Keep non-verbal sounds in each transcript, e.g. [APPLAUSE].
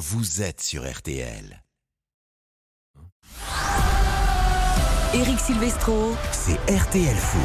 vous êtes sur RTL. Eric Silvestro. C'est RTL Foot.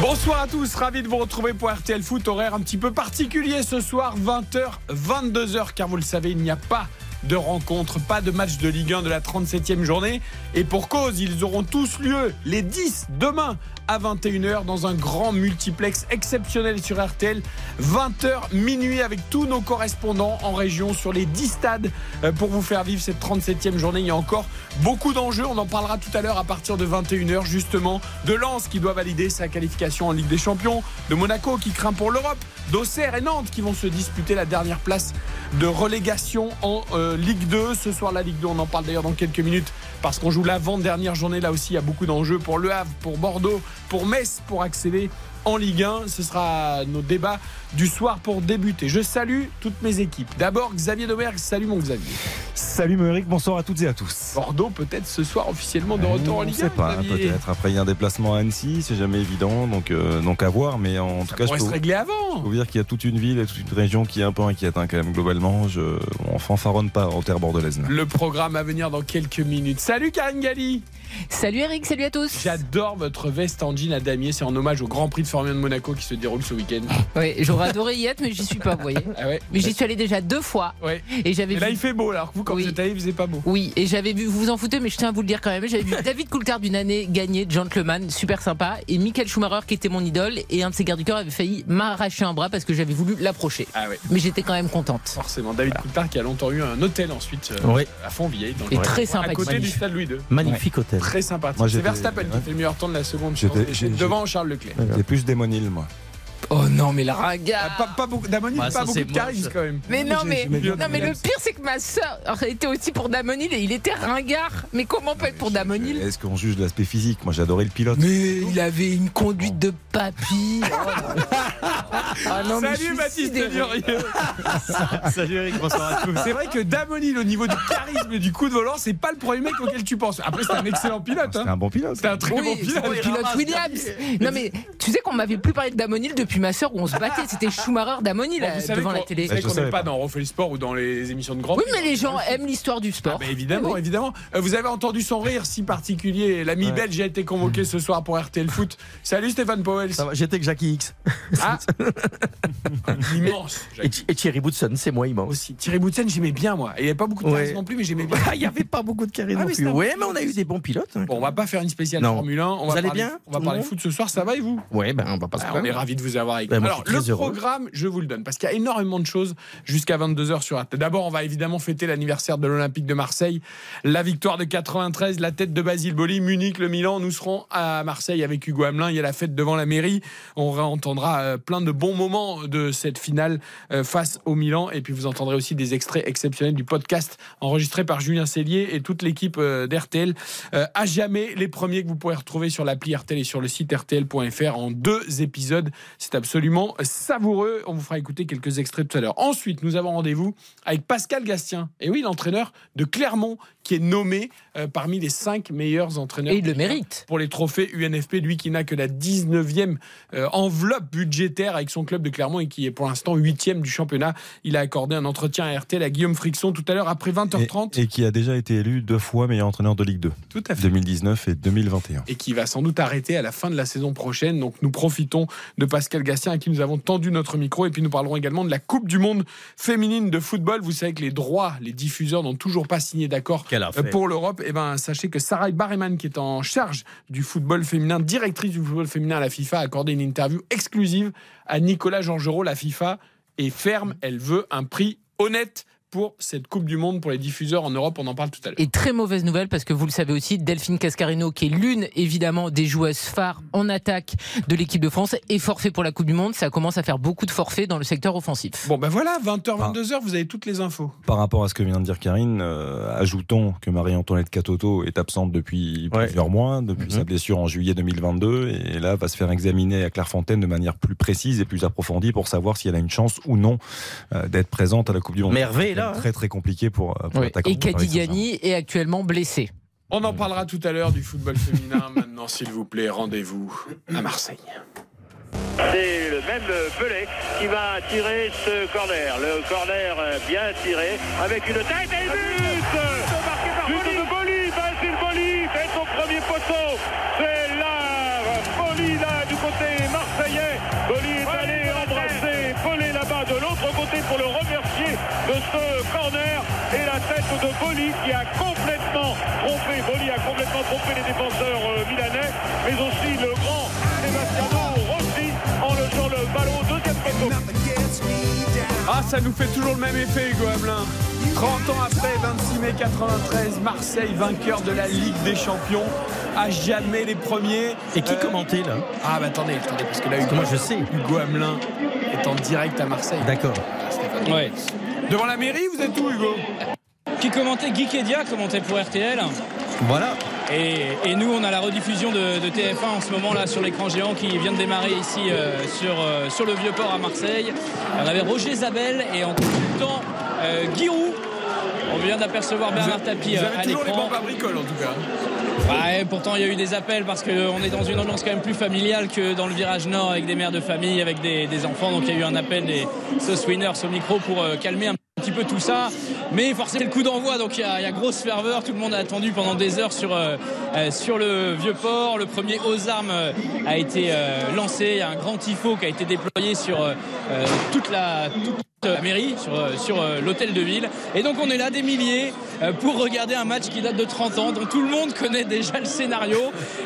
Bonsoir à tous, ravi de vous retrouver pour RTL Foot, horaire un petit peu particulier ce soir, 20h, 22h, car vous le savez, il n'y a pas de rencontre, pas de match de Ligue 1 de la 37e journée. Et pour cause, ils auront tous lieu les 10 demain à 21h dans un grand multiplex exceptionnel sur RTL. 20h minuit avec tous nos correspondants en région sur les 10 stades euh, pour vous faire vivre cette 37e journée. Il y a encore beaucoup d'enjeux. On en parlera tout à l'heure à partir de 21h justement de Lens qui doit valider sa qualification en Ligue des Champions, de Monaco qui craint pour l'Europe, d'Auxerre et Nantes qui vont se disputer la dernière place de relégation en euh, Ligue 2. Ce soir la Ligue 2, on en parle d'ailleurs dans quelques minutes parce qu'on joue l'avant-dernière journée. Là aussi, il y a beaucoup d'enjeux pour Le Havre, pour Bordeaux, pour Metz, pour accéder en Ligue 1. Ce sera nos débats du soir pour débuter. Je salue toutes mes équipes. D'abord, Xavier Domergue. Salut mon Xavier. Salut mon Eric, bonsoir à toutes et à tous. Bordeaux peut-être ce soir officiellement de retour en Ligue 1. Je ne sais pas, peut-être. Après, il y a un déplacement à Annecy, c'est jamais évident, donc, euh, donc à voir. Mais en tout cas, je peux, se régler avant. vous dire qu'il y a toute une ville et toute une région qui est un peu inquiète hein, quand même globalement. Je, on fanfaronne pas en terre bordelaise. Le programme à venir dans quelques minutes. Salut Karine Galli. Salut Eric, salut à tous. J'adore votre veste en jean à damier. C'est en hommage au Grand Prix de Formule 1 de Monaco qui se déroule ce week-end. Oui, j'aurais adoré y être, mais j'y suis pas, vous voyez. Ah ouais. Mais j'y suis allé déjà deux fois. Ouais. Et j'avais là, vu- il fait beau. Alors que vous, quand Oui. vous êtes allé, il faisait pas beau. Oui, et j'avais vu, vous vous en foutez, mais je tiens à vous le dire quand même. J'avais vu [LAUGHS] David Coulthard d'une année gagné, gentleman, super sympa, et Michael Schumacher qui était mon idole, et un de ses gardes du corps avait failli m'arracher un bras parce que j'avais voulu l'approcher. Ah ouais. Mais j'étais quand même contente. Forcément. David Coulthard qui a longtemps eu un hôtel ensuite euh, Oui. à Fontvieille. Dans le Et très À sympathique. côté du Magnifique. stade Louis II. Magnifique hôtel. Très sympathique. Moi, C'est Verstappen qui fait le meilleur temps de la seconde. j'ai- devant Charles Leclerc. J'étais plus démonile, moi. Oh non, mais la Ah, ringard pas, pas beaucoup d'ammonie, Bah, pas beaucoup c'est de charisme quand même. Mais non, mais, non, mais le pire, c'est que ma soeur était aussi pour Damonil et il était ringard. Mais comment peut être pour Damonil Est-ce qu'on juge l'aspect physique Moi, j'adorais le pilote. Mais il avait une conduite de papy. [LAUGHS] Ah non, mais je Salut Baptiste. Durieux. [LAUGHS] Salut Eric, bonsoir à tous. C'est vrai que Damonil, au niveau du charisme et du coup de volant, c'est pas le premier mec auquel tu penses. Après, c'est un excellent pilote. Hein. un bon pilote. C'est un très bon Oui, c'est pilote. le pilote Williams. Non mais tu sais qu'on m'avait plus parlé de Damonil depuis ma soeur où on se battait. C'était Schumacher vous savez devant la télé. vous savez qu'on n'est pas pas. dans Refait le Sport ou dans les émissions de grand Oui, mais les gens aiment l'histoire du Ah, sport. bah, évidemment, Oui. évidemment. Euh, vous avez entendu son rire si particulier. L'ami belge a été convoqué ce soir pour RTL Foot. Salut Stéphane Powell. J'étais que Jackie X. Ah, [LAUGHS] immense. Et, Thi- et Thierry Boutson, c'est moi immense. Aussi. Thierry Boutsen, j'aimais bien moi. Et il n'y avait pas beaucoup de charisme Ouais. non plus, mais j'aimais bien. Ah, Il n'y avait pas beaucoup de carré Ah, non mais plus. bon mais on a eu des bons pilotes. hein. Bon, on va pas faire une spéciale Non. Formule 1. On Vous va allez parler, bien, On va tout le parler monde foot ce soir. Ça va et vous? Ouais, ben on va pas se Ah, on est ravis de vous avoir avec nous. moi, Alors, le heureux. programme, je vous le donne parce qu'il y a énormément de choses jusqu'à 22h sur RTL. D'abord, on va évidemment fêter l'anniversaire de l'Olympique de Marseille, la victoire de 93, la tête de Basile Boli, Munich, le Milan. Nous serons à Marseille avec Hugo Hamelin. Il y a la fête devant la mairie. On entendra euh, plein de bons moments de cette finale euh, face au Milan. Et puis, vous entendrez aussi des extraits exceptionnels du podcast enregistré par Julien Cellier et toute l'équipe euh, d'RTL. À jamais, les premiers que vous pourrez retrouver sur l'appli RTL et sur le site RTL.fr en deux épisodes. C'est absolument savoureux. On vous fera écouter quelques extraits tout à l'heure. Ensuite, nous avons rendez-vous avec Pascal Gastien. Et oui, l'entraîneur de Clermont, qui est nommé euh, parmi les cinq meilleurs entraîneurs. Et il le mérite. Pour les trophées UNFP, lui qui n'a que la 19e euh, enveloppe budgétaire avec son club de Clermont et qui est pour l'instant 8e du championnat. Il a accordé un entretien à RTL à Guillaume Frixon tout à l'heure après 20h30. Et, et qui a déjà été élu deux fois meilleur entraîneur de Ligue 2, tout à fait. 2019 et 2021. et qui va sans doute arrêter à la fin de la saison prochaine. Donc nous profitons de Pascal Gastien à qui nous avons tendu notre micro et puis nous parlerons également de la Coupe du Monde féminine de football. Vous savez que les droits, les diffuseurs n'ont toujours pas signé d'accord euh, pour l'Europe. Et ben sachez que Sarah Barreman qui est en charge du football féminin, directrice du football féminin à la FIFA, a accordé une interview exclusive à Nicolas Georgerot. La FIFA est ferme, elle veut un prix honnête pour cette Coupe du Monde pour les diffuseurs en Europe. On en parle tout à l'heure. Et très mauvaise nouvelle parce que vous le savez aussi, Delphine Cascarino, qui est l'une évidemment des joueuses phares en attaque de l'équipe de France, est forfait pour la Coupe du Monde. Ça commence à faire beaucoup de forfaits dans le secteur offensif. Bon ben voilà, 20h, 22h, vous avez toutes les infos. Par rapport à ce que vient de dire Karine, euh, ajoutons que Marie-Antoinette Catoto est absente depuis Ouais. plusieurs mois, depuis Mhm. sa blessure en juillet 2022, et là va se faire examiner à Clairefontaine de manière plus précise et plus approfondie pour savoir si elle a une chance ou non euh, d'être présente à la Coupe du Monde. Mais Hervé est là, hein. Très très compliqué pour, euh, pour Oui. Et. Kadigani est actuellement blessé. On en parlera tout à l'heure du football féminin. [LAUGHS] Maintenant, s'il vous plaît, rendez-vous à Marseille. C'est le même Pelé qui va tirer ce corner. Le corner euh, bien tiré avec une tête et But l'autre côté pour le remercier de ce corner. Et la tête de Boli qui a complètement trompé, Boli a complètement trompé les défenseurs euh, milanais, mais aussi le grand Sebastiano Rossi en le jouant le ballon au deuxième poteau. Ah, ça nous fait toujours le même effet, Hugo Hamelin. 30 ans après, 26 mai 93, Marseille, vainqueur de la Ligue des Champions. À jamais les premiers. Et qui Euh, commentait là? Ah, bah attendez, attendez, parce que là, Hugo, Moi je sais. Hugo Hamelin est en direct à Marseille. D'accord. Ouais. Devant la mairie, vous êtes où, Hugo? Qui commentait Guy Kedia commentait pour RTL. Voilà. Et, et nous, on a la rediffusion de, de TF1 en ce moment là sur l'écran géant qui vient de démarrer ici euh, sur, euh, sur le Vieux-Port à Marseille. On avait Roger Zabel et en consultant euh, Guy Roux. On vient d'apercevoir Bernard Tapie Vous euh, avez à toujours les bombes à bricoles, en tout cas. Ouais, pourtant, il y a eu des appels parce qu'on est dans une ambiance quand même plus familiale que dans le virage nord avec des mères de famille, avec des, des enfants. Donc, il y a eu un appel des Sauce Winners au micro pour euh, calmer un petit peu tout ça. Mais forcément, le coup d'envoi. Donc, il y, y a grosse ferveur. Tout le monde a attendu pendant des heures sur, euh, euh, sur le vieux port. Le premier aux armes euh, a été euh, lancé. Il y a un grand tifo qui a été déployé sur euh, toute la. toute la mairie sur, euh, sur euh, l'hôtel de ville. Et donc on est là des milliers euh, pour regarder un match qui date de 30 ans dont tout le monde connaît déjà le scénario.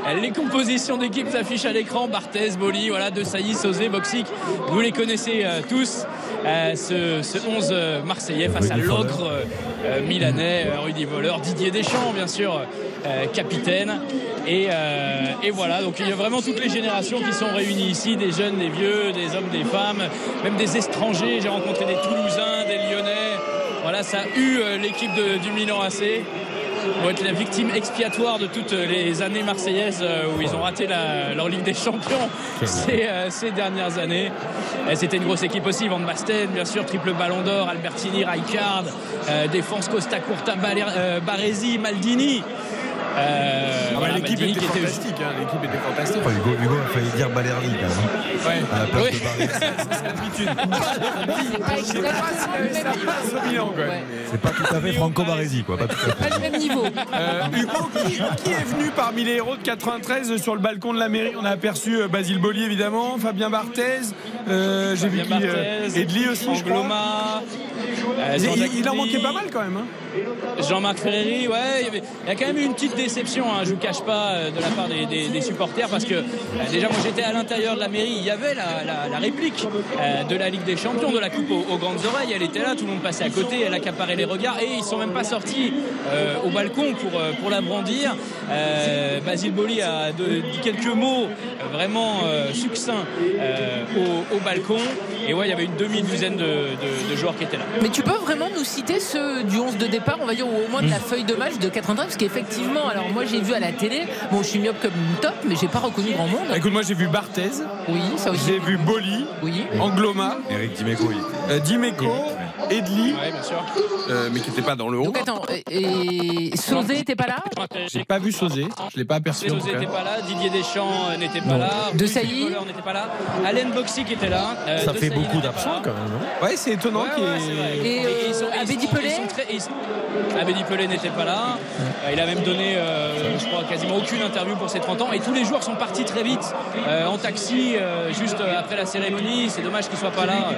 Euh, les compositions d'équipe s'affichent à l'écran. Barthez, Boli, voilà, De Sailly, Sauzé, Boxic. Vous les connaissez euh, tous. Euh, ce, ce 11 euh, marseillais face à Rudy euh, euh, milanais euh, Rudy Voller, Didier Deschamps bien sûr euh, capitaine et, euh, et voilà donc il y a vraiment toutes les générations qui sont réunies ici des jeunes, des vieux, des hommes, des femmes même des étrangers. J'ai rencontré des Toulousains, des Lyonnais. Voilà ça a eu euh, l'équipe du Milan AC vont être la victime expiatoire de toutes les années marseillaises euh, où ils ont raté la- leur Ligue des Champions ces, euh, ces dernières années. C'était une grosse équipe aussi, Van Basten, bien sûr, triple ballon d'or, Albertini, Rijkaard, euh, défense Costa Curta, euh, Baresi, Maldini. Euh, Ah bah, voilà, L'équipe était juste- fantastique. hein, L'équipe était fantastique. Enfin, Hugo, Hugo a failli dire Balerdi quand même. hein, Ouais. À la place Oui. de. [LAUGHS] C'est pas tout à fait Franco Baresi, quoi. Pas tout à fait. Pas le même niveau. Euh, Hugo, qui, qui est venu parmi les héros de 93 sur le balcon de la mairie? On a aperçu euh, Basile Boli évidemment, Fabien Barthez, euh, j'ai vu qui euh, Edli aussi, je crois. Euh, Il, il en manquait pas mal quand même. hein. Jean-Marc Ferreri, ouais, il y, avait- il y a quand même eu une petite déception, hein, je vous cache pas, euh, de la part des, des- des supporters, parce que euh, déjà moi j'étais à l'intérieur de la mairie, il y avait la, la- la réplique euh, de la Ligue des Champions, de la Coupe aux, aux grandes oreilles, elle était là, tout le monde passait à côté, elle accaparait les regards, et ils sont même pas sortis au balcon pour, pour la brandir. Basile Boli a de- dit quelques mots vraiment succincts au, au balcon, et ouais, il y avait une demi-douzaine de, de- de joueurs qui étaient là. Mais tu peux vraiment nous citer ceux du 11 de départ, on va dire, ou au moins de la feuille de match de 93 Parce qu'effectivement, alors moi j'ai vu à la télé, bon je suis myope comme une top, mais j'ai pas reconnu grand monde. Écoute, moi j'ai vu Barthez, Oui, ça aussi. j'ai vu Boli, Oui. Angloma, Eric Dimeco, euh, Dimeco, Edli, Ouais, bien sûr. euh, mais qui n'était pas dans le haut. Donc attends, et, et Sauzé était pas là J'ai pas vu Sauzé, je l'ai pas aperçu. Sauzé n'était pas là, Didier Deschamps euh, n'était pas là, De Sailly n'était pas là, Alain Boxy qui était là. euh, Ça De fait Sailly beaucoup n'était d'absents quand même, non? Ouais, c'est étonnant Ouais. Et, ils sont- euh, ils Abedi Pelé Abedi n'était pas là. Il a même donné, euh, je crois, quasiment aucune interview pour ses 30 ans. Et tous les joueurs sont partis très vite euh, en taxi, euh, juste après la cérémonie. C'est dommage qu'ils soient pas là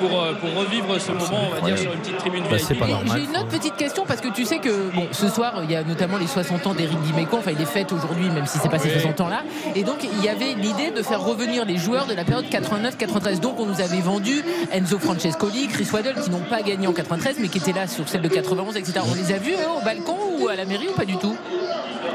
pour, euh, pour revivre ce moment, on va dire, sur une petite tribune Bah, VIP. J'ai une autre petite question parce que tu sais que bon, ce soir il y a notamment les 60 ans d'Éric Dimeco, enfin il est fête aujourd'hui même si c'est pas ses 60 ans là. Et donc il y avait l'idée de faire revenir les joueurs de la période 89-93. Donc on nous avait vendu Enzo Francescoli, Chris Waddle qui n'ont pas gagné en 93 mais qui étaient là sur celle de 91, etc. On les a vus eux, au balcon ou à la mairie ou pas du tout?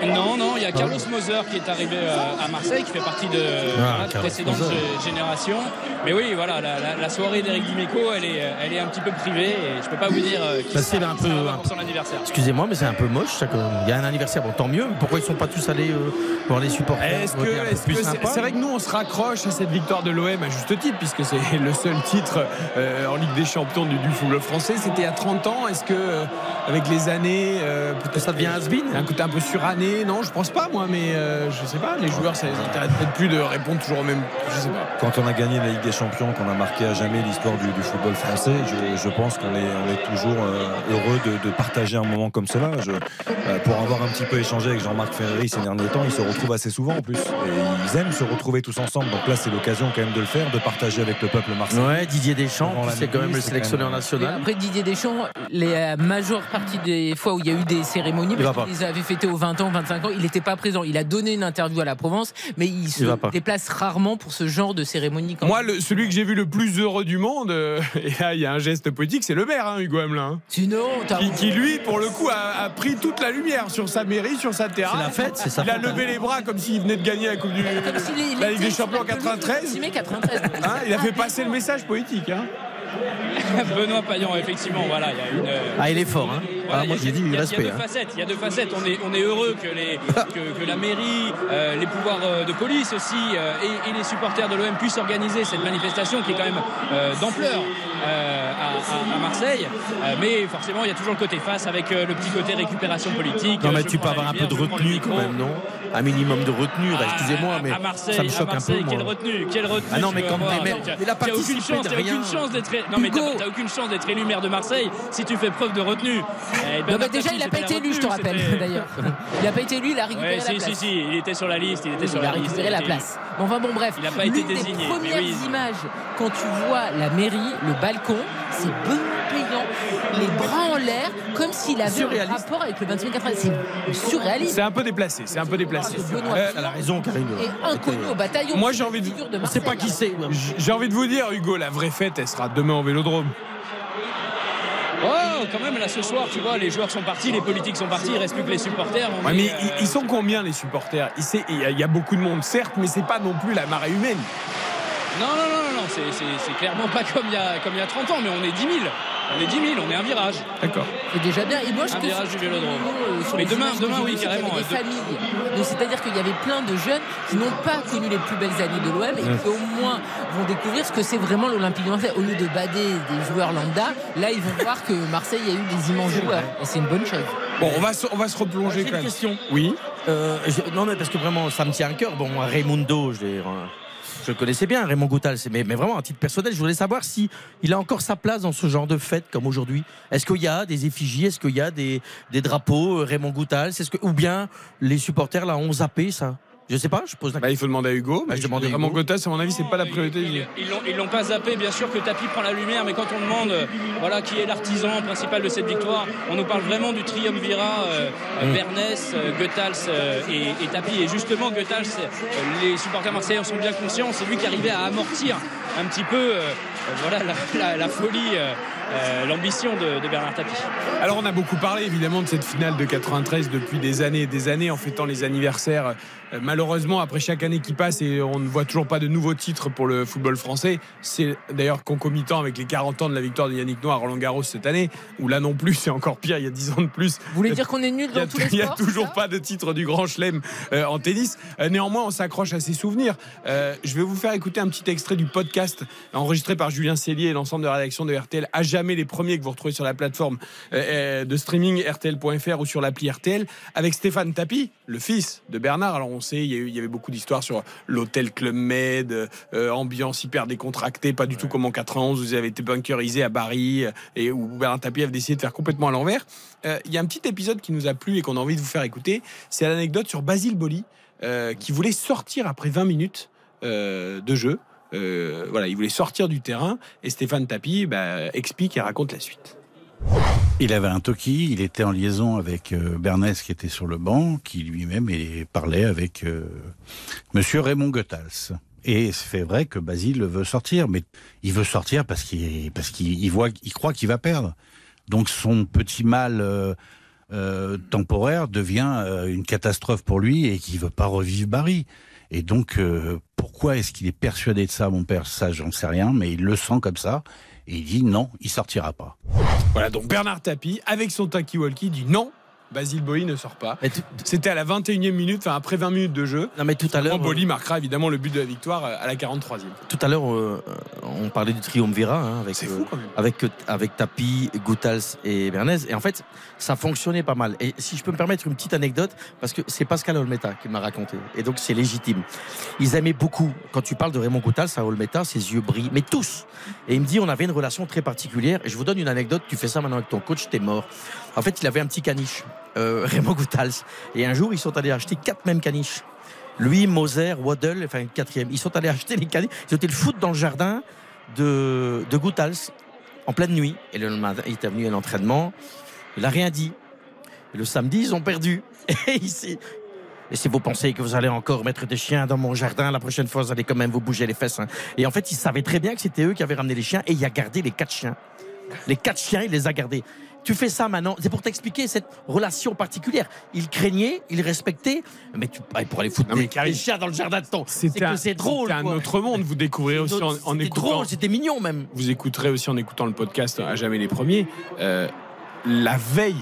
Non, non, il y a Carlos Moser qui est arrivé euh, à Marseille, qui fait partie de voilà, de Carlos précédentes Moser. gé- générations. Mais oui, voilà, la, la- la soirée d'Eric Dimeco, elle est, elle est un petit peu privée et je peux pas vous dire euh, qui Bah, sera- un qui peu- sera là un pour son anniversaire. Excusez-moi, mais c'est un peu moche ça. Il y a un anniversaire, bon tant mieux. mais Pourquoi ils sont pas tous allés euh, voir les supporters Est-ce que, c'est, vrai que nous on se raccroche à cette victoire de l'OM à juste titre puisque c'est [LAUGHS] le seul titre euh, en Ligue des Champions du, du football français. C'était il y a 30 ans. Est-ce que euh, avec les années, euh, peut-être Ça devient has-been un côté un peu suranné? Non, je pense pas, moi, mais euh, je sais pas. Les joueurs, ça les intéresse peut-être plus de répondre toujours au même. Je sais pas. Quand on a gagné la Ligue des Champions, qu'on a marqué à jamais l'histoire du, du football français, je, je pense qu'on est, on est toujours euh, heureux de, de partager un moment comme cela. Je, euh, pour avoir un petit peu échangé avec Jean-Marc Ferreri ces derniers temps, ils se retrouvent assez souvent en plus. Et ils aiment se retrouver tous ensemble. Donc là, c'est l'occasion quand même de le faire, de partager avec le peuple marseillais. Ouais, Didier Deschamps, c'est quand même le sélectionneur même- national. Après Didier Deschamps, la majeure partie des fois où il y a eu des cérémonies, Il parce qu'ils avaient fêté aux 20 ans, 25 ans, il n'était pas présent. Il a donné une interview à la Provence, mais il se Il déplace rarement pour ce genre de cérémonie. quand Moi, le- celui que j'ai vu le plus heureux du monde, euh, [LAUGHS] et là, il y a un geste politique, c'est le maire, hein, Hugo Hamelin. hein, Sinon, t'as- qui, qui, lui, pour le coup, a, a pris toute la lumière sur sa mairie, sur sa terrasse. C'est la fête, c'est ça. Il a levé les bras comme s'il venait de gagner la Coupe du comme s'il est- il la Ligue était des sur Champions en la pelouse 93. du 6 mai 93. Hein, il a fait passer le message politique. Hein. [LAUGHS] Benoît Payan, effectivement, voilà, il y a une. euh, Ah, il est fort. Hein. Voilà, Ah, moi, il y a- j'ai dit il y a- respect. Il y a deux hein. facettes. Il y a deux facettes. On est, on est heureux que, les, [LAUGHS] que, que la mairie, euh, les pouvoirs euh, de police aussi euh, et, et les supporters de l'OM puissent organiser cette manifestation qui est quand même euh, d'ampleur à, à- à Marseille. Mais forcément, il y a toujours le côté face avec le petit côté récupération politique. Non, mais tu peux avoir un peu de retenue quand même, non? Un minimum de retenue, Ah, excusez-moi, mais à Marseille, ça me à choque un peu, moi. Quelle retenue, quelle retenue. Ah non, mais quand- avoir. mais- il a t'as aucune chance, de t'as rien. aucune chance d'être. Non, mais Hugo. t'as aucune chance d'être élu maire de Marseille si tu fais preuve de retenue. Eh, Non, mais déjà, il n'a pas été la élu, je te rappelle, [LAUGHS] d'ailleurs. Il n'a pas été élu, il a récupéré Ouais, la si, place. si, si, il était sur la liste, il était Oui, sur il a la liste. récupéré la place. Bon, enfin bon, bref. Il a pas été L'une des désigné, mais premières oui. images, quand tu vois la mairie, le balcon, c'est Benoît Payan, les bras en l'air, comme s'il avait un Surréaliste. rapport avec le 25 80. C'est surréaliste. C'est un peu déplacé. C'est un peu déplacé. Euh, Elle a raison, Karine. est inconnu au bataillon. Moi, j'ai envie de- de Marseille, pas qui c'est. J'ai envie de vous dire, Hugo, la vraie fête, elle sera demain au Vélodrome. Oh, quand même, là, ce soir, tu vois, les joueurs sont partis, les politiques sont partis, il reste plus que les supporters. Ouais, mais euh, ils- sont combien les supporters? Il y, a- il y a beaucoup de monde, certes, mais c'est pas non plus la marée humaine. Non, non, non, non, non, c'est- clairement pas comme il, y a, comme il y a 30 ans, mais on est 10 000. On est 10 000, on est un virage. D'accord. C'est déjà bien. Et moi, je Un virage du Vélodrome. euh, sur Mais les demain- demain, oui, carrément, avait Des familles. Donc, c'est-à-dire qu'il y avait plein de jeunes qui n'ont pas connu les plus belles années de l'OM et qui, au moins, vont découvrir ce que c'est vraiment l'Olympique de Marseille. Au lieu de bader des joueurs lambda, là, ils vont voir que Marseille a eu des immenses joueurs. Et c'est une bonne chose. Bon, on va se, on va se replonger J'ai quand une même. question. Oui. Euh, je- non, mais parce que vraiment, ça me tient à cœur. Bon, moi, Raimundo, je l'ai. Je connaissais bien, Raymond Goutal, mais, vraiment, à titre personnel, je voulais savoir si il a encore sa place dans ce genre de fête comme aujourd'hui. Est-ce qu'il y a des effigies? Est-ce qu'il y a des, drapeaux euh, Raymond Goutal? Ce que Ou bien les supporters là ont zappé ça? Je sais pas, je pose la Bah, il faut demander à Hugo. Bah, je demande à Vraiment, Hugo. Gotas, à mon avis, c'est pas la priorité. Ils ils l'ont- ils l'ont pas zappé, bien sûr que Tapi prend la lumière, mais quand on demande euh, voilà, qui est l'artisan principal de cette victoire, on nous parle vraiment du triumvirat euh, euh, Bernès, euh, Goethals euh, et, et Tapi. Et justement, Goethals, euh, les supporters marseillais en sont bien conscients, c'est lui qui arrivait à amortir un petit peu euh, voilà, la, la- la folie, euh, euh, l'ambition de, de Bernard Tapie. Alors, on a beaucoup parlé évidemment de cette finale de 93 depuis des années et des années en fêtant les anniversaires. Euh, malheureusement, après chaque année qui passe et on ne voit toujours pas de nouveaux titres pour le football français, c'est d'ailleurs concomitant avec les 40 ans de la victoire de Yannick Noir à Roland Garros cette année, où là non plus, c'est encore pire, il y a 10 ans de plus. Vous voulez dire qu'on est nul dans tous les il y a sports toujours pas de titre du Grand Chelem euh, en tennis. Euh, néanmoins, on s'accroche à ses souvenirs. Euh, je vais vous faire écouter un petit extrait du podcast enregistré par Julien Cellier et l'ensemble de la rédaction de RTL. À jamais les premiers que vous retrouvez sur la plateforme euh, de streaming RTL.fr ou sur l'appli RTL avec Stéphane Tapi, le fils de Bernard. Alors on sait, il y, a eu- il y avait beaucoup d'histoires sur l'hôtel Club Med, euh, ambiance hyper décontractée, pas du tout comme en 91 où vous avez été bunkerisé à Paris euh, et où Bernard Tapie avait décidé de faire complètement à l'envers. Euh, Il y a un petit épisode qui nous a plu et qu'on a envie de vous faire écouter. C'est l'anecdote sur Basile Boli euh, qui voulait sortir après 20 minutes de jeu. Voilà, il voulait sortir du terrain et Stéphane Tapi bah, explique et raconte la suite. Il avait un toki, il était en liaison avec euh, Bernès qui était sur le banc, qui lui-même parlait avec euh, Monsieur Raymond Goethals. Et c'est vrai que Basile veut sortir, mais il veut sortir parce qu'il voit, croit qu'il va perdre. Donc son petit mal euh, euh, temporaire devient une catastrophe pour lui et qu'il veut pas revivre Barry. Et donc pourquoi est-ce qu'il est persuadé de ça, mon père? Ça, j'en sais rien, mais il le sent comme ça et il dit non, il sortira pas. Voilà, donc Bernard Tapie, avec son talkie-walkie, dit non, Basile Boli ne sort pas. C'était à la 21e minute, enfin après 20 minutes de jeu. Non mais tout à l'heure, Boli marquera évidemment le but de la victoire à la 43e. tout à l'heure, euh, on parlait du triumvirat hein, avec euh, fou quand même. avec avec Tapi, Goutals et Bernez. Et en fait, ça fonctionnait pas mal. Et si je peux me permettre une petite anecdote, parce que c'est Pascal Olmeta qui m'a raconté, et donc c'est légitime. Ils aimaient beaucoup. Quand tu parles de Raymond Goutals à Olmeta, ses yeux brillent, mais tous. Et il me dit, on avait une relation très particulière. Et je vous donne une anecdote. Tu fais ça maintenant avec ton coach, t'es mort. En fait, il avait un petit caniche, euh, [LAUGHS] Raymond Goutals. Et un jour, ils sont allés acheter quatre mêmes caniches. Lui, Moser, Waddle, enfin quatrième. Ils sont allés acheter les caniches. Ils ont été le foot dans le jardin de, de Goutals en pleine nuit. Et le matin, il était venu à l'entraînement. Il a rien dit. Et le samedi, ils ont perdu. [LAUGHS] Et ici. Et si vous pensez que vous allez encore mettre des chiens dans mon jardin, la prochaine fois, vous allez quand même vous bouger les fesses. hein. Et en fait, ils savaient très bien que c'était eux qui avaient ramené les chiens et il a gardé les quatre chiens. Les quatre chiens, il les a gardés. Tu fais ça maintenant, c'est pour t'expliquer cette relation particulière. Il craignait, il respectait, mais tu ah, pour aller foutre Non, mais des, Karine, des chiens dans le jardin de ton. C'est que c'est drôle. c'était un autre monde. Vous découvrirez aussi en, en C'était écoutant. drôle, c'était mignon même. Vous écouterez aussi en écoutant le podcast à jamais les premiers. euh, la veille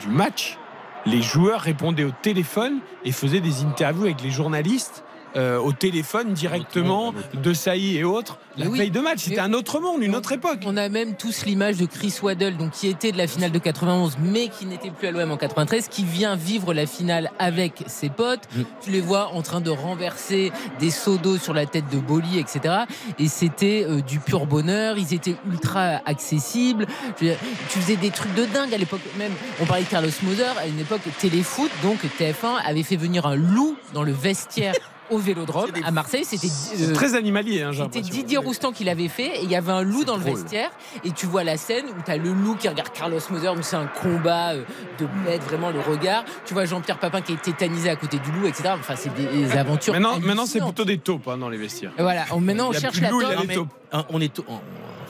du match, les joueurs répondaient au téléphone et faisaient des interviews avec les journalistes. Euh, au téléphone directement de Saï et autres la oui. veille de match c'était un autre monde une autre époque On a même tous l'image de Chris Waddle, donc qui était de la finale de 91, mais qui n'était plus à l'OM en 93, qui vient vivre la finale avec ses potes. Mm. Tu les vois en train de renverser des seaux d'eau sur la tête de Boli, etc. Et c'était euh, du pur bonheur. Ils étaient ultra accessibles. Je veux dire, tu faisais des trucs de dingue à l'époque. Même, on parlait de Carlos Moser à une époque Téléfoot, donc TF1 avait fait venir un loup dans le vestiaire. [LAUGHS] Au Vélodrome à Marseille, c'était euh, très animalier hein, c'était. Didier Roustan qui l'avait fait et il y avait un loup dans le vestiaire. Et tu vois la scène où tu as le loup qui regarde Carlos Moser où c'est un combat euh, de bête vraiment le regard. Tu vois Jean-Pierre Papin qui est tétanisé à côté du loup etc enfin c'est des, des aventures maintenant, maintenant c'est plutôt des taupes hein, dans les vestiaires. Et voilà. On- maintenant on cherche la taupe. hein, on est tout-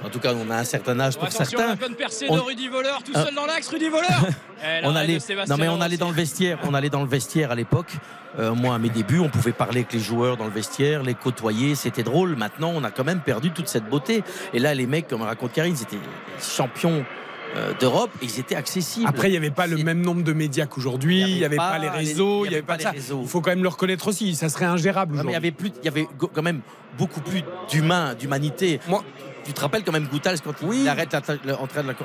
en, en tout cas, on a un certain âge pour certains. la bonne percée On- de Rudy Voleur, tout Ah. seul dans l'axe, Rudy Voleur [LAUGHS] Eh, on allait, de non mais on allait dans le vestiaire, on allait dans le vestiaire à l'époque. Euh, moi, à mes débuts, on pouvait parler avec les joueurs dans le vestiaire, les côtoyer, c'était drôle. Maintenant, on a quand même perdu toute cette beauté. Et là, les mecs, comme raconte Karine, ils étaient champions euh, d'Europe et ils étaient accessibles. Après, il n'y avait pas le même nombre de médias qu'aujourd'hui, il n'y avait, pas les réseaux, il n'y avait pas, les ça. réseaux. Il faut quand même le reconnaître aussi, ça serait ingérable Non, mais il y avait plus, il y avait quand même beaucoup plus d'humain, d'humanité. Moi- tu te rappelles quand même Goutals quand il- Oui. il arrête la, la-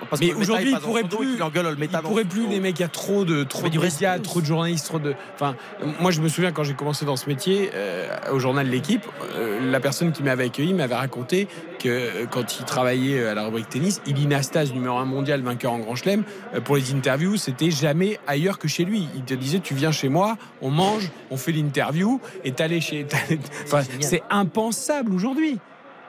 parce Mais aujourd'hui, il il pourrait plus- Olmeta Il dans pourrait plus, les mecs, il y a trop de, trop Mais de médias, trop de journalistes, trop de. Enfin, moi, je me souviens quand j'ai commencé dans ce métier, euh, au journal L'équipe, euh, la personne qui m'avait accueilli m'avait raconté que euh, quand il travaillait à la rubrique tennis, Ilie Nastase, numéro un mondial, vainqueur en Grand Chelem, pour les interviews, c'était jamais ailleurs que chez lui. Il te disait, tu viens chez moi, on mange, on fait l'interview, et t'allais chez. c'est impensable aujourd'hui.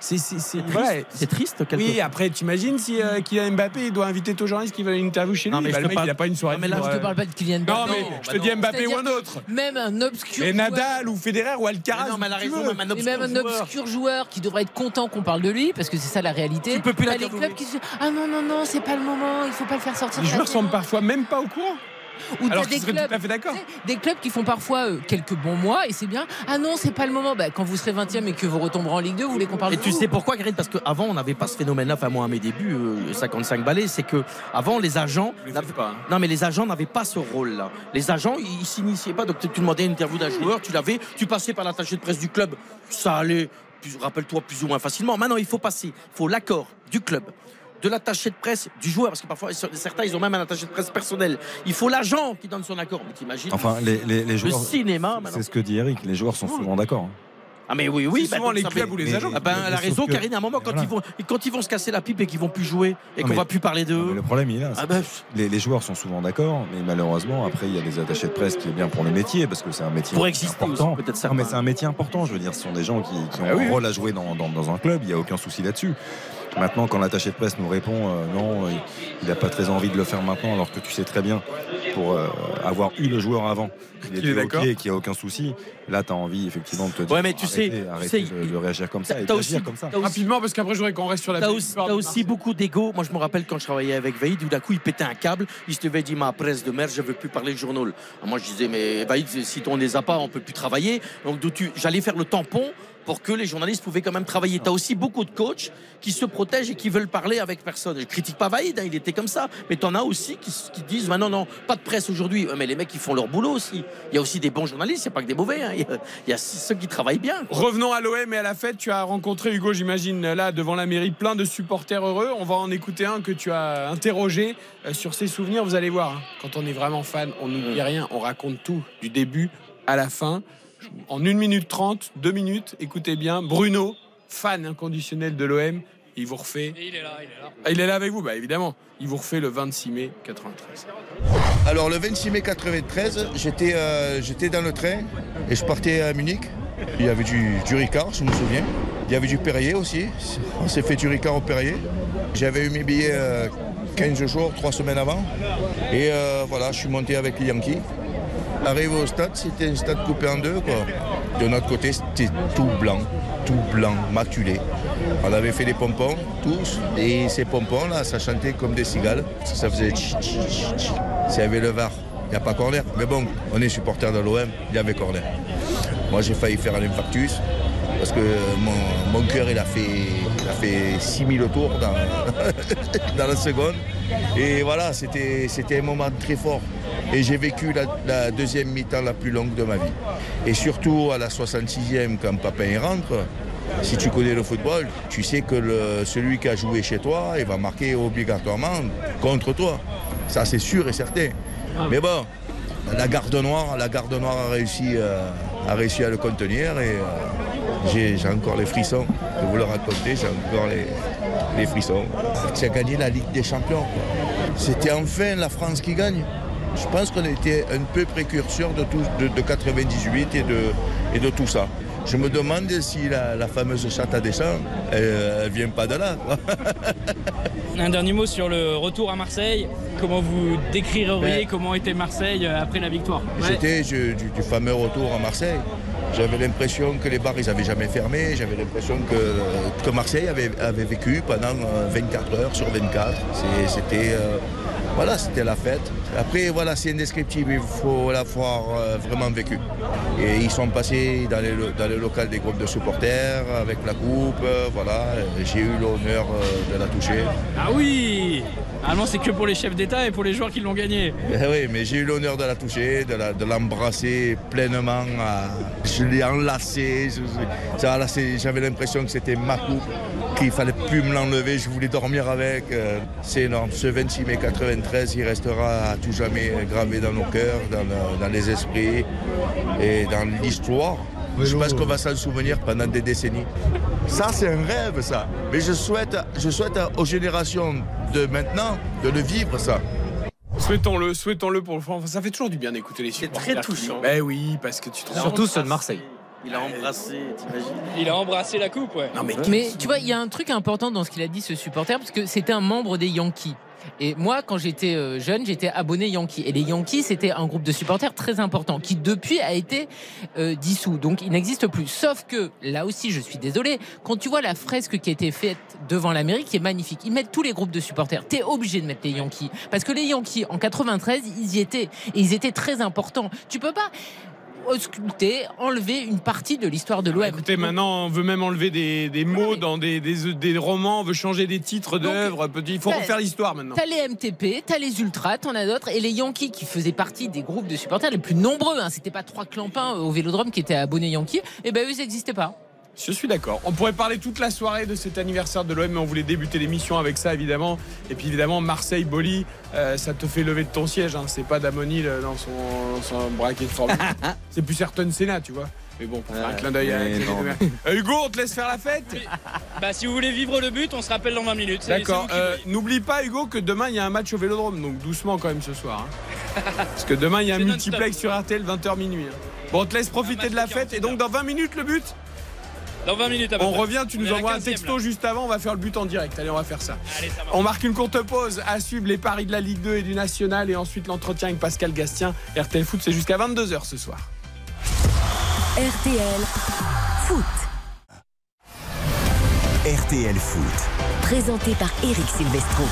C'est, c'est, voilà. Triste quelque Oui, après, t'imagines si euh, Kylian Mbappé il doit inviter tous les journalistes qui veulent une interview chez lui. Non, mais bah, le mec, parle- il a pas une soirée. Non, mais là, pour, je te euh, parle pas de Kylian Non, Mbappé mais bah je te non. dis Mbappé ou un autre. même un obscur Et Nadal ou Federer ou Alcaraz. Mais non, mais elle a si tu raison, même un Et même un obscur joueur. obscur joueur qui devrait être content qu'on parle de lui parce que c'est ça la réalité. Tu peux plus T'as les clubs qui se disent ah non non non c'est pas le moment il faut pas le faire sortir. Les la joueurs sont parfois même pas au courant. Ou Alors des clubs tout à fait d'accord. tu sais, Des clubs qui font parfois euh, quelques bons mois et c'est bien. Ah non, c'est pas le moment. Bah, quand vous serez 20e et que vous retomberez en Ligue 2, vous voulez qu'on parle Et de tu vous sais pourquoi, Karine Parce qu'avant, on n'avait pas ce phénomène-là. Enfin, moi, à mes débuts, euh, 55 balais, c'est que avant, les agents. N'avaient- pas, hein. Non, mais les agents n'avaient pas ce rôle-là. Les agents, ils ils s'initiaient pas. Donc, tu demandais une interview d'un joueur, tu l'avais, tu passais par l'attaché de presse du club, ça allait, plus- rappelle-toi, plus ou moins facilement. Maintenant, il faut passer, il faut l'accord du club. De l'attaché de presse du joueur, parce que parfois certains ils ont même un attaché de presse personnel. Il faut l'agent qui donne son accord. Mais t'imagines Enfin, les, les, les le joueurs. cinéma. C'est ce que dit Eric, les joueurs sont souvent d'accord. hein. Ah mais oui, oui. C'est souvent les ça clubs ou les agents. Ah ben, elle a raison, que- Karine. À un moment, quand, Voilà. ils vont, quand ils vont se casser la pipe et qu'ils vont plus jouer et qu'on va plus parler d'eux. le problème, il est là. Ah ben, Les, les joueurs sont souvent d'accord, mais malheureusement, après, il y a des attachés de presse qui est bien pour les métiers, parce que c'est un métier Pour exister important. peut-être Non, mais c'est un métier important, je veux dire, ce sont des gens qui, qui ont Ah oui, un oui. rôle à jouer dans, dans- dans un club, il n'y a aucun souci là-dessus. Maintenant, quand l'attaché de presse nous répond euh, non, il n'a pas très envie de le faire maintenant, alors que tu sais très bien, pour euh, avoir eu le joueur avant, il Qu'il est était d'accord. OK et qu'il n'y a aucun souci, là, tu as envie effectivement de te dire Ouais, mais tu sais- arrêtez, tu arrêtez sais, de, de réagir comme ça et aussi- comme ça. aussi- Rapidement, parce qu'après, je voudrais qu'on reste sur la T'as belle aussi, beaucoup d'ego. Moi, je me rappelle quand je travaillais avec Vaïd, où d'un coup, il pétait un câble. Il se levait, il dit Ma presse de merde, je veux plus parler le journal. Alors moi, je disais Mais Vaïd, si on ne les a pas, on peut plus travailler. Donc, d'où tu- j'allais faire le tampon pour que les journalistes pouvaient quand même travailler. Tu as aussi beaucoup de coachs qui se protègent et qui veulent parler avec personne. Je critique pas Vaïd, hein, il était comme ça, mais tu en as aussi qui, qui disent bah non, non, pas de presse aujourd'hui. Mais les mecs, ils font leur boulot aussi. Il y a aussi des bons journalistes, c'est pas que des mauvais. hein. Il y a- il y, a ceux qui travaillent bien. quoi. Revenons à l'OM et à la fête. Tu as rencontré Hugo, j'imagine, là devant la mairie, plein de supporters heureux. On va en écouter un que tu as interrogé euh, sur ses souvenirs. Vous allez voir, hein, quand on est vraiment fan, on n'oublie rien, on raconte tout du début à la fin. En 1 minute 30, 2 minutes, écoutez bien, Bruno, fan inconditionnel de l'OM, il vous refait. Et il est là, il est là. Ah, il est là avec vous, bah évidemment. Il vous refait le 26 mai 93. Alors le 26 mai 93, j'étais euh, j'étais dans le train et je partais à Munich. Il y avait du, du Ricard, je me souviens. Il y avait du Perrier aussi. On s'est fait du Ricard au Perrier. J'avais eu mes billets euh, 15 jours, 3 semaines avant. Et euh, voilà, je suis monté avec les Yankees. Arrivé au stade, c'était un stade coupé en deux. De notre côté, c'était tout blanc, tout blanc, maculé. On avait fait des pompons, tous. Et ces pompons-là, ça chantait comme des cigales. Ça faisait tch, tch, tch, y avait le VAR, il n'y a pas corner. Mais bon, on est supporter de l'OM, il y avait corner. Moi, j'ai failli faire un infarctus. Parce que mon, cœur, il a fait, a fait 6000 tours dans, [LAUGHS] dans la seconde. Et voilà, c'était un moment très fort. Et j'ai vécu la, la deuxième mi-temps la plus longue de ma vie. Et surtout à la 66e, quand Papin rentre, si tu connais le football, tu sais que le- celui qui a joué chez toi, il va marquer obligatoirement contre toi. Ça, c'est sûr et certain. Mais bon, la garde noire, la garde noire a réussi, euh, a réussi à le contenir et euh, j'ai encore les frissons de vous le raconter, j'ai encore les, les frissons. Tu as gagné la Ligue des Champions. C'était enfin la France qui gagne. Je pense qu'on était un peu précurseur de, tout, de, de 98 et de, et de tout ça. Je me demande si la, la fameuse chatte à Deschamps, elle, elle vient pas de là. quoi. [LAUGHS] Un dernier mot sur le retour à Marseille. Comment vous décririez Ouais. comment était Marseille après la victoire? Ouais. Du, du fameux retour à Marseille. J'avais l'impression que les bars, ils n'avaient jamais fermé. J'avais l'impression que, que Marseille avait, avait vécu pendant euh, 24 heures sur 24. C'est- C'était euh, voilà, c'était la fête. Après, voilà, c'est indescriptible. Il faut l'avoir euh, vraiment vécu. Et ils sont passés dans les, lo- dans le local des groupes de supporters avec la coupe. euh, voilà, j'ai eu l'honneur euh, de la toucher. Ah oui Normalement, c'est que pour les chefs d'État et pour les joueurs qui l'ont gagné. Eh oui, mais j'ai eu l'honneur de la toucher, de l'embrasser pleinement. euh, Je. Je- là, c'est- J'avais l'impression que c'était ma coupe, qu'il fallait plus me l'enlever. Je voulais dormir avec. euh, C'est énorme. Ce 26 mai 93, il restera à tout jamais gravé dans nos cœurs, dans, le- dans les esprits et dans l'histoire. Je pense qu'on va s'en souvenir pendant des décennies. Ça, c'est un rêve, ça. Mais je souhaite, je souhaite aux générations de maintenant de le vivre, ça. Souhaitons-le, souhaitons-le pour le France. Ça fait toujours du bien d'écouter les C'est supporters. très qui touchant. Ben oui, parce que tu te Surtout ceux de Marseille. Il a embrassé, t'imagines Il a embrassé la coupe, ouais. Non mais, Mais tu vois, il y a un truc important dans ce qu'il a dit, ce supporter, parce que c'était un membre des Yankees. Et moi, quand j'étais euh, jeune, j'étais abonné Yankees. Et les Yankees, c'était un groupe de supporters très important qui, depuis, a été euh, dissous. Donc, il n'existe plus. Sauf que, là aussi, je suis désolé, quand tu vois la fresque qui a été faite devant la mairie, qui est magnifique, ils mettent tous les groupes de supporters. T'es obligé de mettre les Yankees. Parce que les Yankees, en 93, ils y étaient. Et ils étaient très importants. Tu peux pas ausculter, enlever une partie de l'histoire de l'OM. Écoutez, maintenant, on veut même enlever des, des mots dans des, des, des romans, on veut changer des titres d'œuvres. Il faut refaire l'histoire maintenant. T'as les MTP, t'as les Ultras, t'en as d'autres, et les Yankees qui faisaient partie des groupes de supporters les plus nombreux. Hein. C'était pas trois clampins au Vélodrome qui étaient abonnés Yankees. Et ben eux, ils n'existaient pas. Je suis d'accord. On pourrait parler toute la soirée de cet anniversaire de l'OM, mais on voulait débuter l'émission avec ça, évidemment. Et puis, évidemment, Marseille-Boli, euh, ça te fait lever de ton siège. Hein. C'est pas Damonil dans son, son braquet de Formule 1. [LAUGHS] C'est plus Ayrton Senna, tu vois. Mais bon, pour faire un clin d'œil à non. Euh, Hugo, on te laisse faire la fête Bah, si vous voulez vivre le but, on se rappelle dans 20 minutes. C'est- D'accord. Euh. N'oublie pas, Hugo, que demain, il y a un match au Vélodrome. Donc, doucement quand même ce soir. hein. [LAUGHS] Parce que demain, il y a un multiplex sur RTL, 20h minuit. hein. Bon, on te laisse profiter de la fête. Et 48 donc, dans 20 minutes, le but Dans 20 minutes à peu On près. revient, tu On nous envoies un 15e, texto là. juste avant, on va faire le but en direct. Allez, on va faire ça. Allez, ça. On marque une courte pause à suivre les paris de la Ligue 2 et du National et ensuite l'entretien avec Pascal Gastien. RTL Foot, c'est jusqu'à 22h ce soir. RTL Foot. RTL Foot. Présenté par Eric Silvestro.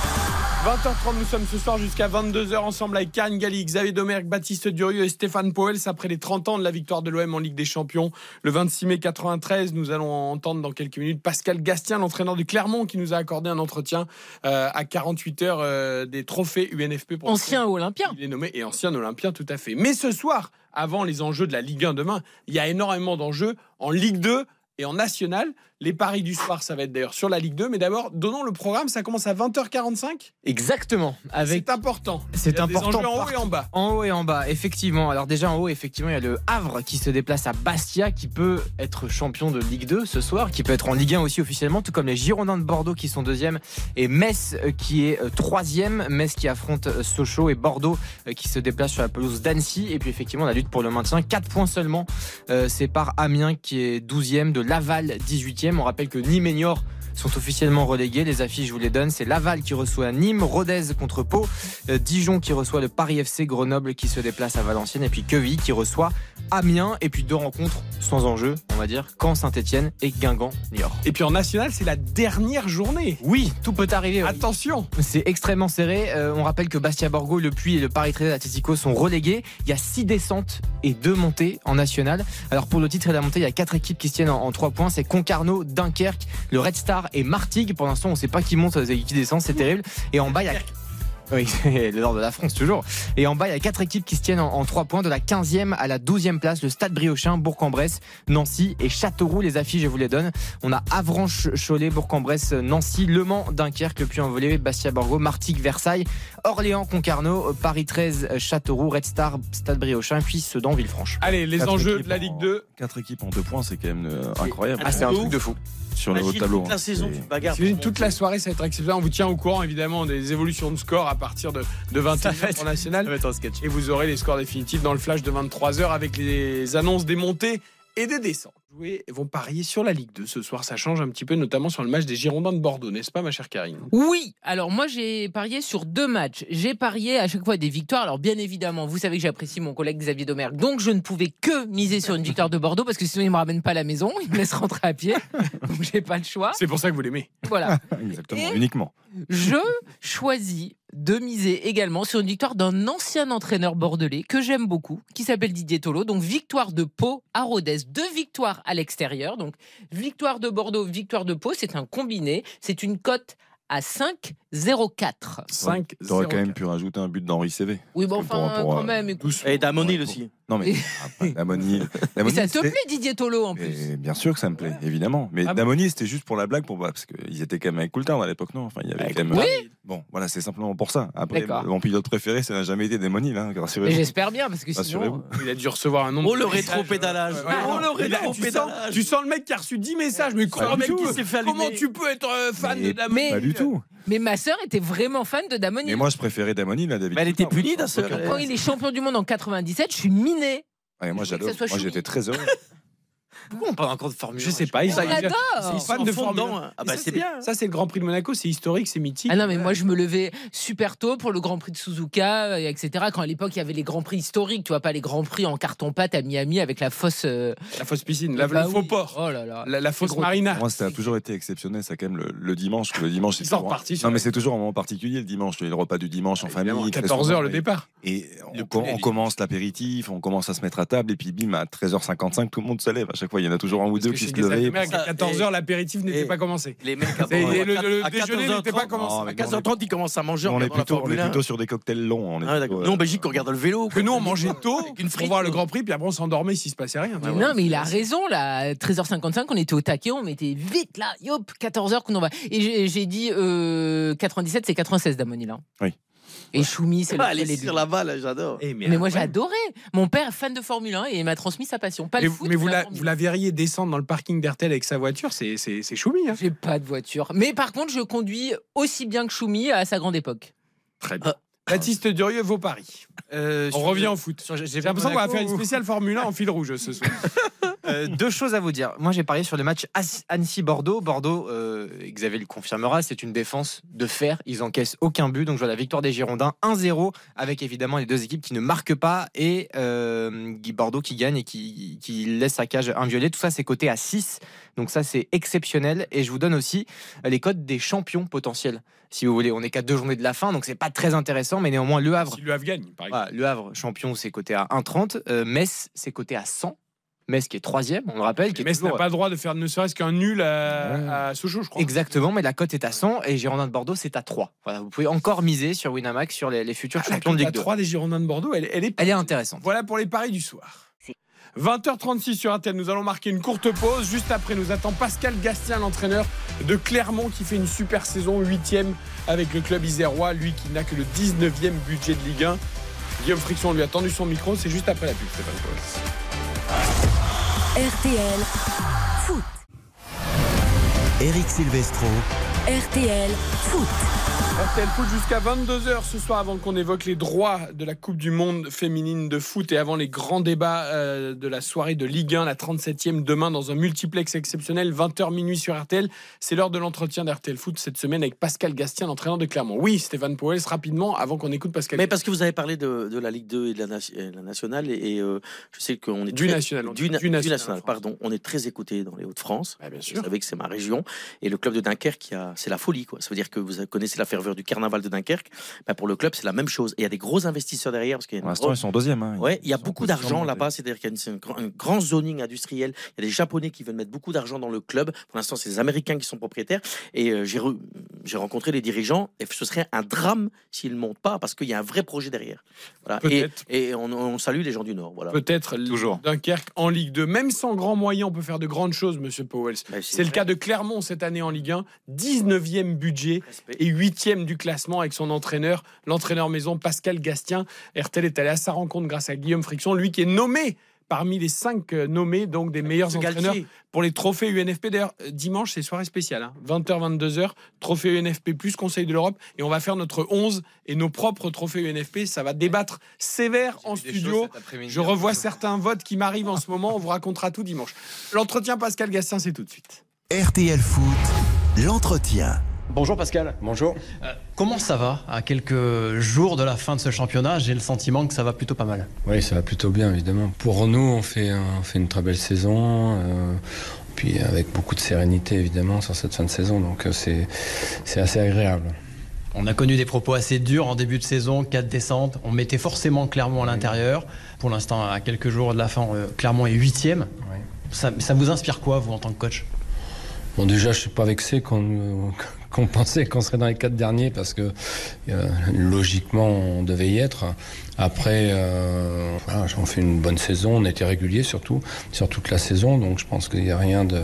20h30, nous sommes ce soir jusqu'à 22h ensemble avec Karine Galli, Xavier Domergue, Baptiste Durieux et Stéphane Powels après les 30 ans de la victoire de l'OM en Ligue des Champions. Le 26 mai 93, nous allons entendre dans quelques minutes Pascal Gastien, l'entraîneur du Clermont, qui nous a accordé un entretien euh, à 48 heures euh, des trophées UNFP. Pour Ancien Olympien. Il est nommé et ancien Olympien, tout à fait. Mais ce soir, avant les enjeux de la Ligue 1 demain, il y a énormément d'enjeux en Ligue 2 et en national. Les paris du soir, ça va être d'ailleurs sur la Ligue 2. Mais d'abord, donnons le programme. Ça commence à 20h45. Exactement. Avec... C'est important. C'est des important. enjeux en haut et en bas. En haut et en bas, effectivement. Alors déjà en haut, effectivement, il y a le Havre qui se déplace à Bastia, qui peut être champion de Ligue 2 ce soir, qui peut être en Ligue 1 aussi officiellement, tout comme les Girondins de Bordeaux qui sont deuxième et Metz euh, qui est euh, troisième. Metz qui affronte euh, Sochaux et Bordeaux qui se déplace sur la pelouse d'Annecy. Et puis effectivement, la lutte pour le maintien, 4 points seulement. Euh, C'est par Amiens qui est 12e, de Laval 18e. On rappelle que Niort sont officiellement relégués. Les affiches, je vous les donne. C'est Laval qui reçoit Nîmes, Rodez contre Pau, euh, Dijon qui reçoit le Paris FC, Grenoble qui se déplace à Valenciennes, et puis Queville qui reçoit Amiens. Et puis deux rencontres sans enjeu, on va dire, Caen, Saint-Etienne et Guingamp, Niort. Et puis en national, c'est la dernière journée. Oui, tout peut arriver. Attention. C'est extrêmement serré. Euh, on rappelle que Bastia Borgo, Le Puy et le Paris 13 Atletico sont relégués. Il y a six descentes et deux montées en national. Alors pour le titre et la montée, il y a quatre équipes qui se tiennent en, en trois points. C'est Concarneau, Dunkerque, le Red Star et Martigues. Pour l'instant, on sait pas qui monte qui descend. C'est terrible. Et en bas, il y a oui, [LAUGHS] le nord de la France toujours. Et en bas, il y a quatre équipes qui se tiennent en, en 3 points, de la 15e à la 12e place. Le Stade Briochin, Bourg-en-Bresse, Nancy et Châteauroux. Les affiches, je vous les donne. On a Avranches, Cholet, Bourg-en-Bresse, Nancy, Le Mans, Dunkerque, le Puy-en-Velay, Bastia, Borgo, Martigues, Versailles, Orléans, Concarneau, Paris 13, Châteauroux, Red Star, Stade Briochin, puis Sedan, Villefranche. Allez, les Quatre enjeux de la Ligue 2. Quatre équipes en deux points, c'est quand même euh, incroyable. Ah, c'est un truc de fou. Sur le haut tableau. toute la hein. saison, C'est- tu bagarres. Toute la soirée, ça va être exceptionnel. On vous tient au courant évidemment des évolutions de score à partir de, de 21 va être- pour national. Ça va être un sketch. Et vous aurez les scores définitifs dans le flash de 23h avec les annonces des montées et des descentes. Jouer vont parier sur la Ligue 2 ce soir. Ça change un petit peu, notamment sur le match des Girondins de Bordeaux, n'est-ce pas, ma chère Karine? Oui, alors moi j'ai parié sur deux matchs. J'ai parié à chaque fois des victoires. Alors bien évidemment, vous savez que j'apprécie mon collègue Xavier Domergue, donc je ne pouvais que miser sur une victoire de Bordeaux parce que sinon il me ramène pas à la maison, il me laisse rentrer à pied, [LAUGHS] donc j'ai pas le choix. C'est pour ça que vous l'aimez. Voilà. [LAUGHS] Exactement, Et- uniquement. Je choisis de miser également sur une victoire d'un ancien entraîneur bordelais que j'aime beaucoup, qui s'appelle Didier Tolo. Donc victoire de Pau à Rodez, deux victoires à l'extérieur. Donc victoire de Bordeaux, victoire de Pau, c'est un combiné. C'est une cote à 5,04. 5 T'aurais quand même pu rajouter un but d'Henri CV. Oui, bon, enfin, pour- pour, quand euh, même. écoute. Et Damonil Ouais, aussi. Non mais [LAUGHS] après, Damoni. Mais ça te plaît, Didier Tolo, en plus Et bien sûr que ça me plaît, évidemment. Mais Ah bon Damoni, c'était juste pour la blague, pour parce qu'ils étaient quand même avec Coulthard à l'époque, non? Enfin, il y avait quand même. Oui. Bon, voilà, c'est simplement pour ça. Après, mon pilote préféré, ça n'a jamais été Damoni, là. Mais Rassurez-vous. J'espère bien, parce que sinon. Il a dû recevoir un nombre Oh, le rétro-pédalage. Ouais, Oh, le rétro-pédalage. tu sens le mec qui a reçu 10 messages. Mais comment, tu, peux être euh, fan de Damon Mais- Pas du tout. Mais ma sœur était vraiment fan de Damoni. Mais moi, je préférais Damoni, là, David. Mais elle était Coulthard. punie, ta sœur. Quand il est champion du monde en 97, je suis miné. moi, j'adore. Moi, j'étais très heureux. [LAUGHS] Pourquoi on parle encore de Formule Je sais pas. Ils On sont- Ils sont de Formule dedans, 1. hein. Ah bah, ça, c'est bien. Ça, c'est le Grand Prix de Monaco. C'est historique, c'est mythique. Ah non, mais moi je me levais super tôt pour le Grand Prix de Suzuka, etc. Quand à l'époque il y avait les Grands Prix historiques, tu vois, pas les Grands Prix en carton-pâte à Miami avec la fosse. euh, La fausse piscine, la, bah le faux port, Oh là là. la, la fausse gros. marina. Moi, ça a toujours été exceptionnel, ça, quand même, le, le dimanche. Le dimanche, c'est toujours- sur Non, mais c'est toujours un moment particulier, le dimanche. Le repas du dimanche en famille. très 14 souvent, heures le et- départ. Et Le on, commence l'apéritif, on commence à se mettre à table, et puis bim, à 13h55, tout le monde se lève. À chaque fois, il y en a toujours un ou deux qui se levaient. à 14 et- heures, l'apéritif n'était pas commencé. Les mecs le- déjeuner n'était pas 14h30, commencé. À mais 15h30, ils commencent à manger. en on est plutôt, on Formule est 1. plutôt sur des cocktails longs. Ah, Nous, en euh, Belgique, on regarde le vélo. Que nous, on mangeait tôt pour voir le. Grand Prix, puis après on s'endormait s'il se passait rien. non, mais il a raison, là. 13h55, on était au taquet, on mettait vite, là, yop, 14h qu'on en va. Et j'ai- dit euh, 97, c'est 96 Damoni, là. Oui. Et Choumi, c'est le Ah, seul les élu. sur la balle, j'adore. Eh, Mais moi, j'ai adoré. Mon père fan de Formule 1 et il m'a transmis sa passion. Pas Mais, le foot, mais vous, la vous la verriez descendre dans le parking d'RTL avec sa voiture, c'est c'est- c'est choumi. Hein. J'ai pas de voiture. Mais par contre, je conduis aussi bien que Choumi à sa grande époque. Très bien. Baptiste Durieux, vos paris. Euh, On revient au foot. J'ai J'ai l'impression qu'on va faire une spéciale Formule 1 en fil rouge ce soir. [LAUGHS] Euh, deux choses à vous dire. Moi, j'ai parié sur le match As- Annecy-Bordeaux. Bordeaux, euh, Xavier le confirmera, c'est une défense de fer. Ils encaissent aucun but. Donc, je vois la victoire des Girondins 1-0 avec évidemment les deux équipes qui ne marquent pas et euh, Guy Bordeaux qui gagne et qui, qui laisse sa cage inviolée. Tout ça, c'est coté à 6. Donc, ça, c'est exceptionnel. Et je vous donne aussi les codes des champions potentiels. Si vous voulez, on est qu'à deux journées de la fin, donc c'est pas très intéressant, mais néanmoins, Le Havre. Si le Havre gagne, par exemple. Voilà, le Havre, champion, c'est coté à 1,30. Euh, Metz, c'est coté à 100. Metz qui est troisième, on le rappelle. Qui Metz n'a toujours- pas le droit de faire ne serait-ce qu'un nul à, à Sochaux, je crois. Exactement, mais la cote est à 100 et Girondin de Bordeaux, c'est à 3. Voilà, vous pouvez encore miser sur Winamax sur les, les futurs Ah, la champions de Ligue 2. 3 des Girondins de Bordeaux, elle, elle est Elle est intéressante. Voilà pour les paris du soir. 20h36 sur Intel, nous allons marquer une courte pause. Juste après, nous attend Pascal Gastien, l'entraîneur de Clermont, qui fait une super saison, 8 avec le club isérois, lui qui n'a que le 19e budget de Ligue 1. Guillaume Friction lui a tendu son micro, c'est juste après la pub, Stéphane Pauls. RTL Foot. Eric Silvestro. RTL Foot. RTL Foot jusqu'à 22h ce soir avant qu'on évoque les droits de la Coupe du Monde féminine de foot et avant les grands débats euh, de la soirée de Ligue 1, la 37e demain dans un multiplex exceptionnel, 20h minuit sur RTL. C'est l'heure de l'entretien d'RTL Foot cette semaine avec Pascal Gastien, l'entraîneur de Clermont. Oui, Stéphane Powell, rapidement avant qu'on écoute Pascal Mais parce que vous avez parlé de, de la Ligue 2 et de la, la nationale, et, et, euh, je sais qu'on est Du très- national, on du, dit. na- Du du national, national, pardon. On est très écouté dans les Hauts-de-France. bien sûr. Vous savez que c'est ma région, et le club de Dunkerque, c'est la folie, quoi. Ça veut dire que vous connaissez la ferveur du carnaval de Dunkerque. Bah, pour le club, c'est la même chose. Et il y a des gros investisseurs derrière, parce qu'il y a une Pour l'instant, grosse- ils sont deuxième. hein. Ouais, il y a beaucoup d'argent là-bas, c'est-à-dire qu'il y a une- un grand- zoning industriel. Il y a des Japonais qui veulent mettre beaucoup d'argent dans le club. Pour l'instant, c'est les Américains qui sont propriétaires. Et euh, j'ai re- j'ai rencontré les dirigeants et ce serait un drame s'ils ne montent pas parce qu'il y a un vrai projet derrière. Voilà. Et, Peut-être. et on, on salue les gens du Nord. Voilà. Peut-être Toujours. Dunkerque en Ligue 2. Même sans grands moyens, on peut faire de grandes choses, monsieur Powell. C'est le cas de Clermont cette année en Ligue 1. 19e budget et 8e du classement avec son entraîneur, l'entraîneur maison Pascal Gastien. RTL est allé à sa rencontre grâce à Guillaume Friction, lui qui est nommé parmi les 5 nommés, donc des meilleurs ce entraîneurs Galtier. pour les trophées UNFP. D'ailleurs, euh, dimanche, c'est soirée spéciale. hein. 20h, 22h, trophée UNFP plus Conseil de l'Europe. Et on va faire notre 11 et nos propres trophées UNFP. Ça va débattre sévère en studio. Je revois certains votes qui m'arrivent en ce moment. On vous racontera tout dimanche. L'entretien Pascal Gastien, c'est tout de suite. RTL Foot, l'entretien. Bonjour Pascal. Bonjour. comment ça va À quelques jours de la fin de ce championnat, j'ai le sentiment que ça va plutôt pas mal. Oui, ça va plutôt bien, évidemment. Pour nous, on fait, on fait une très belle saison. euh, puis avec beaucoup de sérénité, évidemment, sur cette fin de saison. Donc euh, c'est assez agréable. On a connu des propos assez durs en début de saison, 4 descentes. On mettait forcément Clermont à l'intérieur. Pour l'instant, à quelques jours de la fin, euh, Clermont est huitième. Ça, ça vous inspire quoi, vous, en tant que coach? Bon, déjà, je suis pas vexé qu'on euh, qu'on pensait qu'on serait dans les quatre derniers parce que euh, logiquement, on devait y être. Après, euh, on fait une bonne saison, on était régulier surtout sur toute la saison, donc je pense qu'il n'y a rien de,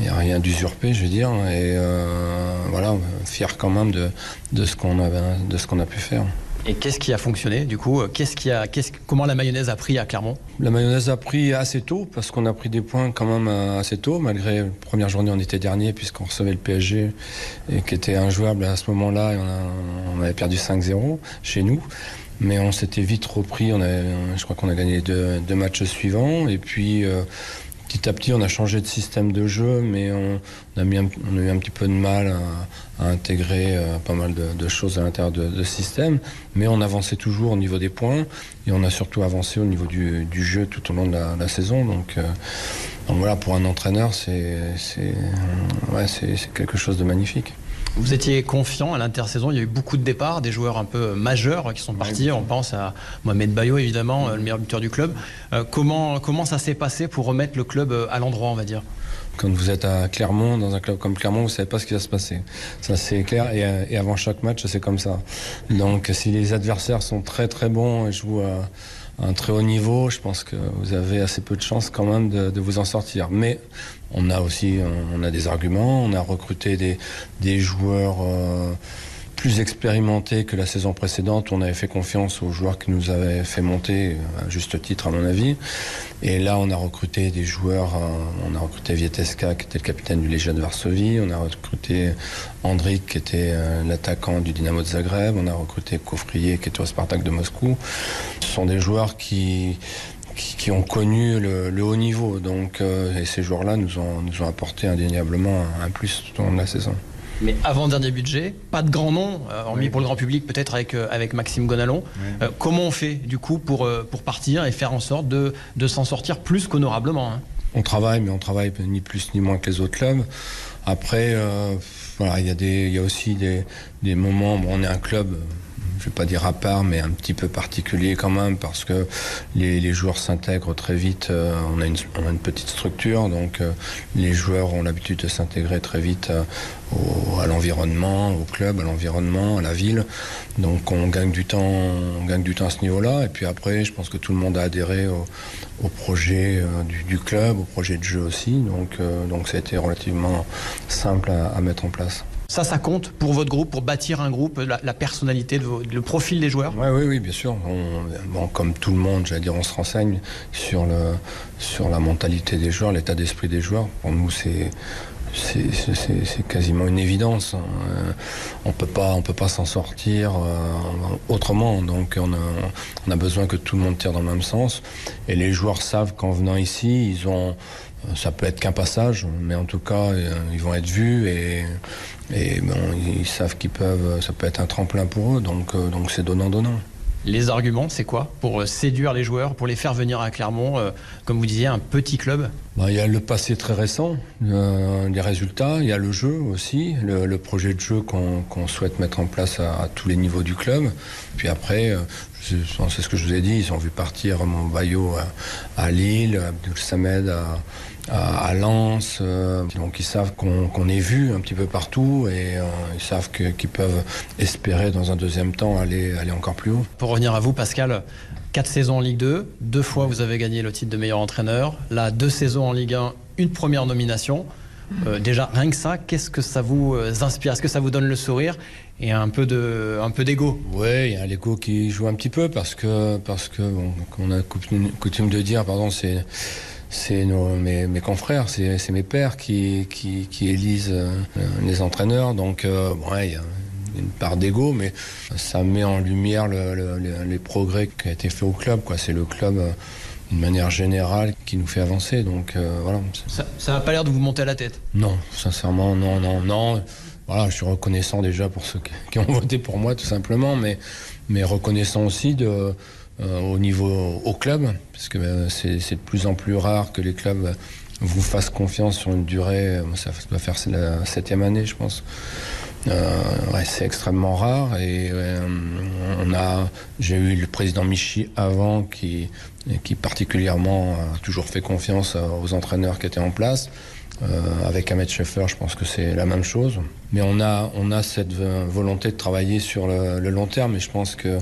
il a rien d'usurpé, je veux dire, et euh, voilà, fier quand même de, de ce qu'on a, de ce qu'on a pu faire. Et qu'est-ce qui a fonctionné, du coup qu'est-ce qui a, Comment la mayonnaise a pris à Clermont? La mayonnaise a pris assez tôt parce qu'on a pris des points quand même euh, assez tôt, malgré la première journée on était dernier puisqu'on recevait le PSG et qui était injouable à ce moment-là et on, a- avait perdu 5-0 chez nous. Mais on s'était vite repris, je crois qu'on a gagné deux matchs suivants et puis euh, petit à petit on a changé de système de jeu mais on, a, eu un petit peu de mal à, intégrer euh, pas mal de, choses à l'intérieur de, système mais on avançait toujours au niveau des points et on a surtout avancé au niveau du, jeu tout au long de la, saison. Donc, euh, donc voilà, pour un entraîneur, c'est quelque chose de magnifique. Vous étiez confiant à l'intersaison, il y a eu beaucoup de départs, des joueurs un peu majeurs qui sont partis. On pense à Mohamed Bayo, évidemment, euh, le meilleur buteur du club. Euh, comment, comment ça s'est passé pour remettre le club euh, à l'endroit, on va dire? Quand vous êtes à Clermont, dans un club comme Clermont, vous savez pas ce qui va se passer. Ça c'est clair. Et, euh, et avant chaque match, c'est comme ça. Donc si les adversaires sont très très bons et jouent à, à un très haut niveau, je pense que vous avez assez peu de chances quand même de, de vous en sortir. Mais on a aussi des arguments. On a recruté des, joueurs. euh, plus expérimentés que la saison précédente. On avait fait confiance aux joueurs qui nous avaient fait monter, à juste titre à mon avis. Et là, on a recruté des joueurs. euh, On a recruté Vieteska, qui était le capitaine du Légia de Varsovie. On a recruté Andrik, qui était euh, l'attaquant du Dynamo de Zagreb. On a recruté Kofrier, qui était au Spartak de Moscou. Ce sont des joueurs qui qui, qui ont connu le, le haut niveau. Donc, euh, et ces joueurs-là nous ont, nous ont apporté indéniablement un, un plus tout au long de la saison. Mais avant-dernier budget, pas de grand nom, euh, hormis pour le grand public, peut-être avec, euh, avec Maxime Gonalon. Euh, comment on fait, du coup, pour, euh, pour partir et faire en sorte de, de s'en sortir plus qu'honorablement hein? On travaille, mais on travaille ni plus ni moins que les autres clubs. Après, euh, voilà, il y, a des- il y a aussi des, des moments. Bon, on est un club, je vais pas dire à part, mais un petit peu particulier quand même, parce que les, joueurs s'intègrent très vite. euh, on, a une, petite structure, donc euh, les joueurs ont l'habitude de s'intégrer très vite euh, à l'environnement, au club, à l'environnement, à la ville. Donc on gagne du temps, on gagne du temps à ce niveau-là. Et puis après, je pense que tout le monde a adhéré au, projet du, club, au projet de jeu aussi. Donc, donc ça a été relativement simple à mettre en place. Ça, ça compte pour votre groupe, pour bâtir un groupe, la, personnalité, le profil des joueurs? Oui, oui, bien sûr. Comme tout le monde, j'allais dire, on se renseigne sur, le, sur la mentalité des joueurs, l'état d'esprit des joueurs. Pour nous, c'est c'est- quasiment une évidence. hein. Euh, On peut pas, on peut pas s'en sortir euh, autrement. Donc, on a, on a besoin que tout le monde tire dans le même sens. Et les joueurs savent qu'en venant ici, ils ont, ça peut être qu'un passage, mais en tout cas, euh, ils vont être vus et, et bon, ils savent qu'ils peuvent, ça peut être un tremplin pour eux. Donc, euh, donc c'est donnant donnant. Les arguments, c'est quoi Pour euh, séduire les joueurs, pour les faire venir à Clermont, euh, comme vous disiez, un petit club? Bah, il y a le passé très récent, euh, les résultats, il y a le jeu aussi, le, le projet de jeu qu'on souhaite mettre en place à, à tous les niveaux du club. Puis après, euh, c'est ce que je vous ai dit, ils ont vu partir mon Bayo à, à Lille, Abdul Samed à, à, Lens, euh, donc ils savent qu'on est vu un petit peu partout et euh, ils savent qu'ils peuvent espérer dans un deuxième temps aller, aller encore plus haut. Pour revenir à vous, Pascal, quatre saisons en Ligue 2, deux fois vous avez gagné le titre de meilleur entraîneur, là, deux saisons en Ligue 1, une première nomination. Euh, déjà, rien que ça, qu'est-ce que ça vous euh, inspire? Est-ce que ça vous donne le sourire et un peu de, un peu d'ego? Oui, il y a l'ego qui joue un petit peu parce que, parce que bon, qu'on a coutume, coutume de dire, pardon, c'est c'est mes, mes confrères, c'est mes pères qui, qui, qui élisent euh, les entraîneurs. Donc, euh, ouais, il y a une part d'ego, mais ça met en lumière le- le- le- les progrès qui ont été faits au club. C'est le club, euh, d'une manière générale, qui nous fait avancer. Donc, euh, voilà. Ça n'a pas l'air de vous monter à la tête? Non, sincèrement, non, non, non. Voilà, je suis reconnaissant déjà pour ceux qui, ont [LAUGHS] voté pour moi, tout simplement, mais, mais reconnaissant aussi de, au niveau au club, parce que euh, c'est de plus en plus rare que les clubs vous fassent confiance sur une durée. euh, Ça doit faire la septième année, je pense. Euh, ouais, c'est extrêmement rare et euh, on a j'ai eu le président Michi avant qui qui particulièrement a toujours fait confiance aux entraîneurs qui étaient en place euh, avec Ahmed Schaeffer je pense que c'est la même chose mais on a on a cette volonté de travailler sur le, le long terme et je pense que euh,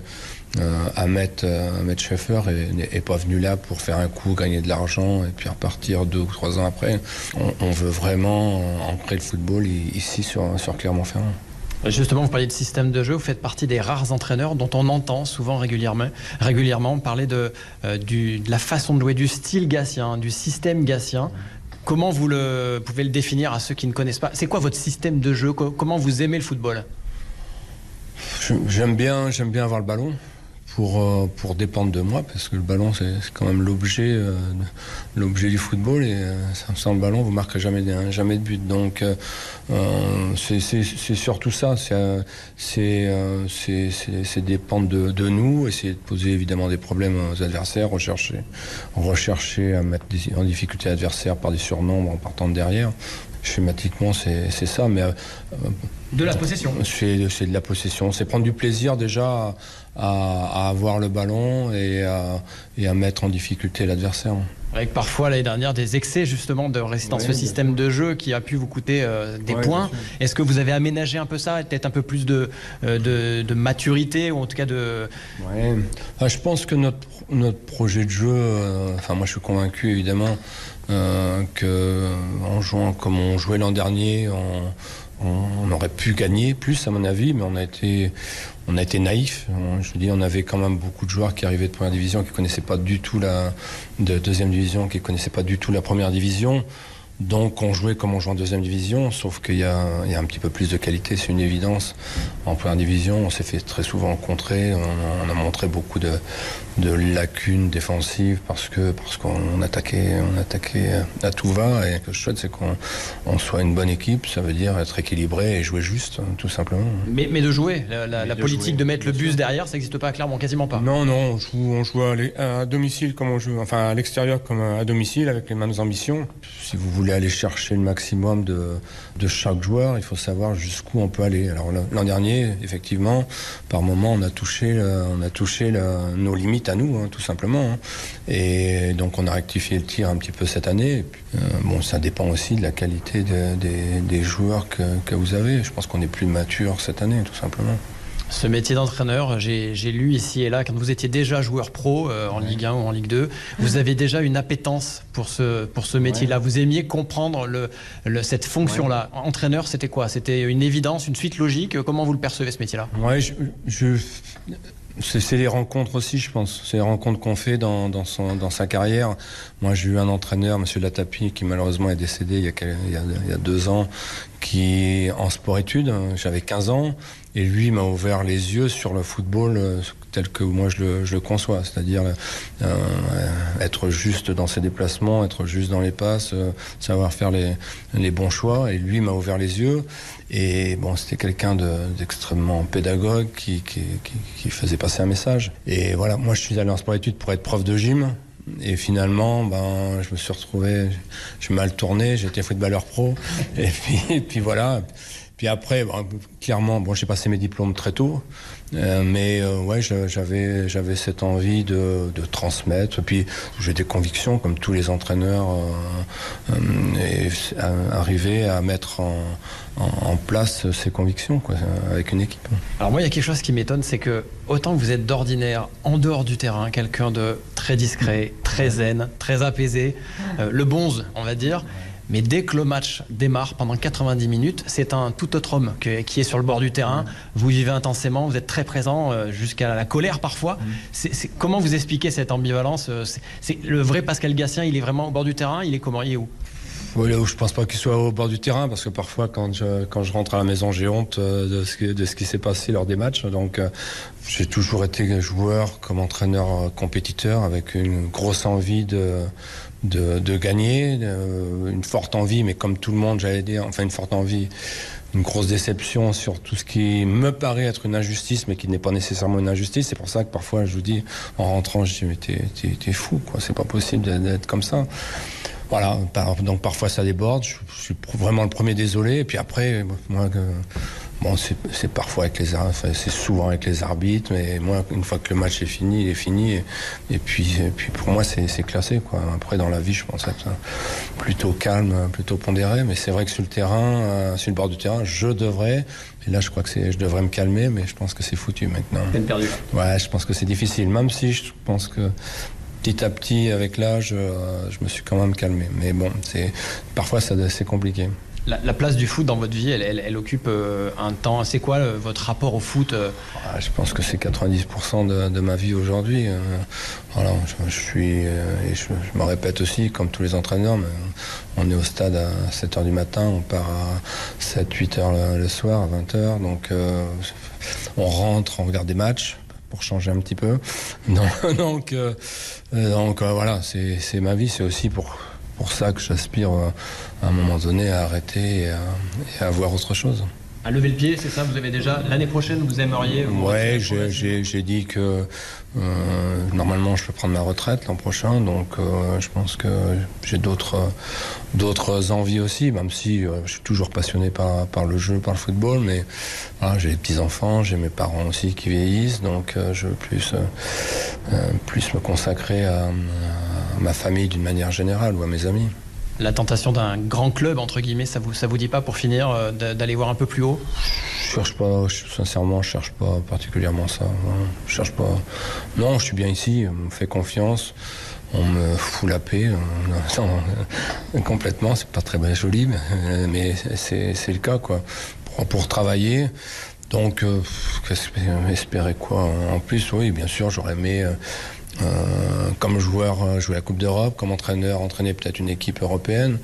Ahmed, euh, Ahmed Schaeffer est, n'est- est pas venu là pour faire un coup, gagner de l'argent et puis repartir deux ou trois ans après. On, on veut vraiment ancrer le football ici sur, sur Clermont-Ferrand. Justement, vous parliez de système de jeu, vous faites partie des rares entraîneurs dont on entend souvent régulièrement, régulièrement parler de, euh, du- de la façon de jouer, du style gassien, du système gassien. Comment vous le, pouvez le définir à ceux qui ne connaissent pas? C'est quoi votre système de jeu? Co- Comment vous aimez le football? J'aime bien, j'aime bien avoir le ballon pour, euh, pour dépendre de moi, parce que le ballon, c'est quand même l'objet euh, l'objet du football, et euh, sans- le ballon, vous marquerez jamais, de- jamais de but. Donc, euh, c'est surtout ça, c'est dépendre de, de nous, essayer de poser évidemment des problèmes aux adversaires, rechercher, rechercher à mettre des- en difficulté l'adversaire par des surnombres en partant de derrière. Schématiquement, c'est ça, mais... euh, De la possession. c'est c'est de la possession. C'est prendre du plaisir déjà à, à avoir le ballon et à, et à mettre en difficulté l'adversaire. Avec parfois l'année dernière des excès justement de rester dans ce système de jeu qui a pu vous coûter euh, des points. Est-ce que vous avez aménagé un peu ça, peut-être un peu plus de, euh, de, de maturité ou en tout cas de... Ouais. Ah, je pense que notre, notre projet de jeu, euh, enfin moi je suis convaincu évidemment euh, que en jouant comme on jouait l'an dernier, on, on- on aurait pu gagner plus à mon avis, mais on a été, on a été naïf. Je veux dire, on avait quand même beaucoup de joueurs qui arrivaient de première division, qui connaissaient pas du tout la de deuxième division, qui connaissaient pas du tout la première division. Donc on jouait comme on joue en deuxième division, sauf qu'il y, a un petit peu plus de qualité, c'est une évidence. En première division, on s'est fait très souvent contrer, on a montré beaucoup de, de lacunes défensives parce que parce qu'on attaquait, on attaquait à tout va. Et ce que je souhaite, c'est qu'on on soit une bonne équipe. Ça veut dire être équilibré et jouer juste, tout simplement. Mais, mais de jouer, la, la- la de politique jouer, de mettre le bus derrière, ça n'existe pas clairement, quasiment pas. Non, non, on joue, on joue à, à domicile comme on joue, enfin à l'extérieur comme à domicile avec les mêmes ambitions. Si vous voulez aller chercher le maximum de, de chaque joueur, il faut savoir jusqu'où on peut aller. Alors l'an dernier, effectivement, par moment, on a touché, le- on a touché nos limites à nous, hein, tout simplement. hein. Et donc on a rectifié le tir un petit peu cette année. Euh, bon, ça dépend aussi de la qualité de- des, des joueurs que, que vous avez. Je pense qu'on est plus mature cette année, tout simplement. Ce métier d'entraîneur, j'ai lu ici et là, quand vous étiez déjà joueur pro euh, en Ligue 1 ou en Ligue 2, vous avez déjà une appétence pour ce, pour ce métier-là. Vous aimiez comprendre le, le- cette fonction-là. Entraîneur, c'était quoi? C'était une évidence, une suite logique? Comment vous le percevez ce métier-là? Ouais, je, je- c'est les rencontres aussi, je pense. C'est les rencontres qu'on fait dans, dans, son, dans sa carrière. Moi, j'ai eu un entraîneur, Monsieur Latapi, qui malheureusement est décédé il y a, il y a, deux ans, qui en sport-études. J'avais 15 ans. Et lui m'a ouvert les yeux sur le football euh, tel que moi je le, je le conçois. C'est-à-dire euh, être juste dans ses déplacements, être juste dans les passes, euh, savoir faire les, les bons choix. Et lui m'a ouvert les yeux. Et bon, c'était quelqu'un de- d'extrêmement pédagogue qui, faisait passer un message. Et voilà, moi je suis allé en sport-études pour être prof de gym. Et finalement, ben, je me suis retrouvé, j'ai mal tourné, j'étais footballeur pro. Et puis voilà. Puis après, clairement, bon, j'ai passé mes diplômes très tôt, euh, mais euh, ouais, j'avais j'avais cette envie de, de transmettre. Puis j'ai des convictions, comme tous les entraîneurs, euh, euh, et arriver à mettre en, en- place ces convictions quoi, avec une équipe. Alors moi, il y a quelque chose qui m'étonne, c'est que autant que vous êtes d'ordinaire, en dehors du terrain, quelqu'un de très discret, très zen, très apaisé, le bonze, on va dire. Mais dès que le match démarre pendant 90 minutes, c'est un tout autre homme que- qui est sur le bord du terrain. Vous vivez intensément, vous êtes très présent, euh, jusqu'à la colère parfois. C'est- comment vous expliquez cette ambivalence euh, c'est- le vrai Pascal Gassien, il est vraiment au bord du terrain, il est comment Il est où? Oui, là où je pense pas qu'il soit au bord du terrain, parce que parfois, quand je, quand je rentre à la maison, j'ai honte euh, de ce, qui- de ce qui s'est passé lors des matchs. Donc, j'ai toujours été joueur comme entraîneur compétiteur, avec une grosse envie de, de, gagner, euh, une forte envie, mais comme tout le monde, j'allais dire, enfin une forte envie, une grosse déception sur tout ce qui me paraît être une injustice, mais qui n'est pas nécessairement une injustice. C'est pour ça que parfois, je vous dis, en rentrant, je dis, mais t'es, fou, quoi. C'est pas possible d'être- comme ça. Voilà, donc parfois ça déborde, je, suis vraiment le premier désolé, et puis après, moi, que- bon, c'est parfois avec les enfin, c'est souvent avec les arbitres, mais moi, une fois que le match est fini, il est fini, et, et puis, et puis pour moi, c'est classé, quoi. Après, dans la vie, je pense être plutôt calme, plutôt pondéré, mais c'est vrai que sur le terrain, euh, sur le bord du terrain, je devrais, et là, je crois que c'est, je devrais me calmer, mais je pense que c'est foutu maintenant. Peine perdue. Ouais, je pense que c'est difficile, même si je pense que petit à petit, avec l'âge, euh, je me suis quand même calmé. Mais bon, c'est parfois c'est compliqué. La, la place du foot dans votre vie, elle, occupe euh, un temps. C'est quoi euh, votre rapport au foot euh Ah, je pense que c'est 90% de, ma vie aujourd'hui. voilà, je, suis, je, me répète aussi, comme tous les entraîneurs, on est au stade à 7h du matin, on part à 7-8h le, le soir, à 20h, donc on rentre, on regarde des matchs pour changer un petit peu. [LAUGHS] Donc, donc, voilà, c'est ma vie, c'est aussi pour, pour ça que j'aspire euh, à un moment donné à arrêter et à voir autre chose. À lever le pied, c'est ça Vous avez déjà l'année prochaine, vous aimeriez vous Ouais, retirer j'ai- dit que euh, normalement je peux prendre ma retraite l'an prochain, donc euh, je pense que j'ai d'autres d'autres envies aussi, même si euh, je suis toujours passionné par, par le jeu, par le football, mais voilà, j'ai des petits enfants, j'ai mes parents aussi qui vieillissent, donc je veux plus plus me consacrer à, à ma famille d'une manière générale ou à mes amis. La tentation d'un grand club, entre guillemets, ça vous, vous dit pas pour finir euh, d'a- d'aller voir un peu plus haut? Je cherche pas, sincèrement, je cherche pas particulièrement ça. non. Je cherche pas. Non, je suis bien ici, on me fait confiance, on me fout la paix. [LAUGHS] non, complètement, c'est pas très joli, mais, euh, c'est le cas, quoi. Pour, travailler. Donc, euh, espérer quoi? En plus, oui, bien sûr, j'aurais aimé. Euh, comme joueur, euh, jouer la Coupe d'Europe, comme entraîneur, entraîner peut-être une équipe européenne.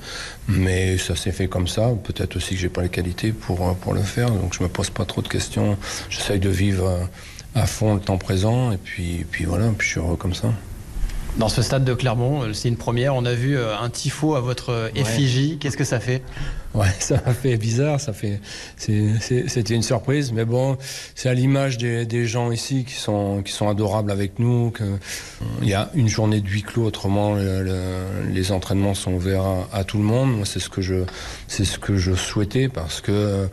Mais ça s'est fait comme ça. Peut-être aussi que j'ai pas les qualités pour, euh, pour le faire. Donc je me pose pas trop de questions. J'essaye de vivre à fond le temps présent. Et puis, puis voilà, puis je suis heureux comme ça. Dans ce stade de Clermont, euh, c'est une première. On a vu euh, un tifo à votre euh, effigie. Qu'est-ce que ça fait? Ouais, [LAUGHS] ça fait bizarre, ça fait, c'était une surprise, mais bon, c'est à l'image des, des gens ici qui sont, qui sont adorables avec nous. Que, il y a une journée de huis clos, autrement le- le- les entraînements sont ouverts à, à tout le monde. C'est ce que je, c'est ce que je souhaitais parce que.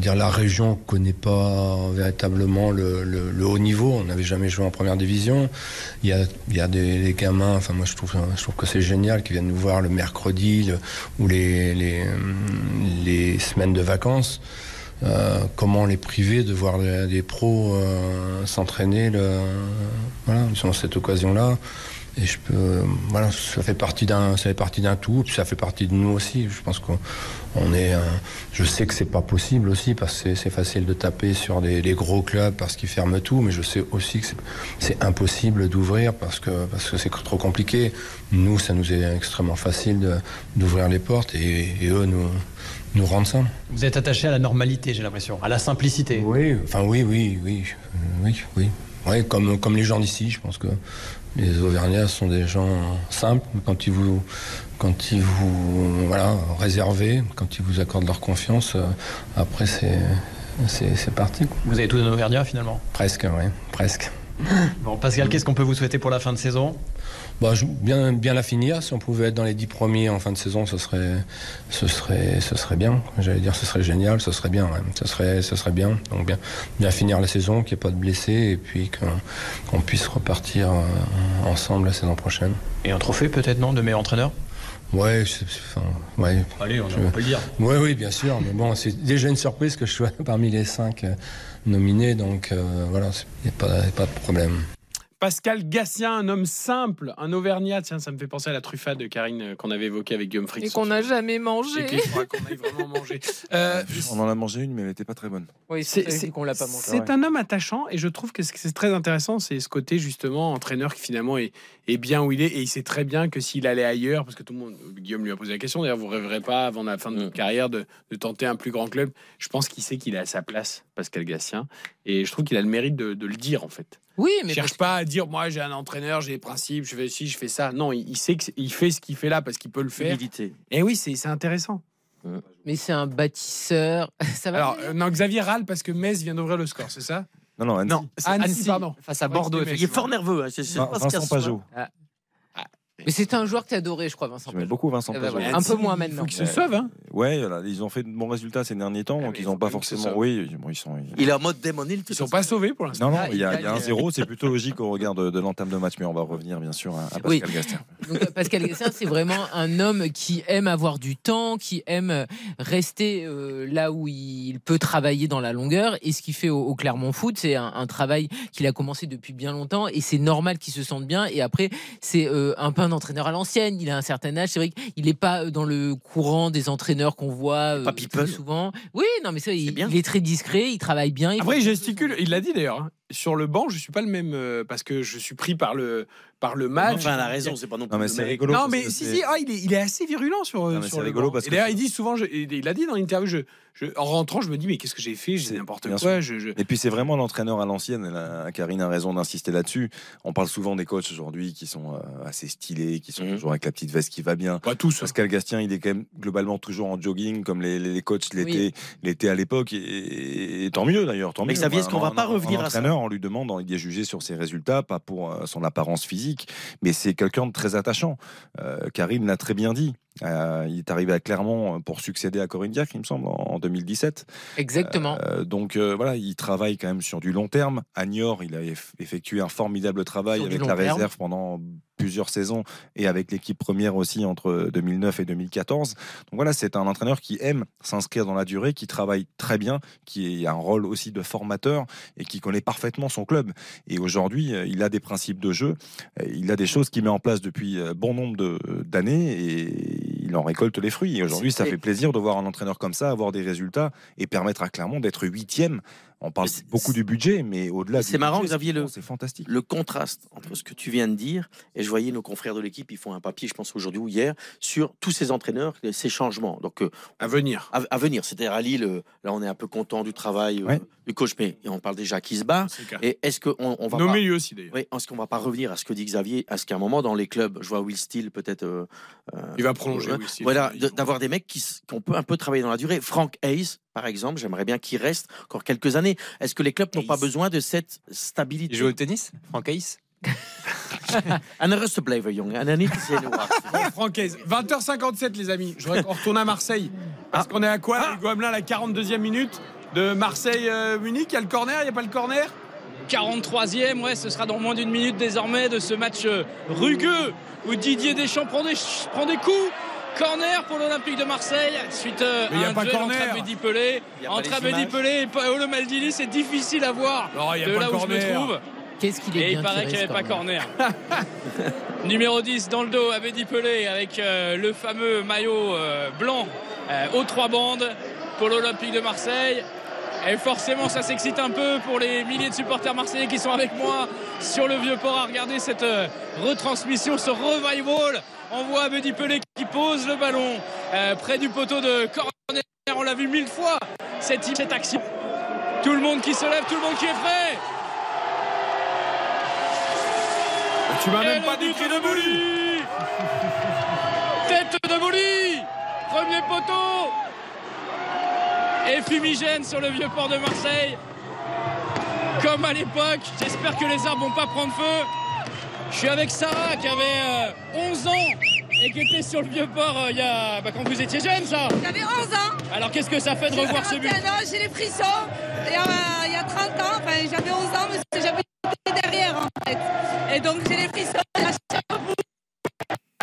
La région connaît pas véritablement le, haut niveau. On n'avait jamais joué en première division. Il y a, des, gamins, enfin moi je trouve, que c'est génial, qui viennent nous voir le mercredi ou les, les, les semaines de vacances. Euh, comment les priver de voir les- des pros euh, s'entraîner voilà, sur cette occasion-là. Et je peux, voilà, ça fait partie d'un, ça fait partie d'un tout, puis ça fait partie de nous aussi. Je pense qu'on on est, je sais que c'est pas possible aussi parce que c'est- facile de taper sur des, des gros clubs parce qu'ils ferment tout, mais je sais aussi que c'est- impossible d'ouvrir parce que parce que c'est trop compliqué. Nous, ça nous est extrêmement facile d'ouvrir les portes et, et eux nous nous rendent ça. Vous êtes attaché à la normalité, j'ai l'impression, à la simplicité. Oui, enfin oui, oui, oui, euh, oui, oui. Ouais, comme, comme les gens d'ici, je pense que les Auvergnats sont des gens simples. Quand ils vous, quand ils vous voilà, réservés, quand ils vous accordent leur confiance, euh, après c'est, c'est, parti. quoi. Vous avez tout donné Auvergnat finalement? Presque, oui, presque. Bon, Pascal, qu'est-ce qu'on peut vous souhaiter pour la fin de saison? Bah, bien, bien la finir. Si on pouvait être dans les dix premiers en fin de saison, ce serait, ce serait, ce serait bien. J'allais dire, ce serait génial, ce serait bien. ouais. Ce serait, ce serait bien. Donc bien, bien finir la saison, qu'il n'y ait pas de blessés et puis qu'on, puisse repartir euh, ensemble la saison prochaine. Et un trophée peut-être, non, de meilleur entraîneur? Ouais, enfin, ouais. Allez, on, Je- on peut le dire. Oui, oui, bien sûr. Mais bon, c'est déjà une surprise que je sois [LAUGHS] parmi les cinq euh, nominés. Donc euh, voilà, il n'y a, a pas de problème. Pascal Gassien, un homme simple, un Auvergnat. Tiens, ça me fait penser à la truffade de Karine euh, qu'on avait évoquée avec Guillaume Fritz. Et qu'on n'a jamais Et mangé. qu'il faudra qu'on aille vraiment manger. Euh, [LAUGHS] On en a mangé une, mais elle n'était pas très bonne. Oui, c'est c'est c'est- qu'on l'a pas mangé. c'est un homme attachant et je trouve que ce que c'est très intéressant, c'est ce côté justement entraîneur qui finalement est, est bien où il est et il sait très bien que s'il allait ailleurs, parce que tout le monde, Guillaume lui a posé la question, d'ailleurs vous rêverez pas avant la fin de votre carrière de, de tenter un plus grand club? Je pense qu'il sait qu'il est à sa place, Pascal Gassien, et je trouve qu'il a le mérite de, de le dire en fait. Oui, Il mais cherche pas à dire moi j'ai un entraîneur, j'ai des principes, je fais ci, je fais ça. Non, il, il sait qu'il fait ce qu'il fait là parce qu'il peut le faire. Humilité. Et oui, c'est c'est intéressant. mais c'est un bâtisseur. [LAUGHS] Ça va Alors, euh, non, Xavier râle parce que Metz vient d'ouvrir le score, c'est ça? Non, non, Annecy. Non, c'est Annecy, Annecy, pardon. face à Bordeaux. Il est fort nerveux. hein, je sais Vin- pas ce qu'il y a Vincent ce soir. Pajot. Mais c'est un joueur que tu adoré, je crois, Vincent. J'aimais beaucoup Vincent Eh ben Pajot. voilà. Un peu moins Il maintenant. faut qu'il se sauve. Hein. Ouais, ils ont fait de bons résultats ces derniers temps, Ah, donc ils il n'ont pas forcément. Oui, bon, ils sont. Il est en mode Damon Hill. Ils sont pas sauvés pour l'instant. Non, non, Ah, il y a, il il y a un zéro, c'est plutôt logique au regard de, de l'entame de match, mais on va revenir bien sûr à, à Pascal Oui. Donc, euh, Pascal Gassien, c'est vraiment un homme qui aime avoir du temps, qui aime euh, rester euh, là où il peut travailler dans la longueur. Et ce qu'il fait au, au Clermont Foot, c'est un, un travail qu'il a commencé depuis bien longtemps. Et c'est normal qu'il se sente bien. Et après, c'est euh, un peu un entraîneur à l'ancienne. Il a un certain âge. C'est vrai qu'il n'est pas euh, dans le courant des entraîneurs qu'on voit euh, Pas plus people. souvent. Oui, non, mais ça, il, est très discret. Il travaille bien. il Après, il gesticule. Il l'a dit d'ailleurs. hein. Sur le banc, je suis pas le même euh, parce que je suis pris par le par le match. Enfin, elle a raison, c'est pas non plus. Non, mais c'est rigolo. Non, mais si, si, ah, il, est, il est assez virulent sur, Non, mais sur c'est le rigolo banc. parce Et que- d'ailleurs, il dit souvent, je- il a dit dans l'interview, je, je, en rentrant, je me dis, mais qu'est-ce que j'ai fait? J'ai n'importe quoi. Je, je- Et puis c'est vraiment l'entraîneur à l'ancienne. Karine a raison d'insister là-dessus. On parle souvent des coachs aujourd'hui qui sont euh, assez stylés, qui sont Mhm. toujours avec la petite veste qui va bien. Pas tous. Pascal Gastien, il est quand même globalement toujours en jogging, comme les, les- les coachs l'étaient l'étaient à l'époque, et, et tant mieux d'ailleurs. Tant Mais mieux. Xavier, est-ce qu'on va pas revenir à ça? entraîneur, on lui demande, il est jugé sur ses résultats, pas pour euh, son apparence physique, mais c'est quelqu'un de très attachant. Euh, Karine l'a très bien dit. Euh, il est arrivé à Clermont pour succéder à Corinne Diacre, il me semble, en, en 2017. Exactement. Euh, donc euh, voilà, il travaille quand même sur du long terme. À Niort, il a eff- effectué un formidable travail Sur avec la terme. réserve pendant plusieurs saisons et avec l'équipe première aussi entre 2009 et 2014. Donc voilà, c'est un entraîneur qui aime s'inscrire dans la durée, qui travaille très bien, qui a un rôle aussi de formateur et qui connaît parfaitement son club. Et aujourd'hui, euh, il a des principes de jeu, euh, il a des choses qu'il met en place depuis euh, bon nombre d'années et il en récolte les fruits. Et aujourd'hui, ça fait plaisir de voir un entraîneur comme ça avoir des résultats et permettre à Clermont d'être huitième On parle beaucoup du budget, mais au-delà C'est marrant, budget, Xavier, le, c'est fantastique. le contraste entre ce que tu viens de dire et je voyais nos confrères de l'équipe, ils font un papier, je pense aujourd'hui ou hier, sur tous ces entraîneurs, ces changements. Donc euh, à venir, à, à venir. C'est-à-dire à Lille, euh, là on est un peu content du travail euh, du coach, mais et on parle déjà qui se bat. Et est-ce qu'on on va Nos pas- milieux aussi d'ailleurs. Oui, est-ce qu'on va pas revenir à ce que dit Xavier, à ce qu'à un moment dans les clubs, je vois Will Steele peut-être. euh, euh, Il va prolonger, euh, Will Steele. Voilà, d'avoir des mecs qui, ont peut un peu travailler dans la durée. Frank Hayes, par exemple, j'aimerais bien qu'il reste encore quelques années. Est-ce que les clubs n'ont pas besoin de cette stabilité? Il joue au tennis? Franck. Bon, Francaise, 20h57 les amis. Je voudrais qu'on retourne à Marseille. Parce qu'on est à quoi Hugo Hamelin, la 42e minute de Marseille-Munich. Il y a le corner, il n'y a pas le corner? 43e, ouais, ce sera dans moins d'une minute désormais de ce match euh, rugueux où Didier Deschamps prend des, ch- prend des coups. Corner pour l'Olympique de Marseille suite euh, à un pas duel corner. entre Abedi Pelé. Entre Abedi. Pelé et Paolo Maldini, c'est difficile à voir Non, de là où je me trouve. Qu'est-ce qu'il est Et il paraît qu'il n'y avait pas corner. [LAUGHS] Numéro 10 dans le dos, Abedi Pelé avec euh, le fameux maillot euh, blanc euh, aux trois bandes pour l'Olympique de Marseille. Et forcément, ça s'excite un peu pour les milliers de supporters marseillais qui sont avec moi sur le vieux port à regarder cette euh, retransmission, ce revival. On voit Abedi Pelé qui pose le ballon euh, près du poteau de corner. On l'a vu mille fois, cette, cette action. Tout le monde qui se lève, tout le monde qui est prêt. Tu m'as même pas décrit de Boli Tête de Boli Premier poteau Et fumigène sur le vieux port de Marseille. Comme à l'époque, j'espère que les arbres vont pas prendre feu. Je suis avec Sarah qui avait euh, 11 ans et qui était sur le vieux port euh, il y a, bah, quand vous étiez jeune, ça. J'avais 11 ans. Alors qu'est-ce que ça fait de revoir ce but 41 ans, j'ai les frissons. Il y, a, il y a 30 ans, enfin j'avais 11 ans, mais été derrière en fait. Et donc j'ai les frissons.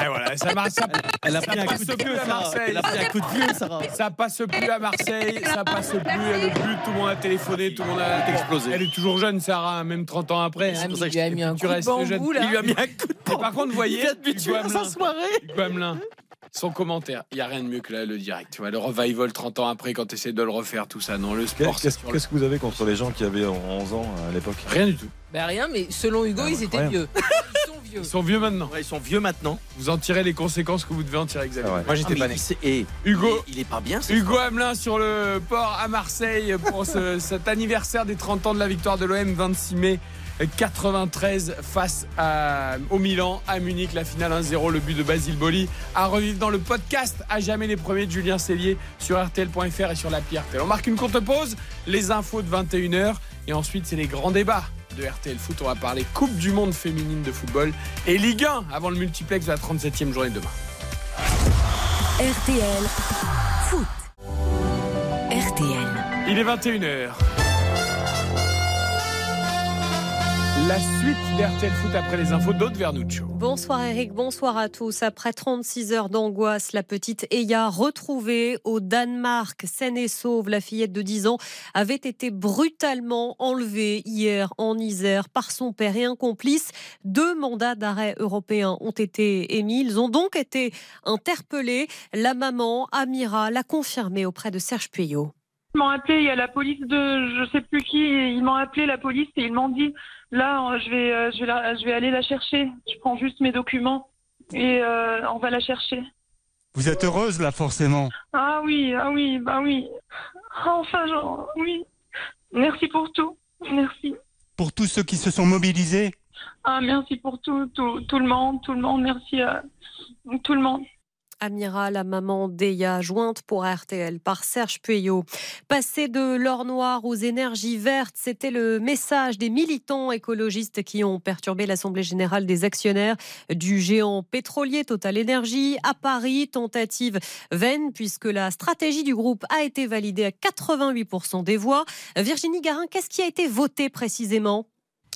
Et voilà, ça marche. Ça, Elle a pris un passe coup de plus vieux, à Sarah. Marseille. Elle a pris un coup de vieux, Sarah. Ça passe plus à Marseille, ça passe plus le but, tout le monde a téléphoné, tout le monde a explosé. Elle est toujours jeune, Sarah, même 30 ans après. Ah, hein. C'est pour il ça lui a que mis je- un tu coup de restes bambou, jeune. là. Il lui a mis un coup de Mais par contre, vous voyez, Hugo Hamelin, son commentaire, il n'y a rien de mieux que là, le direct. Tu vois, le revival 30 ans après, quand tu essaies de le refaire, tout ça. Non, le sport, Qu'est-ce que vous avez contre les gens qui avaient 11 ans à l'époque? Rien du tout. Ben rien, mais selon Hugo, ils étaient vieux. [LAUGHS] Ils sont vieux. Ils sont vieux maintenant. Ouais, ils sont vieux maintenant. Vous en tirez les conséquences que vous devez en tirer, Xavier. Ah ouais. Moi j'étais Ah, pas né. et Hugo, il, il est pas bien. ce Hugo soir. Hamelin sur le port à Marseille pour ce- [LAUGHS] cet anniversaire des 30 ans de la victoire de l'OM 26 mai 93 face à, au Milan à Munich la finale 1-0 le but de Basile Boli à revivre dans le podcast à jamais les premiers de Julien Cellier sur RTL.fr et sur l'appli RTL. On marque une courte pause, les infos de 21h et ensuite c'est les grands débats de RTL Foot. On va parler Coupe du Monde féminine de football et Ligue 1 avant le multiplex de la 37e journée de demain. RTL Foot. RTL. Il est 21h. La suite d'RTL Foot après les infos d'Aude Vernuccio. Bonsoir Eric, bonsoir à tous. Après 36 heures d'angoisse, la petite Eya retrouvée au Danemark, saine et sauve, la fillette de 10 ans, avait été brutalement enlevée hier en Isère par son père et un complice. Deux mandats d'arrêt européens ont été émis. Ils ont donc été interpellés. La maman, Amira, l'a confirmé auprès de Serge Puyot. Ils m'ont appelé, il y a la police de je sais plus qui, ils m'ont appelé la police et ils m'ont dit là euh, je vais euh, je vais la- je vais aller la chercher. Je prends juste mes documents et euh, on va la chercher. Vous êtes heureuse là forcément. Ah oui, ah oui, bah oui. Ah, Enfin genre oui. Merci pour tout. Merci. Pour tous ceux qui se sont mobilisés, Ah merci pour tout tout tout le monde, tout le monde, merci à tout le monde. Amira, la maman d'Eya, jointe pour RTL par Serge Puyot. Passer de l'or noir aux énergies vertes, c'était le message des militants écologistes qui ont perturbé l'Assemblée générale des actionnaires du géant pétrolier Total Energy à Paris. Tentative vaine puisque la stratégie du groupe a été validée à 88% des voix. Virginie Garin, qu'est-ce qui a été voté précisément?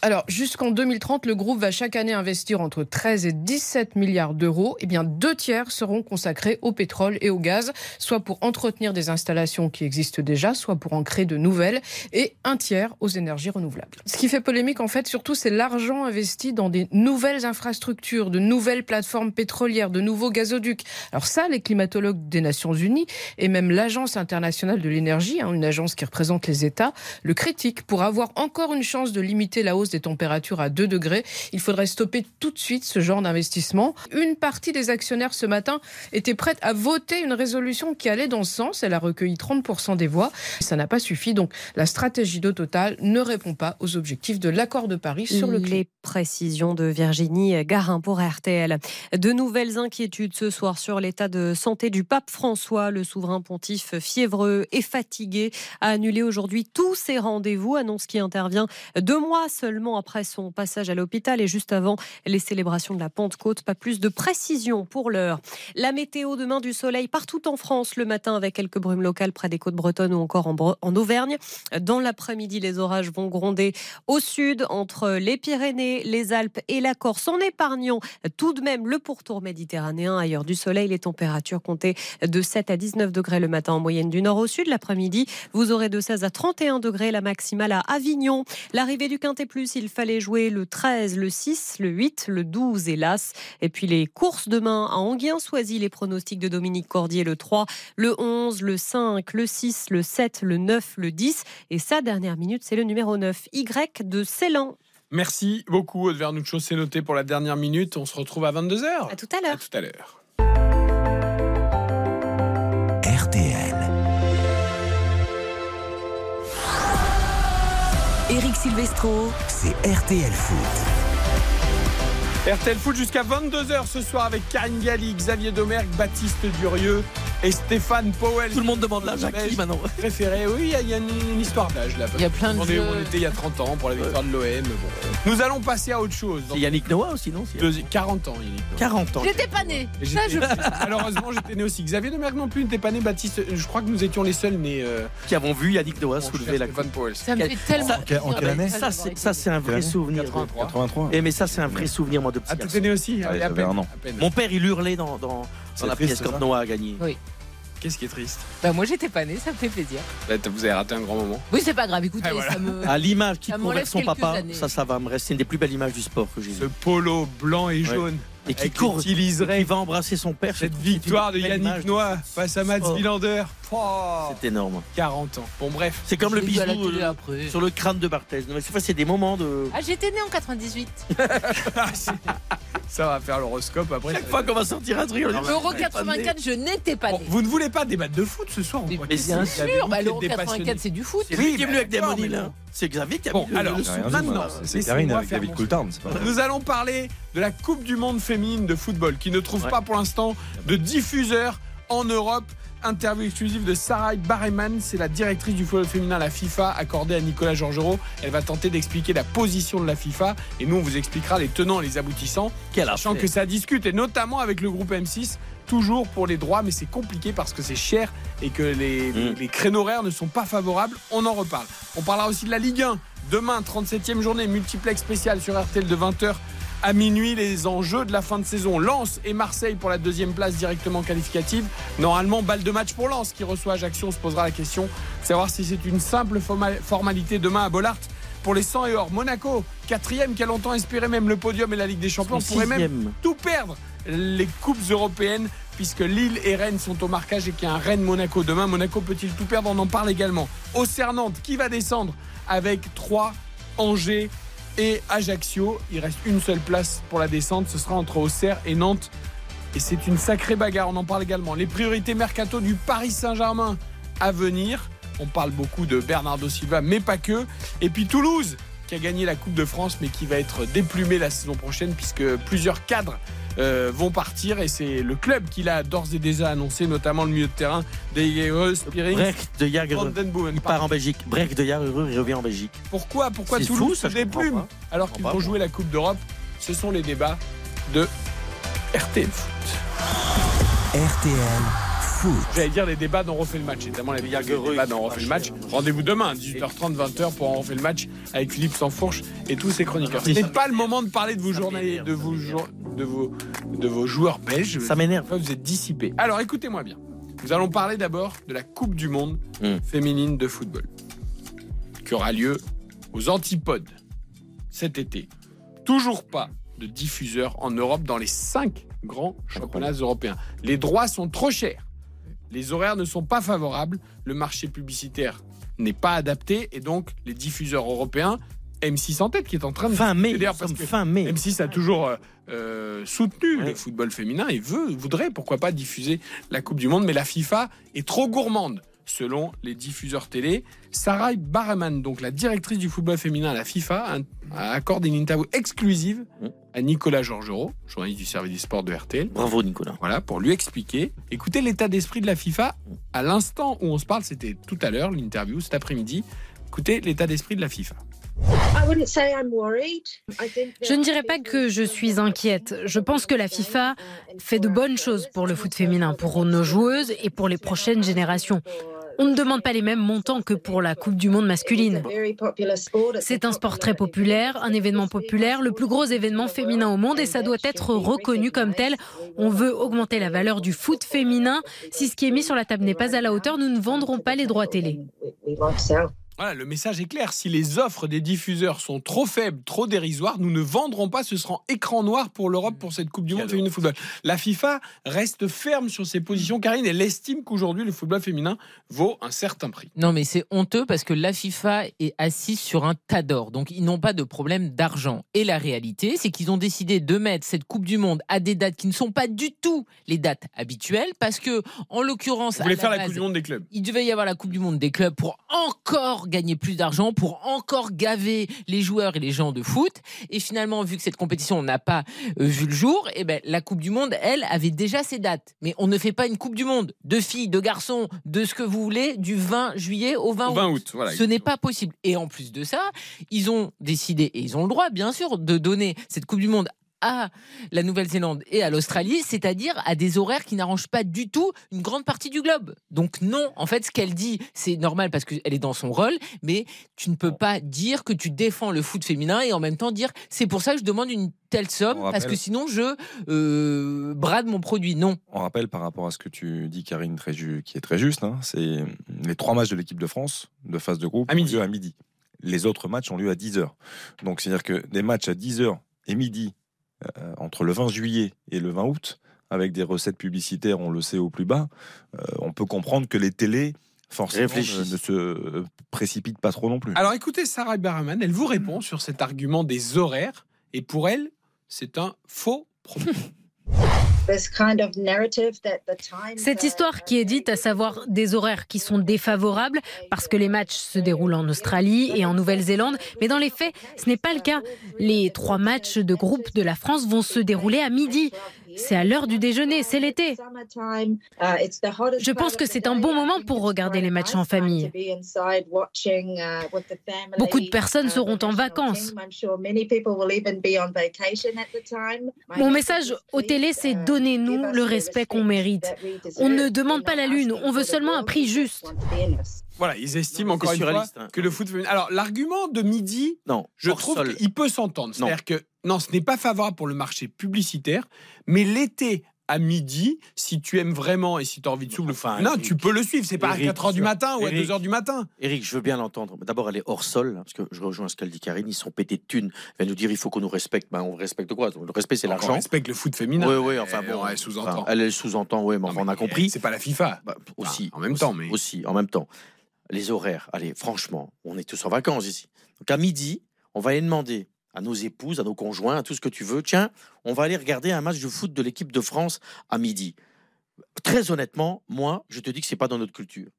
Alors, jusqu'en 2030, le groupe va chaque année investir entre 13 et 17 milliards d'euros. Eh bien, deux tiers seront consacrés au pétrole et au gaz, soit pour entretenir des installations qui existent déjà, soit pour en créer de nouvelles, et un tiers aux énergies renouvelables. Ce qui fait polémique, en fait, surtout, c'est l'argent investi dans des nouvelles infrastructures, de nouvelles plateformes pétrolières, de nouveaux gazoducs. Alors ça, les climatologues des Nations Unies et même l'Agence internationale de l'énergie, hein, une agence qui représente les États, le critiquent pour avoir encore une chance de limiter la hausse des températures à 2 degrés. Il faudrait stopper tout de suite ce genre d'investissement. Une partie des actionnaires ce matin était prête à voter une résolution qui allait dans ce sens. Elle a recueilli 30% des voix. Ça n'a pas suffi. Donc la stratégie de Total ne répond pas aux objectifs de l'accord de Paris sur le climat. Les précisions de Virginie Garin pour RTL. De nouvelles inquiétudes ce soir sur l'état de santé du pape François. Le souverain pontife fiévreux et fatigué a annulé aujourd'hui tous ses rendez-vous, annonce qui intervient deux mois seulement après son passage à l'hôpital et juste avant les célébrations de la Pentecôte. Pas plus de précision pour l'heure. La météo demain du soleil partout en France le matin avec quelques brumes locales près des côtes bretonnes ou encore en, Auvergne. Dans l'après-midi, les orages vont gronder au sud entre les Pyrénées, les Alpes et la Corse en épargnant tout de même le pourtour méditerranéen. Ailleurs du soleil, les températures comptées de 7 à 19 degrés le matin en moyenne du nord au sud. L'après-midi, vous aurez de 16 à 31 degrés la maximale à Avignon. L'arrivée du Quintet Plus, il fallait jouer le 13, le 6, le 8, le 12, hélas. Et puis les courses demain à Anguien-Soisy, les pronostics de Dominique Cordier, le 3, le 11, le 5, le 6, le 7, le 9, le 10. Et sa dernière minute, c'est le numéro 9, Y de Ceylan. Merci beaucoup, Aude Vernuccio. C'est noté pour la dernière minute. On se retrouve à 22h. À tout à l'heure. À tout à l'heure. Eric Silvestro. C'est RTL Foot. RTL Foot jusqu'à 22h ce soir avec Karine Galli, Xavier Domergue, Baptiste Durieux et Stéphane Powell. Tout le monde demande l'âge à qui maintenant Préféré, oui, il y a- il y, a une, histoire d'âge là. Il y a plein de jeux. où on était il y a 30 ans pour la victoire de l'OM. Bon. Nous allons passer à autre chose. C'est Yannick Noah aussi, non Deuxi- 40 ans, Yannick. Noah. 40 ans. J'étais pas né. Et Ça, j'étais- je... Malheureusement, j'étais né aussi. Xavier Domergue non plus n'était pas né. Baptiste, je crois que nous étions les seuls nés. euh, Qui avons vu Yannick Noah soulever la Stéphane Powell. Ça me fait tellement. Ça- En quelle année Ça, c'est- un vrai souvenir. 83. 83. Eh, mais ça, c'est un vrai souvenir, moi, de petit Ah, aussi Ouais, Allez, à j'avais peine, un an. à peine. Mon père, il hurlait dans, dans, dans C'est la triste, pièce quand ça Noah a gagné. Oui. Qu'est-ce qui est triste Bah, moi, j'étais pas né, ça me fait plaisir. Bah, Vous avez raté un grand moment. Oui, c'est pas grave. Écoutez, Ah, voilà. ça me. À l'image qui Ça court m'enlève vers son quelques papa, années. ça, ça va me rester une des plus belles images du sport que j'ai Ce vu. polo blanc et jaune. Et qui avec court, utiliserait qui va embrasser son père. cette c'est- c'est une victoire de belle Yannick image. Noah face à Mats Oh. Wilander. Oh, C'est énorme. 40 ans. Bon, bref. C'est comme le bisou euh, après. sur le crâne de Barthez. Non, mais c'est c'est des moments de. Ah, j'étais né en 98. [LAUGHS] Ça va faire l'horoscope après. Chaque fois qu'on va sortir un truc, on dit, Euro Ah, 84, je n'étais pas Bon, né. vous ne voulez pas débattre de foot ce soir Mais avez sûr, bah, l'Euro êtes des 84, passionnés. c'est du foot. C'est lui Oui, qui est venu avec des monies là. C'est Xavier qui a Bon, mis le- alors, le maintenant, c'est C'est Karine avec David Coulthard. c'est Nous allons parler de la Coupe du Monde féminine de football qui ne trouve Ouais. pas pour l'instant de diffuseur en Europe. Interview exclusive de Sarah Barreman, c'est la directrice du football féminin à la FIFA, accordée à Nicolas Georgerot. Elle va tenter d'expliquer la position de la FIFA et nous on vous expliquera les tenants et les aboutissants, Quelle sachant que ça discute et notamment avec le groupe M6, toujours pour les droits, mais c'est compliqué parce que c'est cher et que les, Mm. les créneaux horaires ne sont pas favorables. On en reparle. On parlera aussi de la Ligue 1. Demain, 37e journée, multiplex spécial sur RTL de 20h à minuit les enjeux de la fin de saison. Lens et Marseille pour la deuxième place directement qualificative. Normalement, balle de match pour Lens qui reçoit Ajaccio. On se posera la question de savoir si c'est une simple forma- formalité demain à Bollard. Pour les 100 et or, Monaco, quatrième qui a longtemps espéré même le podium et la Ligue des Champions, pourrait même tout perdre les coupes européennes puisque Lille et Rennes sont au marquage et qu'il y a un Rennes-Monaco demain. Monaco peut-il tout perdre? On en parle également. Auxerre Nantes qui va descendre avec 3 Angers et Ajaccio. Il reste une seule place pour la descente. Ce sera entre Auxerre et Nantes. Et c'est une sacrée bagarre. On en parle également. Les priorités mercato du Paris Saint-Germain à venir. On parle beaucoup de Bernardo Silva, mais pas que. Et puis Toulouse, qui a gagné la Coupe de France, mais qui va être déplumé la saison prochaine, puisque plusieurs cadres euh, vont partir. Et c'est le club qui l'a d'ores et déjà annoncé, notamment le milieu de terrain, Diego Spiring. Brecht de Jagereux. Il part en Belgique. Brecht de Jagereux, il revient en Belgique. Pourquoi, pourquoi Toulouse fou, ça, se déplume pas. alors qu'ils vont jouer la Coupe d'Europe? Ce sont les débats de RTL Foot. RTL foot. J'allais dire les débats dont refait le match. Évidemment, les débats dont refait le match. Rendez-vous demain, 18h30, 20h, pour en refait le match avec Philippe Sansfourche et tous ses chroniqueurs. Ce n'est pas le moment de parler de vos journaliers, de vos, jour- de vos, de vos joueurs belges. Ça m'énerve. Vous êtes dissipés. Alors, écoutez-moi bien. Nous allons parler d'abord de la Coupe du Monde Hmm. féminine de football qui aura lieu aux Antipodes cet été. Toujours pas de diffuseur en Europe dans les cinq grands championnats européens. Les droits sont trop chers. Les horaires ne sont pas favorables. Le marché publicitaire n'est pas adapté. Et donc, les diffuseurs européens, M6 en tête, qui est en train de. Fin mai, parce que fin mai. M6 a toujours euh, euh, soutenu le football féminin et veut, voudrait, pourquoi pas, diffuser la Coupe du Monde. Mais la FIFA est trop gourmande, selon les diffuseurs télé. Sarai Baraman, donc la directrice du football féminin à la FIFA, a, accordé une interview exclusive à Nicolas Georgerot, journaliste du service des sports de RTL. Bravo Nicolas. Voilà, pour lui expliquer. Écoutez l'état d'esprit de la FIFA à l'instant où on se parle, c'était tout à l'heure, l'interview, cet après-midi. Écoutez l'état d'esprit de la FIFA. Je ne dirais pas que je suis inquiète. Je pense que la FIFA fait de bonnes choses pour le foot féminin, pour nos joueuses et pour les prochaines générations. On ne demande pas les mêmes montants que pour la Coupe du Monde masculine. C'est un sport très populaire, un événement populaire, le plus gros événement féminin au monde et ça doit être reconnu comme tel. On veut augmenter la valeur du foot féminin. Si ce qui est mis sur la table n'est pas à la hauteur, nous ne vendrons pas les droits télé. Voilà, le message est clair. Si les offres des diffuseurs sont trop faibles, trop dérisoires, nous ne vendrons pas. Ce sera écran noir pour l'Europe pour cette Coupe du Monde féminine de football. La FIFA reste ferme sur ses positions, Karine. Elle estime qu'aujourd'hui, le football féminin vaut un certain prix. Non, mais c'est honteux parce que la FIFA est assise sur un tas d'or. Donc, ils n'ont pas de problème d'argent. Et la réalité, c'est qu'ils ont décidé de mettre cette Coupe du Monde à des dates qui ne sont pas du tout les dates habituelles parce que, en l'occurrence, Vous voulez faire la base, Coupe du Monde des clubs il devait y avoir la Coupe du Monde des clubs pour encore gagner plus d'argent, pour encore gaver les joueurs et les gens de foot. Et finalement, vu que cette compétition n'a pas euh, vu le jour, eh ben, la Coupe du Monde, elle, avait déjà ses dates. Mais on ne fait pas une Coupe du Monde de filles, de garçons, de ce que vous voulez, du 20 juillet au 20 Au 20 août, voilà. Ce n'est pas possible. Et en plus de ça, ils ont décidé, et ils ont le droit, bien sûr, de donner cette Coupe du Monde à la Nouvelle-Zélande et à l'Australie, c'est-à-dire à des horaires qui n'arrangent pas du tout une grande partie du globe. Donc non, en fait, ce qu'elle dit, c'est normal parce qu'elle est dans son rôle, mais tu ne peux pas dire que tu défends le foot féminin et en même temps dire c'est pour ça que je demande une telle somme parce que sinon je euh, brade mon produit. Non. On rappelle par rapport à ce que tu dis, Karine, très qui est très juste, hein, c'est les trois matchs de l'équipe de France de phase de groupe À midi. à midi. Les autres matchs ont lieu à 10h. Donc c'est-à-dire que des matchs à 10h et midi euh, entre le 20 juillet et le 20 août, avec des recettes publicitaires, on le sait, au plus bas, euh, on peut comprendre que les télés, forcément, ne, ne se euh, précipitent pas trop non plus. Alors écoutez, Sarah Baraman, elle vous répond sur cet argument des horaires. Et pour elle, c'est un faux propos. [LAUGHS] Cette histoire qui est dite, à savoir des horaires qui sont défavorables parce que les matchs se déroulent en Australie et en Nouvelle-Zélande, mais dans les faits, ce n'est pas le cas. Les trois matchs de groupe de la France vont se dérouler à midi. C'est à l'heure du déjeuner, c'est l'été. Je pense que c'est un bon moment pour regarder les matchs en famille. Beaucoup de personnes seront en vacances. Mon message aux télé, c'est donnez-nous le respect qu'on mérite. On ne demande pas la lune, on veut seulement un prix juste. Voilà, ils estiment encore une fois hein. que le foot féminin. Alors l'argument de midi, Non, je trouve qu'il peut s'entendre. C'est-à-dire que non, ce n'est pas favorable pour le marché publicitaire, mais l'été à midi, si tu aimes vraiment et si tu as envie de foot, non, tu peux le suivre. C'est pas à Eric, 4h du matin ou à Eric. 2h du matin. Eric, je veux bien l'entendre. D'abord, elle est hors sol, hein, parce que je rejoins ce qu'elle dit, Karine. Ils sont pétés de thunes. Elle va nous dire il faut qu'on nous respecte. Ben, on respecte quoi? Le respect, c'est Donc, on l'argent. respecte le foot féminin. Oui, oui, enfin Eh, bon. ouais, sous-entend. enfin, elle, elle sous-entend, oui, mais enfin, on a compris. C'est pas la FIFA. Bah, aussi. en même aussi, temps, mais- Aussi, en même temps. Les horaires, allez, franchement, on est tous en vacances ici. Donc à midi, on va aller demander à nos épouses, à nos conjoints, à tout ce que tu veux, tiens, on va aller regarder un match de foot de l'équipe de France à midi. Très honnêtement, moi, je te dis que c'est pas dans notre culture.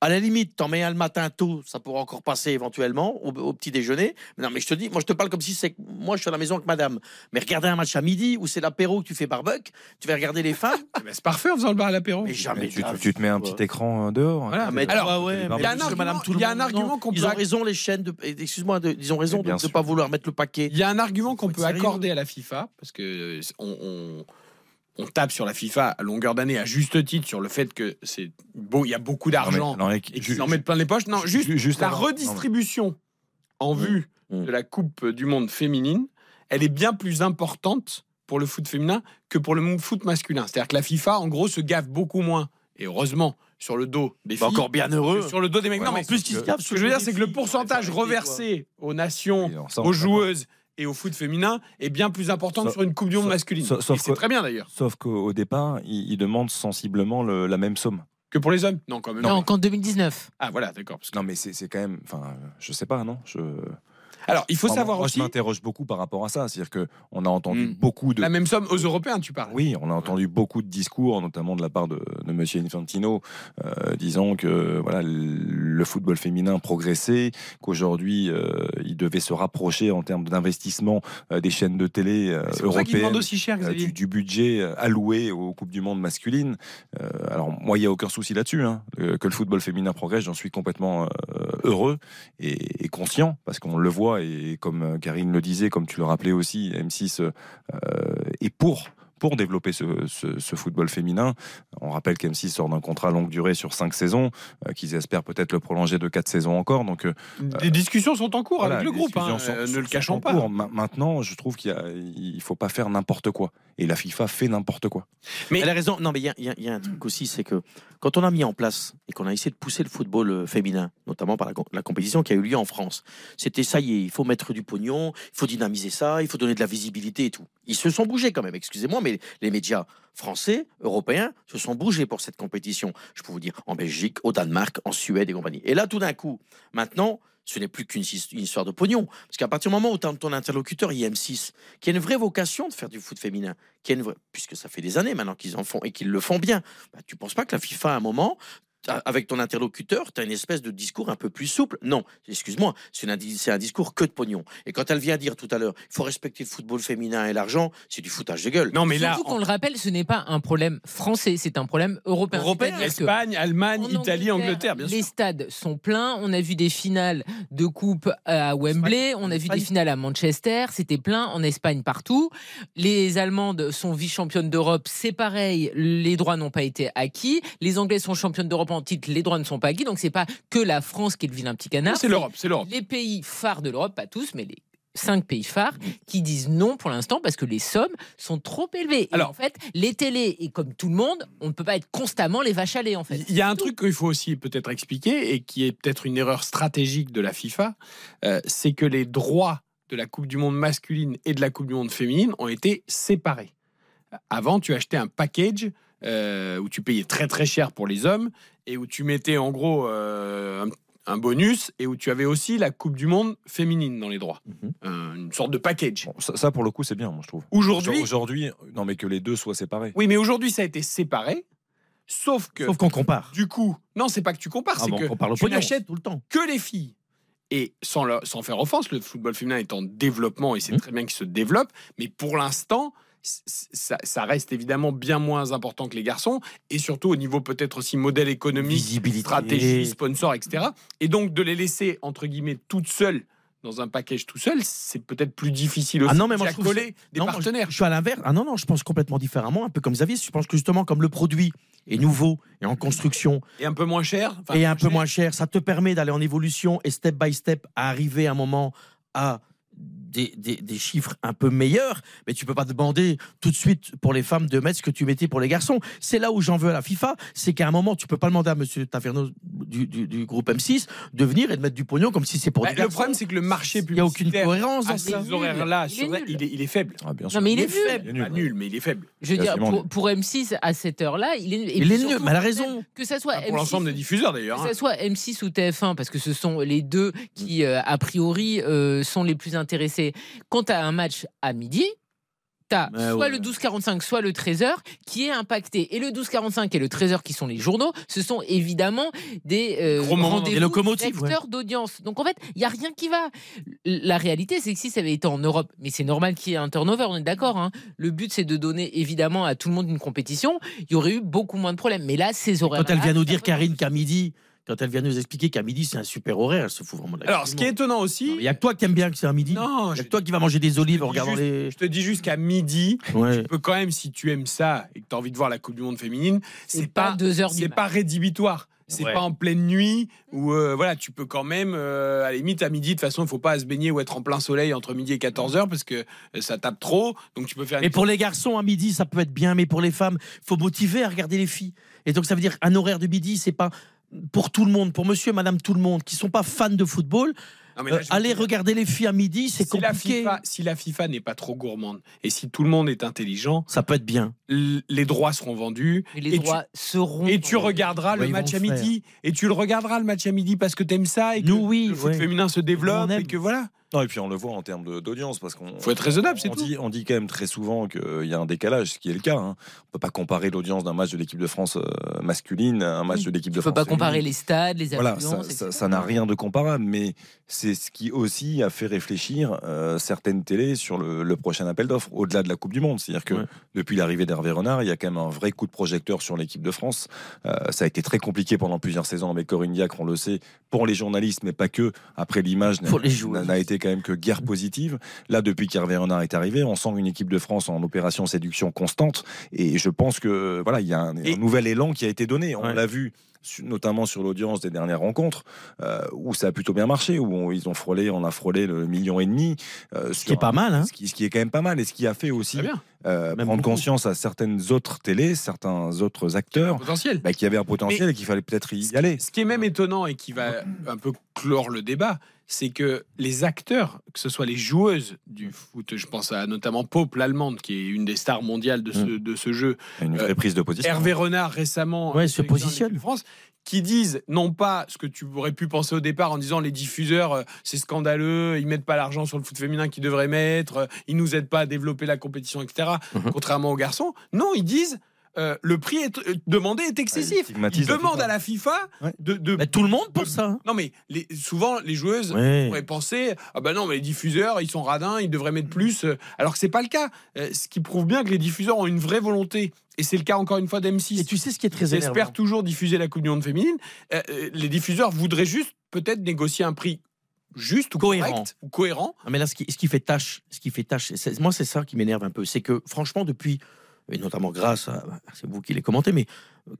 À la limite, t'en mets un le matin tôt, ça pourra encore passer éventuellement au, au petit déjeuner. Mais non, mais je te dis, moi je te parle comme si c'est que moi je suis à la maison avec madame. Mais regarder un match à midi où c'est l'apéro que tu fais barbecue, tu vas regarder les femmes. [LAUGHS] C'est parfait en faisant le bar à l'apéro. Mais jamais Mais tu, te mets un petit écran euh, dehors. Voilà, ah, mais Alors, ouais, il y a un argument- il y a un argument qu'on Ils peut ont raison, les chaînes. De... Excuse-moi, ils ont raison de ne pas vouloir mettre le paquet. Il y a un argument qu'on peut accorder à la FIFA, parce que euh, on, on- tape sur la FIFA à longueur d'année à juste titre sur le fait que c'est beau, il y a beaucoup d'argent Non, mais- non, mais- et qu'ils en mettent plein les poches. Non, ju- juste, juste la redistribution en vue de la Coupe du Monde féminine, elle est bien plus importante pour le foot féminin que pour le foot masculin. C'est-à-dire que la FIFA, en gros, se gave beaucoup moins. Et heureusement, sur le dos des filles. Bah, encore bien heureux. Sur le dos des mecs. Ouais, non, mais plus qu'ils se gavent Ce que je veux dire, c'est que le filles. pourcentage reversé aux nations, aux joueuses et au foot féminin est bien plus important que sur une Coupe du Monde sauf- masculine. sauf- c'est très bien d'ailleurs. Sauf qu'au au départ, ils, ils demandent sensiblement le- la même somme. Que pour les hommes? Non, quand même. Non, qu'en 2019. Ah voilà, d'accord. Non, mais c'est c'est quand même. Enfin, je sais pas, non? Je... Alors, il faut savoir moi, aussi- je m'interroge beaucoup par rapport à ça. C'est-à-dire qu'on a entendu Hmm. beaucoup de. La même somme aux Européens, tu parles. Oui, on a entendu beaucoup de discours, notamment de la part de, de Monsieur Infantino, euh, disant que voilà le football féminin progressait, qu'aujourd'hui euh, il devait se rapprocher en termes d'investissement euh, des chaînes de télé euh, C'est pour ça qu'ils européennes, aussi cher, euh, du, du budget alloué aux coupes du monde masculines. Euh, alors moi, il y a aucun souci là-dessus, hein, que le football féminin progresse, j'en suis complètement euh, heureux et, et conscient parce qu'on le voit et comme euh, Karine le disait, comme tu le rappelais aussi, M6 euh, est pour pour développer ce, ce- ce football féminin. On rappelle qu'M6 sort d'un contrat longue durée sur cinq saisons, euh, qu'ils espèrent peut-être le prolonger de quatre saisons encore. Donc, euh, Des discussions sont en cours voilà, avec le groupe, hein, discussions sont- euh, ne le cachons pas. cours. Maintenant, je trouve qu'il il faut pas faire n'importe quoi. Et la FIFA fait n'importe quoi. Mais elle a raison. Non, mais il y a- y, y un truc aussi, c'est que quand on a mis en place et qu'on a essayé de pousser le football euh, féminin, notamment par la compétition qui a eu lieu en France, c'était ça y est, il faut mettre du pognon, il faut dynamiser ça, il faut donner de la visibilité et tout. Ils se sont bougés quand même, excusez-moi, mais les médias français, européens, se sont bougés pour cette compétition. Je peux vous dire en Belgique, au Danemark, en Suède et compagnie. Et là, tout d'un coup, maintenant, ce n'est plus qu'une his- une histoire de pognon. Parce qu'à partir du moment où ton, interlocuteur, il est M6, qui a une vraie vocation de faire du foot féminin, qui a une vraie- puisque ça fait des années maintenant qu'ils en font et qu'ils le font bien, bah, tu penses pas que la FIFA, à un moment, avec ton interlocuteur, tu as une espèce de discours un peu plus souple Non, excuse-moi, c'est un, discours que de pognon. Et quand elle vient dire tout à l'heure, il faut respecter le football féminin et l'argent, c'est du foutage de gueule. Non, mais là, qu'on le rappelle, ce n'est pas un problème français, c'est un problème européen. Européen, Espagne, Allemagne, en Italie, Angleterre, bien les sûr. stades sont pleins. On a vu des finales de coupe à Wembley. On a vu des finales à Manchester. C'était plein. En Espagne, partout. Les Allemandes sont vice-championnes d'Europe. C'est pareil. Les droits n'ont pas été acquis. Les Anglais sont championnes d'Europe en titre. Les droits ne sont pas acquis. Donc, c'est pas que la France qui est le vilain petit canard. C'est l'Europe, c'est l'Europe. Les pays phares de l'Europe, pas tous, mais les cinq pays phares qui disent non pour l'instant parce que les sommes sont trop élevées. Alors, en fait, les télés, et comme tout le monde, on ne peut pas être constamment les vaches à lait, en fait. Il y a un truc qu'il faut aussi peut-être expliquer et qui est peut-être une erreur stratégique de la FIFA, euh, c'est que les droits de la Coupe du Monde masculine et de la Coupe du Monde féminine ont été séparés. Avant, tu achetais un package euh, où tu payais très très cher pour les hommes et où tu mettais en gros euh, un, un bonus et où tu avais aussi la Coupe du Monde féminine dans les droits. Euh, une sorte de package. Ça, ça, pour le coup, c'est bien, moi, je trouve. Aujourd'hui- Aujourd'hui, non, mais que les deux soient séparés. Oui, mais aujourd'hui, ça a été séparé. Sauf que. Sauf qu'on compare. Du coup, non, c'est pas que tu compares, Ah c'est bon, que on tu n'achètes tout le temps. que les filles. Et sans, leur- sans faire offense, le football féminin est en développement et c'est Mmh. très bien qu'il se développe. Mais pour l'instant, ça, ça reste évidemment bien moins important que les garçons. Et surtout au niveau peut-être aussi modèle économique, Visibilité. stratégie, sponsor, etc. Et donc de les laisser, entre guillemets, toutes seules dans un package tout seul, c'est peut-être plus difficile aussi Ah non, mais moi, à je coller des non, partenaires. Je, je suis à l'inverse. Ah non, non, je pense complètement différemment, un peu comme Xavier. Je pense que justement, comme le produit est nouveau et en construction, Et un peu moins cher. enfin, et un peu moins cher, ça te permet d'aller en évolution et step by step à arriver à un moment à des, des- des chiffres un peu meilleurs, mais tu peux pas demander tout de suite pour les femmes de mettre ce que tu mettais pour les garçons. C'est là où j'en veux à la FIFA, c'est qu'à un moment, tu peux pas demander à Monsieur Taverneau du, du- du groupe M6 de venir et de mettre du pognon comme si c'est pour Bah, des le garçons. problème, c'est que le marché Il y a aucune cohérence dans ça. ces horaires-là, Il est il il faible. Ah, bien Non, mais il est nul. faible. Nul, mais il est faible. Je veux dire, pour, nul. pour M6, à cette heure-là, il est Il est nul, mais elle a raison. Que ça soit Ah, pour M6 l'ensemble des diffuseurs d'ailleurs. Que hein. ce soit M6 ou TF1, parce que ce sont les deux qui, euh, a priori, euh, sont les plus intéressés. Quand tu as un match à midi, tu as Mais soit ouais. le 12-45, soit le 13h qui est impacté. Et le 12-45 et le 13h qui sont les journaux, ce sont évidemment des euh, rendez-vous des locomotives, vecteurs d'audience. Donc en fait, il n'y a rien qui va. La réalité, c'est que si ça avait été en Europe, mais c'est normal qu'il y ait un turnover, on est d'accord. hein. Le but, c'est de donner évidemment à tout le monde une compétition. Il y aurait eu beaucoup moins de problèmes. Mais là, ces horaires. Quand elle vient nous dire, Karine, qu'à midi, quand elle vient nous expliquer qu'à midi, c'est un super horaire, elle se fout vraiment de la Alors, ce qui est étonnant aussi. Il y a que toi qui aimes bien que c'est à midi. Non, il y a que toi qui vas manger des olives en regardant juste- les. Je te dis juste qu'à midi, Ouais. tu peux quand même, si tu aimes ça et que tu as envie de voir la Coupe du Monde féminine, c'est pas pas, deux heures du c'est pas rédhibitoire. C'est Ouais. pas en pleine nuit où euh, voilà, tu peux quand même, euh, à la limite, à midi, de toute façon, il faut pas se baigner ou être en plein soleil entre midi et 14h parce que euh, ça tape trop. Donc tu peux faire Mais pour les garçons, à midi, ça peut être bien, mais pour les femmes, il faut motiver à regarder les filles. Et donc, ça veut dire un horaire de midi, c'est pas pour tout le monde, pour monsieur et madame tout le monde, qui sont pas fans de football. Là, euh, aller regarder les filles à midi, c'est si la compliqué. FIFA, si la FIFA n'est pas trop gourmande et si tout le monde est intelligent, Ça peut être bien. les droits seront vendus Et les et droits seront. tu, et tu regarderas Ouais, le match à faire. midi et tu le regarderas le match à midi parce que t'aimes ça et que Nous, oui, le foot ouais. féminin se développe et que voilà. Non, et puis on le voit en termes d'audience, parce qu'on Faut être raisonnable, c'est on tout. dit, on dit quand même très souvent qu'il y a un décalage, ce qui est le cas. hein. On peut pas comparer l'audience d'un match de l'équipe de France euh, masculine à un match de l'équipe de Il faut France. pas comparer les stades, les Voilà, affluences. ça- n'a rien de comparable, mais c'est ce qui aussi a fait réfléchir euh, certaines télés sur le, le prochain appel d'offres, au-delà de la Coupe du Monde. C'est-à-dire que Ouais. depuis l'arrivée d'Hervé Renard, il y a quand même un vrai coup de projecteur sur l'équipe de France. Euh, ça a été très compliqué pendant plusieurs saisons avec Corinne Diacre, on le sait, pour les journalistes, mais pas que. Après, l'image n'a- Pour quand même que guerre positive. Là, depuis qu'Hervé Renard est arrivé, on sent une équipe de France en opération séduction constante. Et je pense que voilà, il y a un, Et- un nouvel élan qui a été donné. On Ouais. l'a vu notamment sur l'audience des dernières rencontres, euh, où ça a plutôt bien marché, où on- ils ont frôlé, on a frôlé le million et demi. euh, Ce qui est pas mal, hein. Ce qui, ce qui est quand même pas mal, et ce qui a fait aussi euh, prendre beaucoup. conscience à certaines autres télés, certains autres acteurs, Potentiel. bah, qu'il y avait un potentiel et qu'il fallait peut-être y aller. Ce qui est même étonnant et qui va un peu clore le débat, c'est que les acteurs, que ce soit les joueuses du foot, je pense à notamment Pope, l'allemande, qui est une des stars mondiales de ce, de ce jeu, Une vraie Euh, prise de position. Hervé Renard récemment, Ouais, se positionne. France, qui disent non pas ce que tu aurais pu penser au départ en disant les diffuseurs euh, c'est scandaleux, ils mettent pas l'argent sur le foot féminin qu'ils devraient mettre, euh, ils nous aident pas à développer la compétition, etc. Mhm. Contrairement aux garçons, non, ils disent euh, le prix est, euh, demandé est excessif. Ils la demandent FIFA. à la FIFA Ouais. de, de- Bah, tout le monde pense ça. hein. non mais les- souvent les joueuses Ouais. pourraient penser ah bah non mais les diffuseurs ils sont radins ils devraient mettre plus euh, alors que c'est pas le cas Euh, ce qui prouve bien que les diffuseurs ont une vraie volonté et c'est le cas encore une fois d'M6 Et tu sais ce qui est très ils énervant espèrent toujours diffuser la Coupe du Monde féminine Euh, euh, les diffuseurs voudraient juste peut-être négocier un prix juste ou Cohérent. correct ou cohérent Ah, mais là, ce qui, ce qui fait tâche, ce qui fait tâche, c'est- moi, c'est ça qui m'énerve un peu. C'est que, franchement, depuis, et notamment grâce à, c'est vous qui les commentez, mais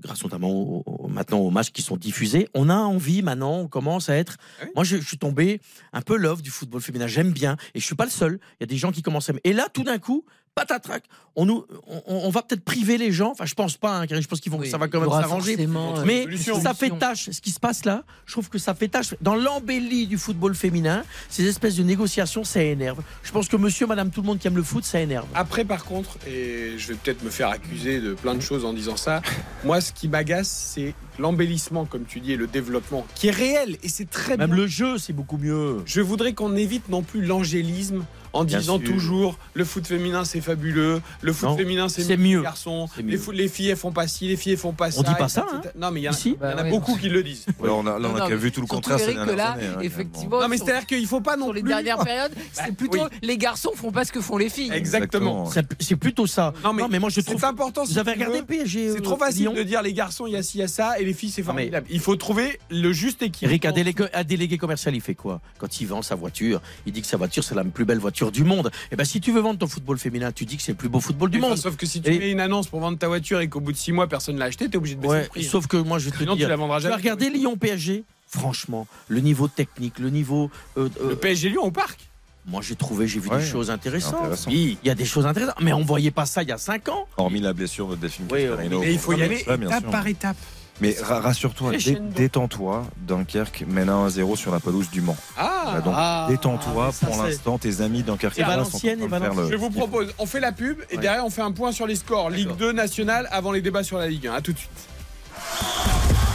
grâce notamment au- au- maintenant aux matchs qui sont diffusés, on a envie maintenant, on commence à être. Ah oui. Moi, je, je suis tombé un peu love du football féminin. J'aime bien, et je suis pas le seul. Il y a des gens qui commencent à. aimer. Et là, tout d'un coup, patatrac, on nous, on, on va peut-être priver les gens. Enfin, je pense pas, hein, je pense qu'ils vont, Oui, ça va quand même s'arranger. forcément, euh, Mais ça fait tâche. Ce qui se passe là, je trouve que ça fait tâche. Dans l'embellie du football féminin, ces espèces de négociations, ça énerve. Je pense que monsieur, madame, tout le monde qui aime le foot, ça énerve. Après, par contre, et je vais peut-être me faire accuser de plein de choses en disant ça, moi, ce qui m'agace, c'est l'embellissement, comme tu dis, et le développement, qui est réel, et c'est très Même bien. le jeu, c'est beaucoup mieux. Je voudrais qu'on évite non plus l'angélisme en Bien disant sûr. toujours le foot féminin c'est fabuleux, le foot Non, féminin c'est c'est mieux les mieux. garçons, C'est les, mieux. foot- les filles elles font pas ci, les filles elles font pas ça. On dit pas ça, hein. Non mais il y en a, Ici il y en a Bah ouais. beaucoup qui le disent. Là, on a, là, on a Non, vu tout le contraire ces que dernières là, années, hein, effectivement, Non mais sur- c'est-à-dire qu'il faut pas non sur les plus. dernières [LAUGHS] périodes, c'est Bah, plutôt oui. les garçons font pas ce que font les filles. Exactement. C'est c'est plutôt ça. Non mais, moi je c'est trouve. important. si Vous avez regardé. PSG C'est euh, trop facile de dire les garçons il y a ci, il y a ça et les filles c'est formidable. Il faut trouver le juste équilibre. Eric, délégué, un délégué commercial, il fait quoi? Quand il vend sa voiture, il dit que sa voiture, c'est la plus belle voiture du monde. Et ben, si tu veux vendre ton football féminin, tu dis que c'est le plus beau football du monde. Sauf que si tu Et- mets une annonce pour vendre ta voiture et qu'au bout de six mois personne l'a acheté, t'es obligé de baisser Ouais, le prix. hein. sauf que moi, je vais te Sinon, tu dire, la vendras tu vas jamais. regarder Lyon PSG. Franchement, le niveau technique, le niveau. euh, euh, Le PSG Lyon au parc. moi, j'ai trouvé, j'ai vu Ouais, des choses intéressantes. intéressant. Oui, il y a des choses intéressantes. Mais on voyait pas ça il y a 5 ans. Hormis la blessure de Delphine Oui, Cascarino. Mais il faut y aller étape par étape. Mais ra- rassure-toi, détends-toi. Dunkerque mène 1-0 sur la pelouse du Mans. Ah, Donc Ah, détends-toi. Pour l'instant, tes amis Dunkerque Et Valenciennes, faire Je vous propose, on fait la pub et Ouais. derrière on fait un point sur les scores. Ligue 2 nationale avant les débats sur la Ligue 1. À tout de suite.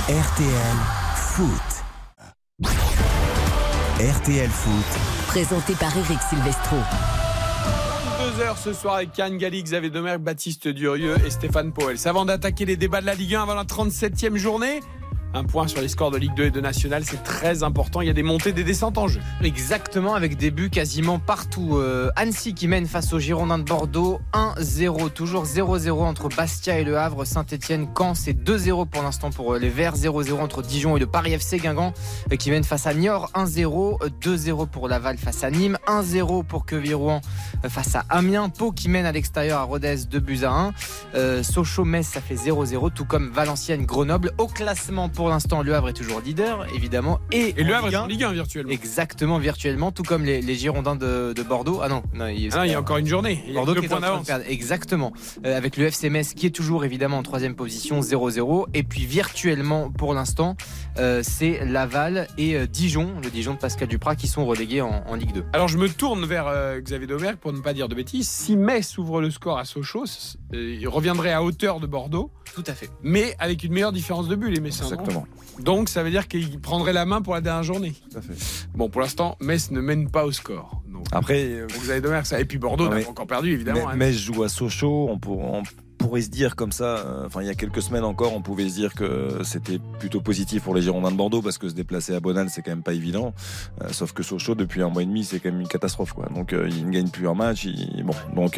RTL Foot. RTL Foot. Présenté par Eric Silvestro. 2h ce soir avec Yann Galli, Xavier Domergue, Baptiste Durieux et Stéphane Powell. Avant d'attaquer les débats de la Ligue 1 avant la 37e journée, un point sur les scores de Ligue 2 et de National. C'est très important. Il y a des montées, des descentes en jeu. Exactement, avec des buts quasiment partout. Euh, Annecy qui mène face aux Girondins de Bordeaux 1-0. Toujours 0-0 entre Bastia et Le Havre. Saint-Etienne, Caen, c'est 2-0 pour l'instant pour euh, les Verts. 0-0 entre Dijon et le Paris FC Guingamp euh, qui mène face à Niort 1-0. 2-0 pour Laval face à Nîmes. 1-0 pour Quevilly-Rouen euh, face à Amiens. Pau qui mène à l'extérieur à Rodez 2 buts à 1. Euh, Sochaux-Metz, ça fait 0-0. Tout comme Valenciennes-Grenoble. Au classement pour l'instant, Le Havre est toujours leader, évidemment. Et, Et le Havre Ligue est 1, en Ligue 1 virtuellement. Exactement, virtuellement, tout comme les, les Girondins de, de Bordeaux. Ah non, non, il, Ah non, il y a encore une journée. Il Bordeaux qui est en train de perdre. Exactement. Euh, avec le FC Metz qui est toujours évidemment en troisième position, 0-0. Et puis virtuellement, pour l'instant, euh, c'est Laval et euh, Dijon, le Dijon de Pascal Duprat, qui sont relégués en, en Ligue 2. Alors je me tourne vers Xavier Domergue pour ne pas dire de bêtises. Si Metz ouvre le score à Sochaux, il reviendrait à hauteur de Bordeaux. Tout à fait. Mais avec une meilleure différence de but, les Messins. Exactement. Donc ça veut dire qu'il prendrait la main pour la dernière journée. Tout à fait. Bon, pour l'instant, Metz ne mène pas au score. Donc, Après, euh, pour Xavier Domergue, ça. Et puis Bordeaux n'a pas encore perdu, évidemment. hein. Je joue à Sochaux, on, pour- on pourrait se dire comme ça, euh, enfin il y a quelques semaines encore, on pouvait se dire que c'était plutôt positif pour les Girondins de Bordeaux parce que se déplacer à Bonal c'est quand même pas évident. Euh, sauf que Sochaux depuis un mois et demi c'est quand même une catastrophe quoi. Donc euh, ils ne gagnent plus un match. ils- bon donc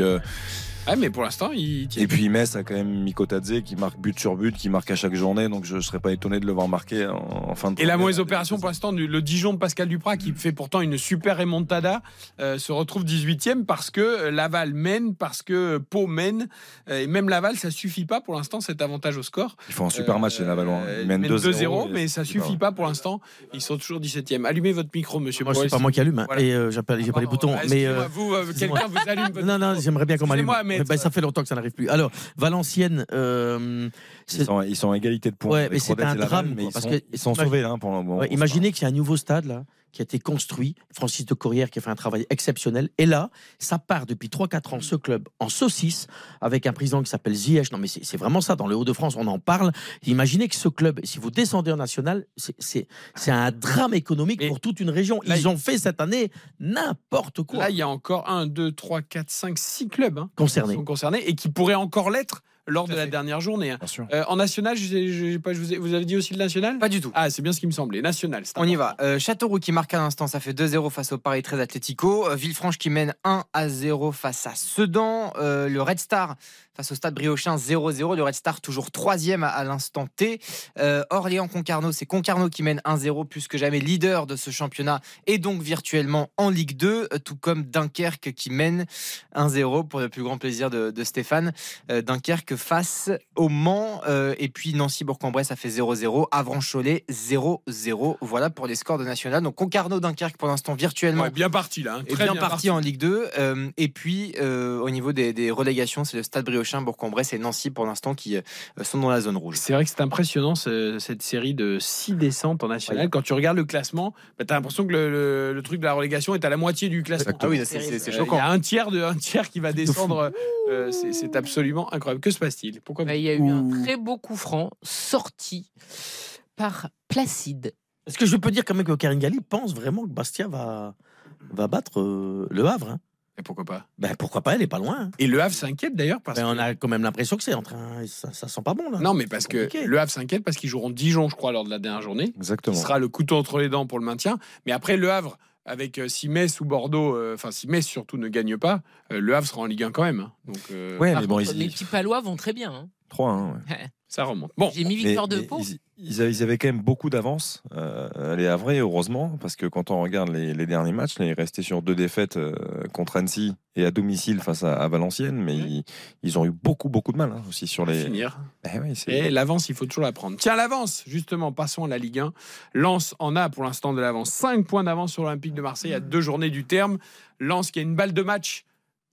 Ah, mais pour l'instant, il tient. et puis Metz a quand même Mikotadze qui marque but sur but, qui marque à chaque journée. Donc je, ne serais pas étonné de le voir marquer en, en fin de. Et la mauvaise opération pour l'instant, du- le Dijon de Pascal Duprat, qui fait pourtant une super remontada, euh, se retrouve 18e parce que Laval mène, parce que Pau mène. Euh, et même Laval, ça suffit pas pour l'instant, cet avantage au score. Ils font un super match les Lavallois. Euh, Ils ils mènent mènent 2-0, 2-0, et mais ça suffit pas- pour l'instant. Ils sont toujours 17e. Allumez votre micro, monsieur Moi, c'est pas moi qui allume. hein. Voilà. Et euh, j'appelle- j'ai pas les boutons. Mais euh, vous, euh, quelqu'un vous allume votre Non, non, j'aimerais bien qu'on m'allume. Maître. Ben, ça fait longtemps que ça n'arrive plus. Alors, Valenciennes. euh, c'est- Ils sont, ils sont à égalité de points. Ouais, mais Rodez un Laval, drame, mais ils parce sont, que- ils sont sauvés là pour le moment. Ouais, imaginez qu'il y a un nouveau stade là qui a été construit, Francis de Courrière qui a fait un travail exceptionnel. Et là, ça part depuis 3-4 ans, ce club, en saucisse, avec un président qui s'appelle Ziyech. Non, mais c'est vraiment ça, dans le Hauts-de-France, on en parle. Imaginez que ce club, si vous descendez en national, c'est- un drame économique pour toute une région. là, Ils il- ont fait cette année n'importe quoi. Là, il y a encore 1, 2, 3, 4, 5, 6 clubs hein, Concernés. qui sont concernés et qui pourraient encore l'être lors de la dernière journée. hein. Euh, en national, pas, je vous, ai- vous avez dit aussi le national? Pas du tout. Ah, c'est bien ce qui me semblait. National. c'est On y va. Euh, Châteauroux qui marque à l'instant, ça fait 2-0 face au Paris 13 Atlético. Euh, Villefranche qui mène 1 à 0 face à Sedan. Euh, le Red Star face au Stade Briochin 0-0. Le Red Star toujours troisième à, à l'instant T. Euh, Orléans-Concarneau, c'est Concarneau qui mène 1-0 plus que jamais leader de ce championnat et donc virtuellement en Ligue 2, euh, tout comme Dunkerque qui mène 1-0 pour le plus grand plaisir de, de Stéphane. Euh, Dunkerque face au Mans euh, et puis Nancy-Bourg-en-Bresse ça fait 0-0. Avranches-Cholet 0-0. Voilà pour les scores de national. Donc Concarneau-Dunkerque pour l'instant virtuellement Ouais, bien parti là. hein. Très bien, parti en Ligue 2. Euh, et puis, au niveau des, des relégations, c'est le Stade Briochin, Bourg-en-Bresse et Nancy pour l'instant qui euh, sont dans la zone rouge. C'est vrai que c'est impressionnant ce- cette série de 6 descentes en national. Quand tu regardes le classement, bah, tu as l'impression que le, le- le truc de la relégation est à la moitié du classement. Ah oui, c'est- Euh, choquant. Il y a un tiers, de, un tiers qui va descendre. euh, c'est- absolument incroyable. Que se passe-t-il? Pourquoi Bah, il y a eu un très beau coup franc sorti par Placide. Est-ce que je peux dire quand même que Karine Galli pense vraiment que Bastia va, va battre euh, le Havre hein? Et pourquoi pas? Ben, Pourquoi pas, elle est pas loin. Et le Havre s'inquiète d'ailleurs parce Ben, que. on a quand même l'impression que c'est en train. Ça, ça sent pas bon là. Non, mais parce que le Havre s'inquiète parce qu'ils joueront Dijon, je crois, lors de la dernière journée. Exactement. Ce sera le couteau entre les dents pour le maintien. Mais après, le Havre, avec euh, si Metz ou Bordeaux, euh, enfin si Metz surtout ne gagne pas, euh, le Havre sera en Ligue 1 quand même. hein. Donc, euh, Ouais, Par mais bon, contre, ils- les petits Palois vont très bien. hein. 3-1. ouais. ça remonte. Bon, J'ai mis Mais- victoire de mais Pau. Ils, ils avaient, ils avaient quand même beaucoup d'avance, euh, les Havrais, heureusement, parce que quand on regarde les, les derniers matchs, là, ils restaient sur deux défaites euh, contre Annecy et à domicile face à, à Valenciennes, mais ils, ils ont eu beaucoup, beaucoup de mal hein, aussi sur les. finir. Eh oui, c'est- Et l'avance, il faut toujours la prendre. Tiens, l'avance, justement, passons à la Ligue 1. Lens en a pour l'instant de l'avance. 5 points d'avance sur l'Olympique de Marseille à deux journées du terme. Lens qui a une balle de match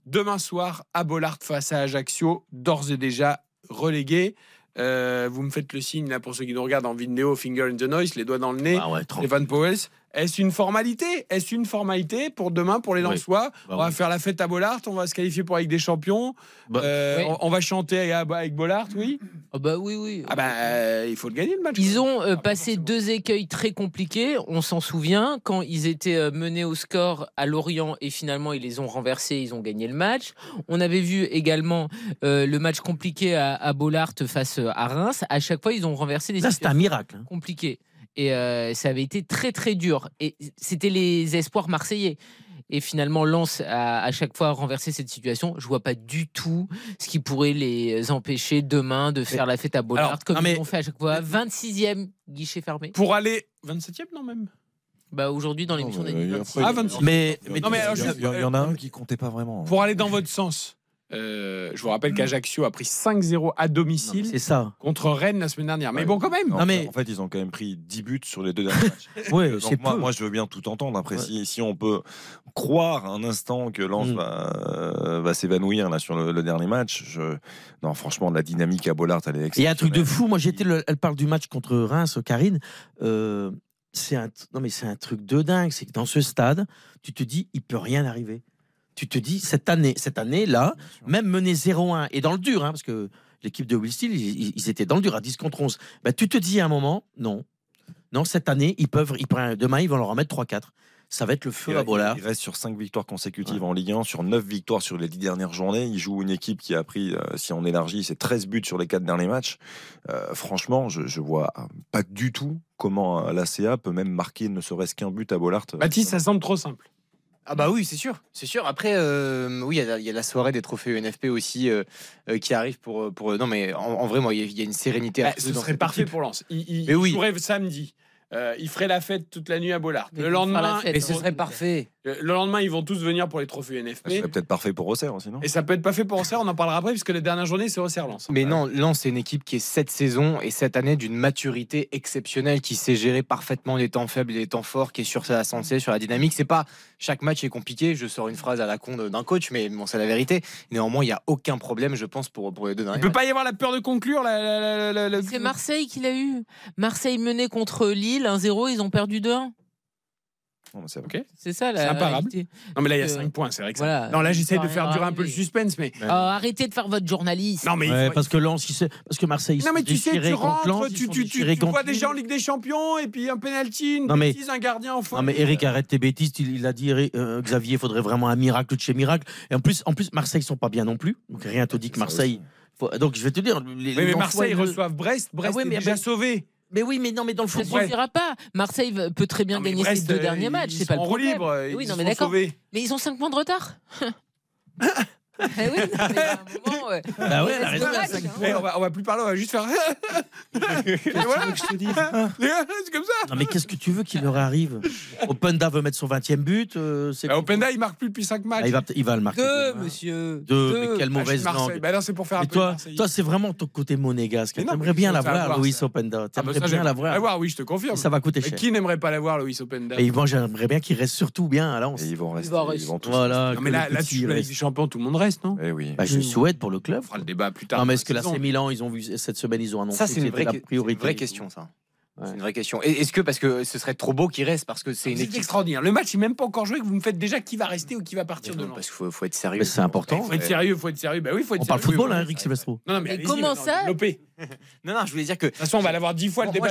demain soir à Bollard face à Ajaccio, d'ores et déjà relégué. Euh, vous me faites le signe là pour ceux qui nous regardent en vidéo, finger in the noise, les doigts dans le nez. Ah ouais. Evan Powell. Est-ce une formalité? Est-ce une formalité pour demain, pour les Oui. Lensois? Bah On va oui. faire la fête à Bollard, on va se qualifier pour la Ligue des Champions. Euh, Oui. on, on va chanter avec, avec Bollard, oui Ah bah oui, oui. Ah bah, euh, il faut le gagner le match. Ils ont euh, passé deux écueils très compliqués. On s'en souvient quand ils étaient euh, menés au score à Lorient et finalement ils les ont renversés, ils ont gagné le match. On avait vu également euh, le match compliqué à, à Bollard face euh, à Reims. À chaque fois, ils ont renversé les Là, c'était un miracle. hein. compliqué. Et euh, ça avait été très très dur. Et c'était les espoirs marseillais. Et finalement, Lens a à chaque fois renversé cette situation. Je vois pas du tout ce qui pourrait les empêcher demain de faire la fête à Bollard Alors, comme ils mais- l'ont fait à chaque fois. 26e guichet fermé. Pour aller 27e, non même? Bah aujourd'hui dans l'émission des Ah, 26. Mais, mais Non, mais alors, il y, a- juste- il y en a un qui comptait pas vraiment. Pour aller dans votre sens, euh, je vous rappelle qu'Ajaccio a pris 5-0 à domicile C'est ça. contre Rennes la semaine dernière. Mais bon, quand même. En, Non, mais- en fait, ils ont quand même pris 10 buts sur les deux derniers matchs. [LAUGHS] Ouais, Donc c'est moi, peu. moi, je veux bien tout entendre. Après, si, si on peut croire un instant que Lens Mm. va, euh, va s'évanouir là sur le, le dernier match, je... non, franchement, la dynamique à Bollard, elle est Il y a un truc de exceptionnelle. fou. Moi, j'étais. le- Elle parle du match contre Reims, Karine. Euh, c'est un. Non, mais c'est un truc de dingue. C'est que dans ce stade, tu te dis, il peut rien arriver. Tu te dis, cette année, cette année là, même mener 0-1 et dans le dur, hein, parce que l'équipe de Will Steele, ils, ils étaient dans le dur à 10 contre 11. Bah, tu te dis à un moment, non, non, cette année, ils peuvent, ils demain, ils vont leur en mettre 3-4. Ça va être le feu à Bollard. il reste sur 5 victoires consécutives en Ligue 1, sur 9 victoires sur les 10 dernières journées. Il joue une équipe qui a pris, euh, si on élargit, c'est 13 buts sur les 4 derniers matchs. Euh, franchement, je, je vois pas du tout comment euh, l'ACA peut même marquer ne serait-ce qu'un but à Bollard. Baptiste, ça semble trop simple. Ah bah oui, c'est sûr, c'est sûr. Après, euh, oui, il y a la- il y, a la soirée des trophées UNFP aussi euh, euh, qui arrive pour pour. Non mais en, en vrai, moi, il y a- il y, a une sérénité. Bah, ce serait parfait équipe. pour Lens. Il, il, Mais oui. il jouerait samedi. Euh, il ferait la fête toute la nuit à Bollard. Mais Le lendemain, fête, Et ce serait parfait. Le le lendemain, ils vont tous venir pour les trophées Ça UNFP. serait peut-être parfait pour Auxerre aussi, non? Et ça peut être pas fait pour Auxerre, on en parlera après, puisque les dernières journées, c'est Auxerre Lens. Mais non, Lens, c'est une équipe qui est cette saison et cette année d'une maturité exceptionnelle, qui sait gérer parfaitement les temps faibles et les temps forts, qui est sur sa santé, sur la dynamique. C'est pas chaque match est compliqué. Je sors une phrase à la con d'un coach, mais bon, c'est la vérité. Néanmoins, il n'y a aucun problème, je pense, pour, pour les deux Il derniers. peut pas y avoir la peur de conclure. La, la- la- la- la- C'est Marseille qui l'a eu. Marseille menait contre Lille 1-0, ils ont perdu 2-1. C'est ça C'est la imparable. réalité. Non, mais là, il y a Euh, 5 points, c'est vrai que ça- voilà. Non, là, j'essaye de Ça faire durer un peu le suspense, mais. Oh, arrêtez de faire votre journaliste. Non, mais il Ouais, faut- parce que Lens, il sait- parce que Marseille, ils Non, sont mais tu sais, tu contre rentres, Lens, tu, tu, tu, tu vois gens en Ligue des Champions, et puis un penalty, une Non, mais- bêtise, un gardien en faute. Non mais Eric arrête tes bêtises, il, il a dit euh, Xavier, il faudrait vraiment un miracle de chez miracle. Et en plus, en plus Marseille ils sont pas bien non plus. Donc rien te dit que Marseille. faut- donc je vais te dire. Les, les mais Marseille ils reçoivent Brest, Brest Ah est mais- déjà sauvé. Mais oui, mais non, mais dans le Ça football. suffira pas. Marseille peut très bien Non, gagner Brest, ses deux euh, derniers ils- match, ils c'est pas sont le en roue problème. libre, Mais oui, ils non, mais sont d'accord. sauvés. Mais ils ont 5 points de retard. [LAUGHS] [LAUGHS] [LAUGHS] Eh oui, mais il y a un [LAUGHS] moment, ouais. Bah ouais, elle a raison, hein. Eh, on, va, on va plus parler, on va juste faire. [LAUGHS] Et voilà. je te dis C'est comme ça. Non mais qu'est-ce que tu veux qu'il leur arrive? Openda veut mettre son 20e but. euh, c'est- Bah, Openda, il marque plus depuis 5 matchs. Ah, il, va, il va le marquer. Deux, demain. monsieur. Deux, mais quelle Ah, mauvaise Marseille. langue. Bah non, c'est pour faire un Et peu toi, c'est vraiment ton côté monégasque. Mais non, T'aimerais mais bien faut la savoir, voir, Louis ça. Openda. Ah, bah, T'aimerais ça, bien j'aimerais la voir. la voir, oui, je te confirme. Et ça va coûter Mais cher. qui n'aimerait pas la voir, Loïs Openda Et moi, j'aimerais bien qu'il reste surtout bien à Lens. Et ils vont rester. Ils rester. vont tous Voilà. Non, mais que là, le là petit tu la Ligue reste. des Champions, tout le monde reste, non Eh oui. Bah, je souhaite pour le club. On fera le débat plus tard. Non, mais est-ce que la l'AC. Milan, ils ont vu cette semaine, ils ont annoncé Ça, c'est une, vraie, la que- c'est priorité. une vraie question, ça. Ouais. C'est une vraie question. Est-ce que, parce que ce serait trop beau qu'il reste, parce que c'est une C'est équipe. extraordinaire. Le match n'est même pas encore joué que vous me faites déjà qui va rester ou qui va partir de Non, Lens. Parce qu'il faut, faut être sérieux. C'est important. Il faut être sérieux, il faut être sérieux. Bah oui, faut être On parle football, Oui, hein. Eric Silvestro. Non, non, mais comment maintenant, ça. [LAUGHS] Non, non, je voulais dire que De toute façon, on va l'avoir dix fois le débat.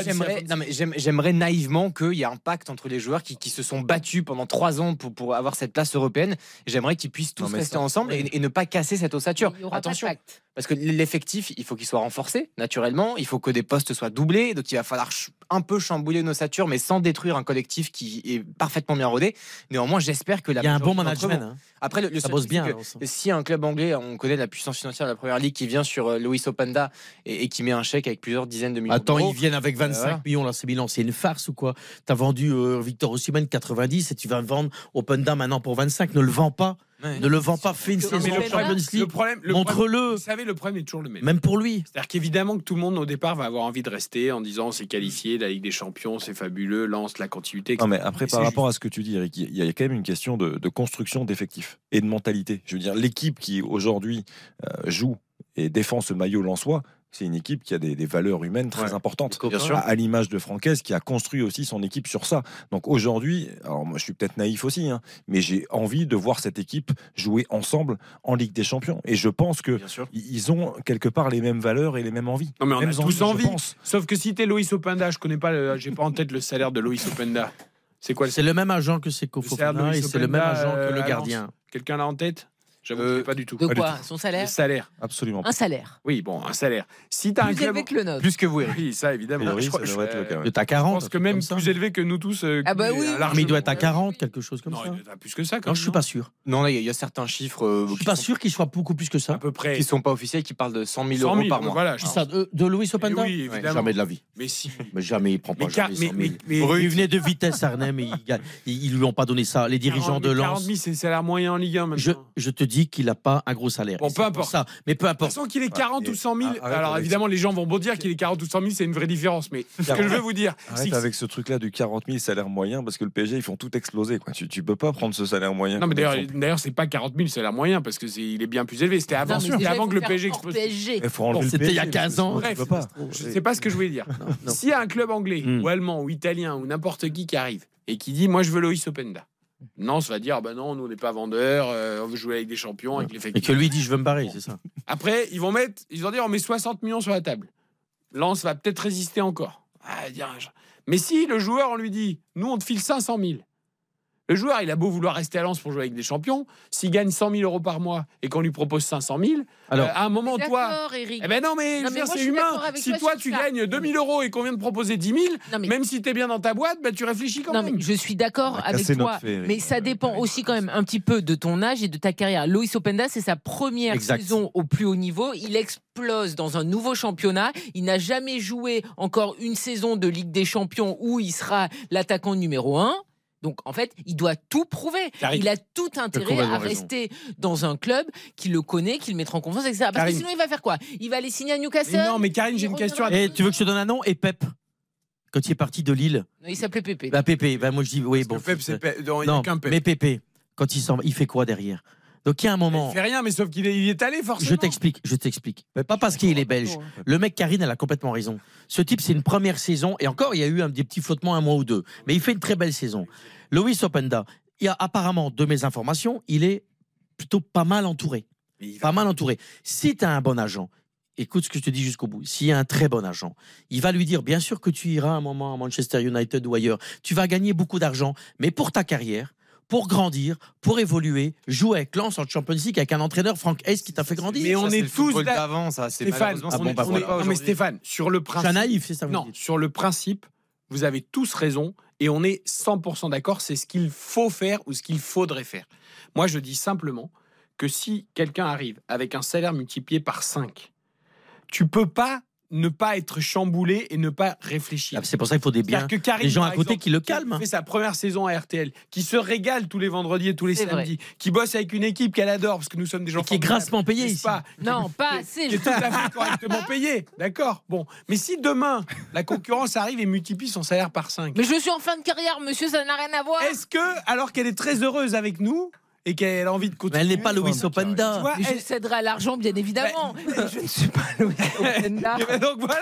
j'aimerais, naïvement qu'il y ait un pacte entre les joueurs qui, qui se sont battus pendant trois ans pour, pour avoir cette place européenne. J'aimerais qu'ils puissent tous Non, rester ça- ensemble et, et ne pas casser cette ossature. Il y aura Attention, pas de pacte. parce que l'effectif, il faut qu'il soit renforcé naturellement. Il faut que des postes soient doublés. Donc il va falloir un peu chambouler une ossature, mais sans détruire un collectif qui est parfaitement bien rodé. Néanmoins, j'espère que la Il y a un bon management. hein. Après, le, le Ça bosse bien. que si un club anglais, on connaît la puissance financière de la première ligue qui vient sur euh, Luis Openda et, et qui met un chèque avec plusieurs dizaines de millions Attends, ils viennent avec 25 voilà. millions là, c'est Milan, c'est une farce ou quoi? T'as vendu euh, Victor Osimhen 90 et tu vas vendre Openda maintenant pour 25. Ne le vends pas, Ouais. ne le vends pas. Fais une saison de Champions Le League. problème, le problème- Montre-le, vous savez, le problème est toujours le même. même pour lui. C'est-à-dire qu'évidemment que tout le monde au départ va avoir envie de rester en disant c'est qualifié, la Ligue des Champions, c'est fabuleux, lance la continuité. Non, mais après, par rapport à ce que tu dis, Eric, il y a quand même une question de, de construction d'effectifs et de mentalité. Je veux dire, l'équipe qui aujourd'hui euh, joue et défend ce maillot lensois, C'est une équipe qui a des, des valeurs humaines très Ouais. importantes. Bien sûr. À, à l'image de Francaise qui a construit aussi son équipe sur ça. Donc aujourd'hui, alors moi je suis peut-être naïf aussi, hein, mais j'ai envie de voir cette équipe jouer ensemble en Ligue des Champions. Et je pense que ils ont quelque part les mêmes valeurs et les mêmes envies. Non mais on Mêmes a tous envie. pense. Sauf que si t'es Loïs Openda, je connais pas, le- j'ai pas en tête le salaire de Loïs Openda. C'est quoi le C'est le même agent que Seko Fofana et c'est le même agent que euh, le Lens gardien. Quelqu'un l'a en tête? J'avoue, je sais pas du tout. De Pas quoi. Son salaire Le salaire. Absolument. Un salaire. Oui, bon, un salaire. Si t'as un Plus club élevé que le nôtre. plus que vous, Eric. Oui, ça évidemment. A priori, Je crois- ça devrait être le cas, ouais. De ta Je 40. pense que même plus élevé que nous tous. euh, Ah bah oui, hein, oui. il doit être à 40, quelque chose comme Non, ça. il doit être à plus que ça. quand Non, même, je suis pas sûr. Non, là, il y, y a certains chiffres euh, Je suis pas sûr qu'il soit beaucoup plus que ça. À peu près. qui sont pas officiels qui parlent de 100 000 100 euros 000, par mois. Voilà. Ça, de, de Louis Openda oui, évidemment. Jamais de la vie. Mais si. Mais jamais, il prend pas Mais car- jamais mais- 100 000. mais- mais- il venait de Vitesse Arnhem et ils, lui ont pas donné ça. Les dirigeants 40 de 000, 40 Lens. 000, c'est le salaire moyen en Ligue 1 maintenant. Je, je te dis qu'il a pas un gros salaire. Bon, Et peu importe. Ça. Mais peu De importe. toute façon, qu'il ait 40 ou 100 000, arrête alors évidemment, les gens vont dire qu'il est 40 ou 100 000, c'est une vraie différence. Mais ce que je veux vous dire, c'est Arrête avec ce truc-là du 40 000 salaire moyen parce que le PSG ils font tout exploser. Quoi. Tu, tu peux pas prendre ce salaire moyen. Non, mais d'ailleurs, c'est pas 40 000, c'est la moyen parce que c'est, il est bien plus élevé. C'était avant, Non, déjà, avant que le PSG explose. Le c'était il y a PSG, 15 ans. Bref, je sais pas ce que je voulais dire. S'il y a un club anglais Hmm. ou allemand ou italien ou n'importe qui qui arrive et qui dit Moi, je veux Loïs Openda. Nance va dire ah ben non, nous on n'est pas vendeurs, euh, on veut jouer avec des champions, avec Et l'effectif. que lui dit je veux me barrer, c'est ça. Après, ils vont mettre, ils vont dire on met 60 millions sur la table. Lens va peut-être résister encore. Ah, Mais si le joueur, on lui dit nous on te file 500 000. Le joueur, il a beau vouloir rester à Lens pour jouer avec des champions, s'il gagne 100 000 euros par mois et qu'on lui propose 500 000, Alors, euh, à un moment, toi. Eric. Eh ben non, mais, c'est humain. Si toi tu ça. gagnes 2000 euros et qu'on vient de proposer 10 000, Non, mais- même si tu es bien dans ta boîte, bah, tu réfléchis quand Non, même. mais je suis d'accord On a avec toi, fait, mais ça dépend aussi quand même un petit peu de ton âge et de ta carrière. Loïs Openda, c'est sa première Exact. saison au plus haut niveau. Il explose dans un nouveau championnat. Il n'a jamais joué encore une saison de Ligue des Champions où il sera l'attaquant numéro un. Donc en fait, il doit tout prouver. Karine. Il a tout intérêt à raison. rester dans un club qui le connaît, qui le mettra en confiance, etc. Parce Karine. que sinon, il va faire quoi? Il va aller signer à Newcastle Mais non, mais Karine, j'ai une question à Et tu veux que je te donne un nom? Et Pep Quand il est parti de Lille Non, Il s'appelait Pépé. Bah Pépé, bah moi je dis oui, Parce bon. Pep, c'est Pep. Non, il y a Non, qu'un Pep. mais Pépé, quand il s'en va, il fait quoi derrière? Donc il y a un moment. Il fait rien, mais sauf qu'il est, il est allé forcément. Je t'explique, je t'explique. Mais pas parce qu'il est belge. Le mec Karine, elle a complètement raison. Ce type, c'est une première saison, et encore, il y a eu un, des petits flottements un mois ou deux. Mais il fait une très belle saison. Loïs Openda, il y a apparemment, de mes informations, il est plutôt pas mal entouré. Pas mal entouré. Si tu as un bon agent, écoute ce que je te dis jusqu'au bout. S'il y a un très bon agent, il va lui dire bien sûr que tu iras un moment à Manchester United ou ailleurs. Tu vas gagner beaucoup d'argent, mais pour ta carrière, pour grandir, pour évoluer, jouer avec Lens en Champions League avec un entraîneur Franck Hez qui t'a fait grandir. Mais on Ça, est tous d'avant, ça. C'est Stéphane, malheureusement, Ah on bon, est- bah on est voilà. pas non, mais. Stéphane, sur le Je suis un principe. naïf, c'est ça. vous Non, dites. sur le principe, vous avez tous raison et on est 100% d'accord, c'est ce qu'il faut faire ou ce qu'il faudrait faire. Moi, je dis simplement que si quelqu'un arrive avec un salaire multiplié par 5, tu peux pas ne pas être chamboulé et ne pas réfléchir. Ah, C'est pour ça qu'il faut des biens, que Karim, des gens à côté exemple, qui le calment. fait sa première saison à RTL, qui se régale tous les vendredis et tous les vrai. samedis, qui bosse avec une équipe qu'elle adore, parce que nous sommes des gens Et qui est grassement payé ici. pas Non, pas assez. qui est tout à fait correctement payé. D'accord Bon. Mais si demain, la concurrence arrive et multiplie son salaire par 5, Mais je suis en fin de carrière, monsieur, ça n'a rien à voir. est-ce que, alors qu'elle est très heureuse avec nous et qu'elle a envie de Mais continuer. elle n'est pas Louis Tu Openda. vois, je céderai à l'argent, bien évidemment. [LAUGHS] je ne suis pas Louis Openda. [LAUGHS] Ben donc voilà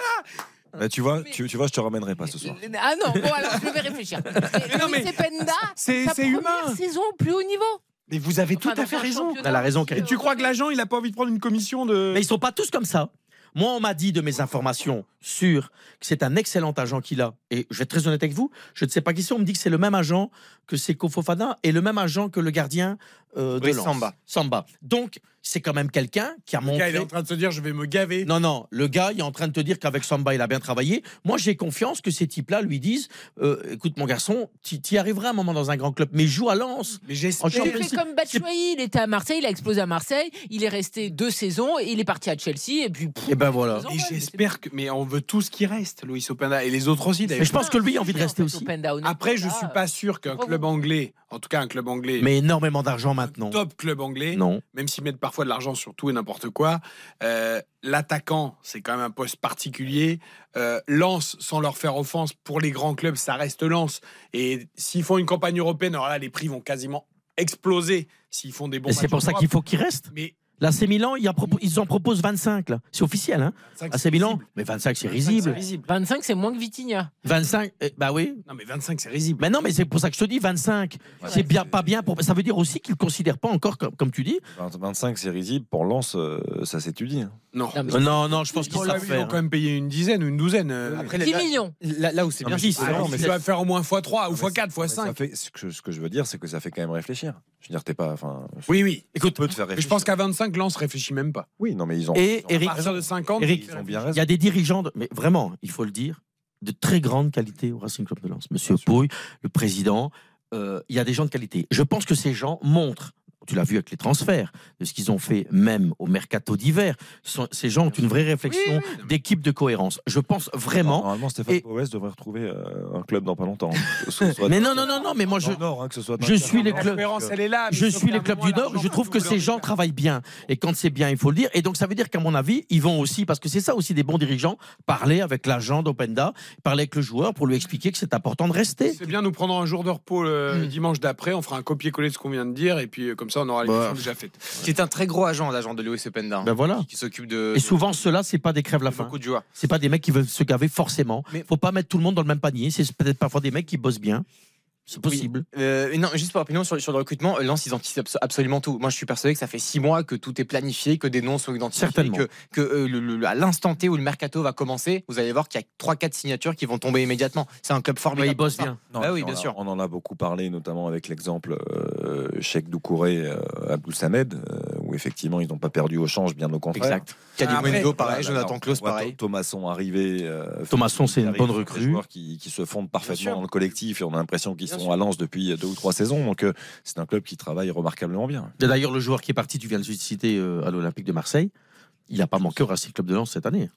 Bah, tu vois, tu, tu vois, je te ramènerai pas ce soir. Ah non, bon alors je vais réfléchir. [LAUGHS] Mais non, Louis mais Openda, c'est- c'est première humain. saison au plus haut niveau. Mais vous avez tout à fait raison. Elle a raison, Et Karine. tu crois que l'agent, il n'a pas envie de prendre une commission de. Mais ils sont pas tous comme ça. Moi, on m'a dit de mes informations sûres que c'est un excellent agent qu'il a. Et je vais être très honnête avec vous, je ne sais pas qui c'est. On me dit que c'est le même agent que Seko Fofana et le même agent que le gardien euh, de Oui, Lens. Samba. Samba. Donc, c'est quand même quelqu'un qui a Le montré. gars, il est en train de se dire, je vais me gaver. Non, non, le gars, il est en train de te dire qu'avec Samba, il a bien travaillé. Moi, j'ai confiance que ces types-là lui disent euh, écoute, mon garçon, tu y arriveras un moment dans un grand club, mais joue à Lens. Mais En j'espère. Fait comme Batshuayi, il était à Marseille, il a explosé à Marseille, il est resté deux saisons, et il est parti à Chelsea, et puis. pff, Et ben voilà. Et ouais, j'espère que. Mais on veut tous qu'il reste, Louis Openda. Et les autres aussi, Mais d'ailleurs. je pense que lui a envie de rester aussi. Openda, Après, je là, suis pas sûr qu'un club anglais, en tout cas un club anglais, Mais énormément d'argent maintenant. top club anglais, Non. même s'ils mettent parfois de l'argent sur tout et n'importe quoi, euh, l'attaquant, c'est quand même un poste particulier. Euh, Lens, sans leur faire offense, pour les grands clubs, ça reste Lens. Et s'ils font une campagne européenne, alors là, les prix vont quasiment exploser s'ils font des bons Et c'est pour ça qu'il faut qu'il reste. Mais L'AC Milan, il y a propo- ils en proposent 25 là. C'est officiel, hein 25, AC Milan, mais 25 c'est risible. 25, c'est moins que Vitinha. 25, eh, bah oui. Non, mais 25, c'est risible. Mais non, mais c'est pour ça que je te dis 25. c'est bien, pas bien. Pour... Ça veut dire aussi qu'ils ne considèrent pas encore, comme, comme tu dis. 25, c'est risible. Pour Lens, euh, ça s'étudie. hein. Non. Euh, non, non, je pense qu'ils Ils savent ont faire. quand même payé une dizaine ou une douzaine. euh, Après, 10 là- millions. Là, là où c'est Non, bien, mais c'est c'est- que- non, mais tu dois faire au moins x3 ou x4, Mais ça x5. fait- ce, que, ce que je veux dire, c'est que ça fait quand même réfléchir. Je veux dire, t'es pas. Enfin, Oui, oui. écoute, peut te faire je pense qu'à 25, Lens réfléchit même pas. Oui, non, mais ils ont. Et ils ont- Eric, À partir de 50, Eric, ils ont bien il raison. y a des dirigeants, de- mais vraiment, il faut le dire, de très grande qualité au Racing Club de Lens. Monsieur Pouille, le président, euh, il y a des gens de qualité. Je pense que ces gens montrent. Tu l'as vu avec les transferts, de ce qu'ils ont fait même au mercato d'hiver. Ces gens ont une vraie réflexion d'équipe de cohérence. Je pense vraiment. Normalement, Stéphane Et- Powes devrait retrouver euh, un club dans pas longtemps. Mais non, non, non, non, mais moi je, Nord, hein, que ce soit dans je suis les clubs. L'espérance, elle est là. mais Je suis les clubs du Nord, je trouve que ces gens travaillent bien. Et quand c'est bien, il faut le dire. Et donc ça veut dire qu'à mon avis, ils vont aussi, parce que c'est ça aussi des bons dirigeants, parler avec l'agent d'Openda, parler avec le joueur pour lui expliquer que c'est important de rester. C'est bien, nous prendrons un jour de repos le Mm. dimanche d'après. On fera un copier-coller de ce qu'on vient de dire. Et puis, euh, comme ça, on aura l'émission Bah. déjà faite. qui est un très gros agent, l'agent de Loïs Openda. Ben voilà. Qui s'occupe de. Et souvent, ceux-là, c'est pas des crèves la faim. beaucoup de. C'est pas des mecs qui veulent se gaver forcément. Mais- Faut pas mettre tout le monde dans le même panier. C'est peut-être parfois des mecs qui bossent bien. C'est possible. Euh, non, juste pour opinion sur, sur le recrutement, euh, Lens, ils anticipent abso- absolument tout. Moi, je suis persuadé que ça fait six mois que tout est planifié, que des noms sont identifiés, Certainement. que, que euh, le- le- à l'instant T où le mercato va commencer, vous allez voir qu'il y a trois, quatre signatures qui vont tomber immédiatement. C'est un club formidable. Ouais, ils bossent bien. Non, Bah et oui, bien a- sûr. On en a beaucoup parlé, notamment avec l'exemple euh, Cheikh Doucouré, euh, Abdou Samed, euh, où effectivement ils n'ont pas perdu au change, bien au contraire. Exact. Kadi Après, Mwengo, pareil. Jonathan Klaus, pareil. Thomasson arrivé. euh, Thomasson, c'est une bonne sont des recrue. joueurs qui, qui se fondent parfaitement dans le collectif et on a l'impression qu'ils Bien sont à Lens depuis deux ou trois saisons. Donc euh, c'est un club qui travaille remarquablement bien. Et D'ailleurs, le joueur qui est parti, tu viens de le citer euh, à l'Olympique de Marseille, il n'a pas manqué au Racing Club de Lens cette année.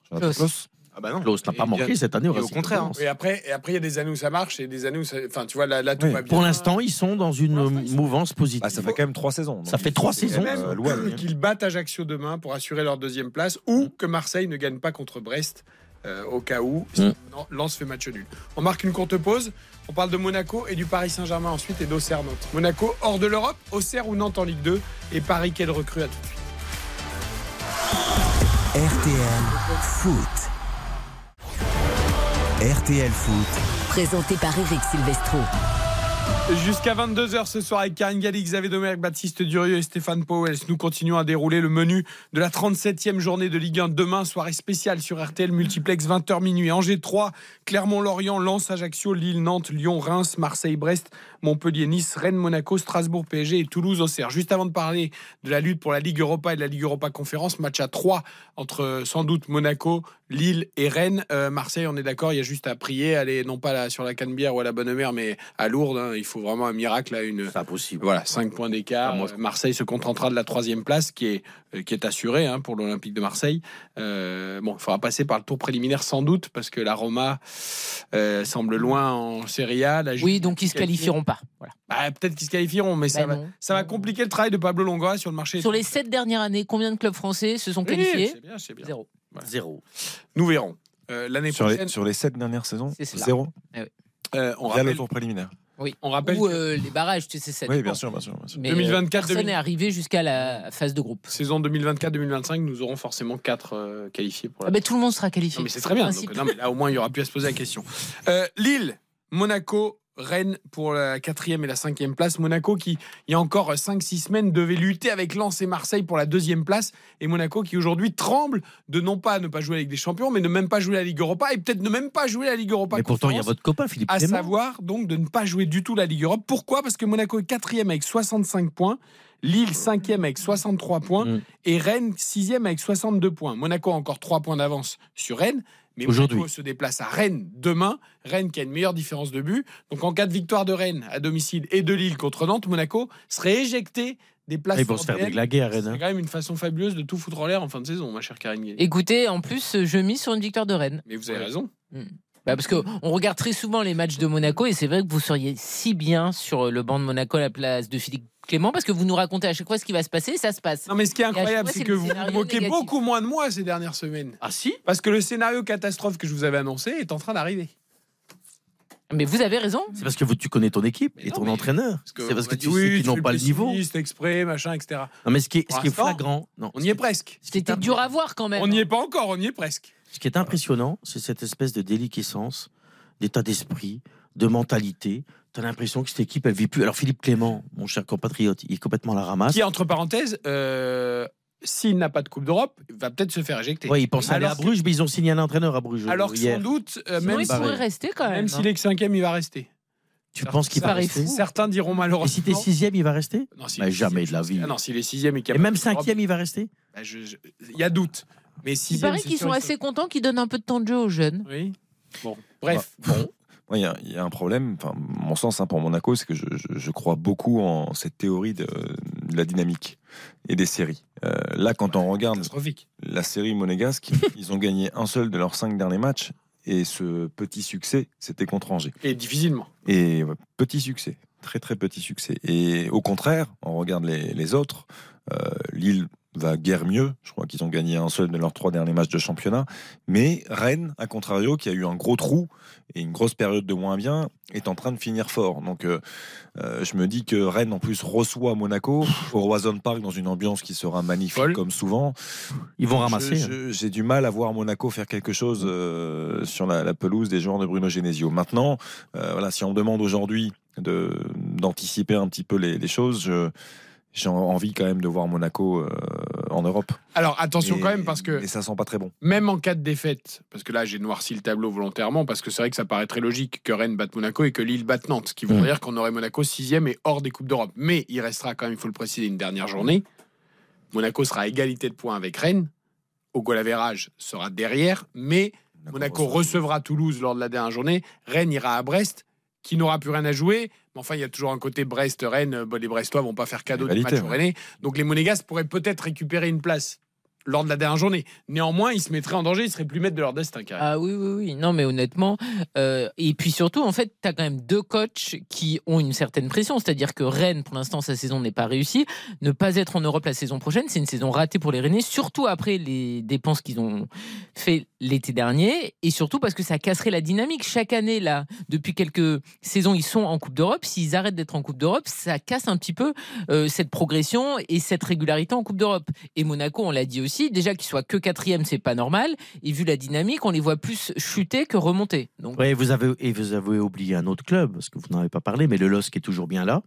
Ah bah non. Klaus n'a pas bien- manqué cette année au et au Racing contraire, Club de Lens. Et après, et après, il y a des années où ça marche et des années où ça. Enfin, tu vois, là, là tout Oui. va bien. Pour l'instant, ils sont dans une mouvance positive. Ah, ça fait quand même trois saisons. Ça fait trois saisons. même, euh. Et qu'ils battent Ajaccio demain pour assurer leur deuxième place ou que Marseille ne gagne pas contre Brest euh, au cas où Mm. non, Lens fait match nul. On marque une courte pause. On parle de Monaco et du Paris Saint-Germain ensuite et d'Auxerre Nantes. Monaco hors de l'Europe, Auxerre ou Nantes en Ligue 2 et Paris quelle recrue à tout de suite. RTL Foot. RTL Foot. Présenté par Eric Silvestro. Jusqu'à 22h ce soir avec Karine Galli, Xavier Domergue, Baptiste Durieux et Stéphane Powell. Nous continuons à dérouler le menu de la 37e journée de Ligue 1 demain, soirée spéciale sur RTL Multiplex 20h minuit. Angers 3, Clermont-Lorient, Lens, Ajaccio, Lille, Nantes, Lyon, Reims, Marseille, Brest, Montpellier, Nice, Rennes, Monaco, Strasbourg, PSG et Toulouse, Auxerre. Juste avant de parler de la lutte pour la Ligue Europa et de la Ligue Europa Conférence, match à 3 entre euh, sans doute Monaco, Lille et Rennes. Euh, Marseille, on est d'accord, il y a juste à prier, aller non pas là, sur la Canebière ou à la Bonne Mère, mais à Lourdes. hein. Il faut vraiment un miracle, là, une. C'est impossible. Voilà, 5 points d'écart. Ah, moi, Marseille se contentera de la troisième place qui est, euh, qui est assurée hein, pour l'Olympique de Marseille. Euh, bon, il faudra passer par le tour préliminaire sans doute parce que la Roma euh, semble loin en Serie A. La Oui, donc ils se qualifieront pas. Voilà. Bah, Peut-être qu'ils se qualifieront, mais ça, Bah va, ça va compliquer le travail de Pablo Longoria sur le marché. Sur les sept dernières années, combien de clubs français se sont Oui, qualifiés bien, bien. Zéro. Zéro. Nous verrons. Euh, L'année Sur prochaine, les, sur les sept dernières saisons, C'est cela. zéro. euh, on le rappelle, tour préliminaire. Oui. on rappelle Ou que euh, les barrages, tu sais, ça Oui, bien sûr, bien sûr. bien sûr. Mais 2024, personne 2000. n'est arrivé jusqu'à la phase de groupe. saison 2024-2025, nous aurons forcément 4 qualifiés pour la Ah ben, tout le monde sera qualifié. Non, mais c'est très bien. Donc, non, mais là, au moins, il y aura plus à se poser la question. Euh, Lille, Monaco, Rennes pour la quatrième et la cinquième place. Monaco qui, il y a encore 5-6 semaines, devait lutter avec Lens et Marseille pour la deuxième place. Et Monaco qui aujourd'hui tremble de non pas ne pas jouer Ligue des Champions, mais ne même pas jouer la Ligue Europa et peut-être ne même pas jouer la Ligue Europa. Mais pourtant, il y a votre copain, Philippe À Clément. savoir donc de ne pas jouer du tout la Ligue Europe. Pourquoi? Parce que Monaco est quatrième avec 65 points. Lille cinquième avec 63 points Mm. et Rennes sixième avec 62 points. Monaco a encore 3 points d'avance sur Rennes, mais Aujourd'hui. Monaco se déplace à Rennes demain. Rennes qui a une meilleure différence de but. Donc en cas de victoire de Rennes à domicile et de Lille contre Nantes, Monaco serait éjecté des places Ils vont se faire européennes. déglaguer à Rennes. C'est hein. quand même une façon fabuleuse de tout foutre en l'air en fin de saison, ma chère Karine. Écoutez, en plus, je mise sur une victoire de Rennes. Mais vous avez raison. Bah, parce qu'on regarde très souvent les matchs de Monaco et c'est vrai que vous seriez si bien sur le banc de Monaco à la place de Philippe Clément parce que vous nous racontez à chaque fois ce qui va se passer et ça se passe. Non mais ce qui est incroyable, c'est que vous vous moquez négatif. beaucoup moins de moi ces dernières semaines. Ah si? Parce que le scénario catastrophe que je vous avais annoncé est en train d'arriver. Mais vous avez raison. C'est parce que vous- tu connais ton équipe et ton entraîneur. C'est parce que tu sais qu'ils n'ont pas le niveau. C'est exprès, machin, etc. Non, mais ce qui est, ce qui est flagrant, non, On y est presque. C'était dur à voir quand même. On n'y est pas encore, on y est presque. Ce qui est impressionnant, c'est cette espèce de déliquescence, d'état d'esprit, de mentalité. Tu as l'impression que cette équipe, elle vit plus. Alors Philippe Clément, mon cher compatriote, il est complètement à la ramasse. Qui, entre parenthèses, euh, s'il n'a pas de Coupe d'Europe, va peut-être se faire éjecter. Ouais, il pense aller à Bruges, mais ils ont signé un entraîneur à Bruges. Alors que hier. sans doute, euh, Sinon, même, il pourrait rester quand même. même s'il est que cinquième, il va rester. Tu penses qu'il va Certains- rester Certains diront malheureusement. Et si t'es sixième, il va rester Non, s'il Bah, est Jamais sixième, de la je pense vie. que- Ah non, s'il est sixième et qu'il y a Et pas même de Coupe d'Europe, cinquième, il va rester bah, je- je- Il y a doute. Mais Il sixième, paraît c'est qu'ils sûr, sont assez contents qu'ils donnent un peu de temps de jeu aux jeunes. Oui. Bon, bref. Bon. Il y a- il y, a un problème, enfin, mon sens hein, pour Monaco, c'est que je, je- je crois beaucoup en cette théorie de, de la dynamique et des séries. Euh, là, quand on regarde la série monégasque, [LAUGHS] ils ont gagné un seul de leurs cinq derniers matchs et ce petit succès, c'était contre Angers. Et difficilement. Et ouais, petit succès, très très petit succès. Et au contraire, on regarde les, les autres, euh, Lille va guère mieux. Je crois qu'ils ont gagné un seul de leurs trois derniers matchs de championnat. Mais Rennes, à contrario, qui a eu un gros trou et une grosse période de moins bien, est en train de finir fort. Donc euh, euh, je me dis que Rennes, en plus, reçoit Monaco au Roison Park dans une ambiance qui sera magnifique comme souvent. Ils vont ramasser. je- J'ai du mal à voir Monaco faire quelque chose euh, sur la, la pelouse des joueurs de Bruno Genesio. Maintenant, euh, voilà, si on me demande aujourd'hui d'anticiper un petit peu les, les choses, je- j'ai envie quand même de voir Monaco euh, en Europe. Alors attention Et- quand même parce que Mais ça sent pas très bon. même en cas de défaite, parce que là j'ai noirci le tableau volontairement, parce que c'est vrai que ça paraît très logique que Rennes batte Monaco et que Lille batte Nantes, ce qui voudrait Mm. dire qu'on aurait Monaco sixième et hors des Coupes d'Europe. Mais il restera quand même, il faut le préciser, une dernière journée. Monaco sera à égalité de points avec Rennes. Au goal average sera derrière, mais Monaco recevra Toulouse lors de la dernière journée. Rennes ira à Brest, qui n'aura plus rien à jouer. Mais enfin, il y a toujours un côté Brest-Rennes. Bon, les Brestois vont pas faire cadeau du Égalité, match au ouais. Rennais. Donc les Monégasques pourraient peut-être récupérer une place lors de la dernière journée. Néanmoins, ils se mettraient en danger, ils seraient plus maîtres de leur destin. Ah oui, oui, oui. Non, mais honnêtement. euh, et puis surtout, en fait, tu as quand même deux coachs qui ont une certaine pression. C'est-à-dire que Rennes, pour l'instant, sa saison n'est pas réussie. Ne pas être en Europe la saison prochaine, c'est une saison ratée pour les Rennais, surtout après les dépenses qu'ils ont fait l'été dernier. Et surtout parce que ça casserait la dynamique. Chaque année, là, depuis quelques saisons, ils sont en Coupe d'Europe. S'ils arrêtent d'être en Coupe d'Europe, ça casse un petit peu euh, cette progression et cette régularité en Coupe d'Europe. Et Monaco, on l'a dit aussi, déjà qu'ils soient que quatrième, c'est pas normal. Et vu la dynamique, on les voit plus chuter que remonter. Donc, Ouais, vous avez, et vous avez oublié un autre club, parce que vous n'en avez pas parlé, mais le LOSC est toujours bien là.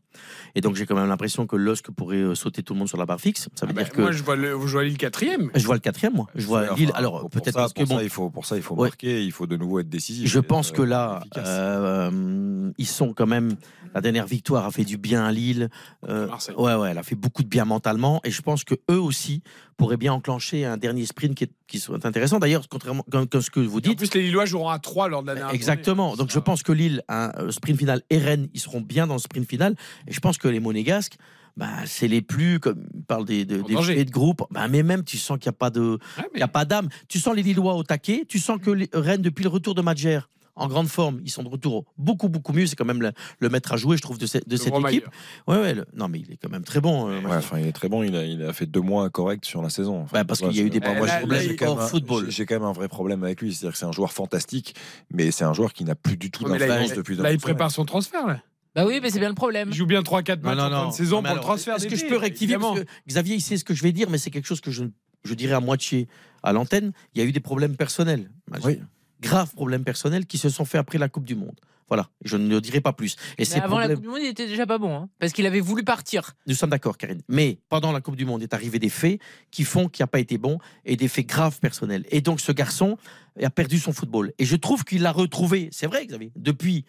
Et donc j'ai quand même l'impression que le LOSC pourrait euh, sauter tout le monde sur la barre fixe. Ça veut Bah, dire que. Moi, je vois, le, je vois Lille quatrième. Je vois le quatrième, moi. Je vois Lille. Alors peut-être parce que pour bon. ça, il faut, pour ça, il faut Ouais. marquer, il faut de nouveau être décisif. Je pense être, que euh, là, euh, ils sont quand même. La dernière victoire a fait du bien à Lille. Euh, ouais, ouais, elle a fait beaucoup de bien mentalement. Et je pense que eux aussi pourraient bien enclencher un dernier sprint qui, est, qui soit intéressant. D'ailleurs, contrairement comme ce que vous En dites. plus, les Lillois joueront à 3 lors de la dernière Exactement. Donc je pense que Lille, un euh, sprint final et Rennes, ils seront bien dans le sprint final. Et je pense que les Monégasques, bah, c'est les plus, comme on parle des, de, des de groupe, bah, mais même tu sens qu'il n'y a pas de, il y a pas d'âme. Tu sens les Lillois au taquet. Tu sens que les Rennes, depuis le retour de Madjer, en grande forme, ils sont de retour beaucoup beaucoup mieux. C'est quand même le, le maître à jouer, je trouve, de, cette- de cette Romailleur. équipe. Ouais, ouais. le- non, mais il est quand même très bon. euh, Ouais, enfin, il est très bon. Il a, il a fait deux mois corrects sur la saison. Enfin, Bah, parce qu'il y a eu des problèmes j'ai- j'ai quand hors même un- football. j'ai- J'ai quand même un vrai problème avec lui. C'est-à-dire que c'est un joueur fantastique, mais c'est un joueur qui n'a plus du tout d'influence il- depuis. là, il prépare son transfert. Là. Bah oui, mais c'est bien le problème. Il joue bien 3-4 matchs en fin de saison Non, pour le transfert. Est-ce que je peux rectifier parce que Xavier, il sait ce que je vais dire, mais c'est quelque chose que je, je dirais à moitié à l'antenne. Il y a eu des problèmes personnels. Oui. Graves problèmes personnels qui se sont faits après la Coupe du Monde. Voilà, je ne le dirai pas plus. Et Mais avant la Coupe du Monde, il était déjà pas bon, hein, parce qu'il avait voulu partir. Nous sommes d'accord, Karine. Mais pendant la Coupe du Monde est arrivé des faits qui font qu'il n'a pas été bon et des faits graves personnels. Et donc ce garçon a perdu son football. Et je trouve qu'il l'a retrouvé, c'est vrai, Xavier, depuis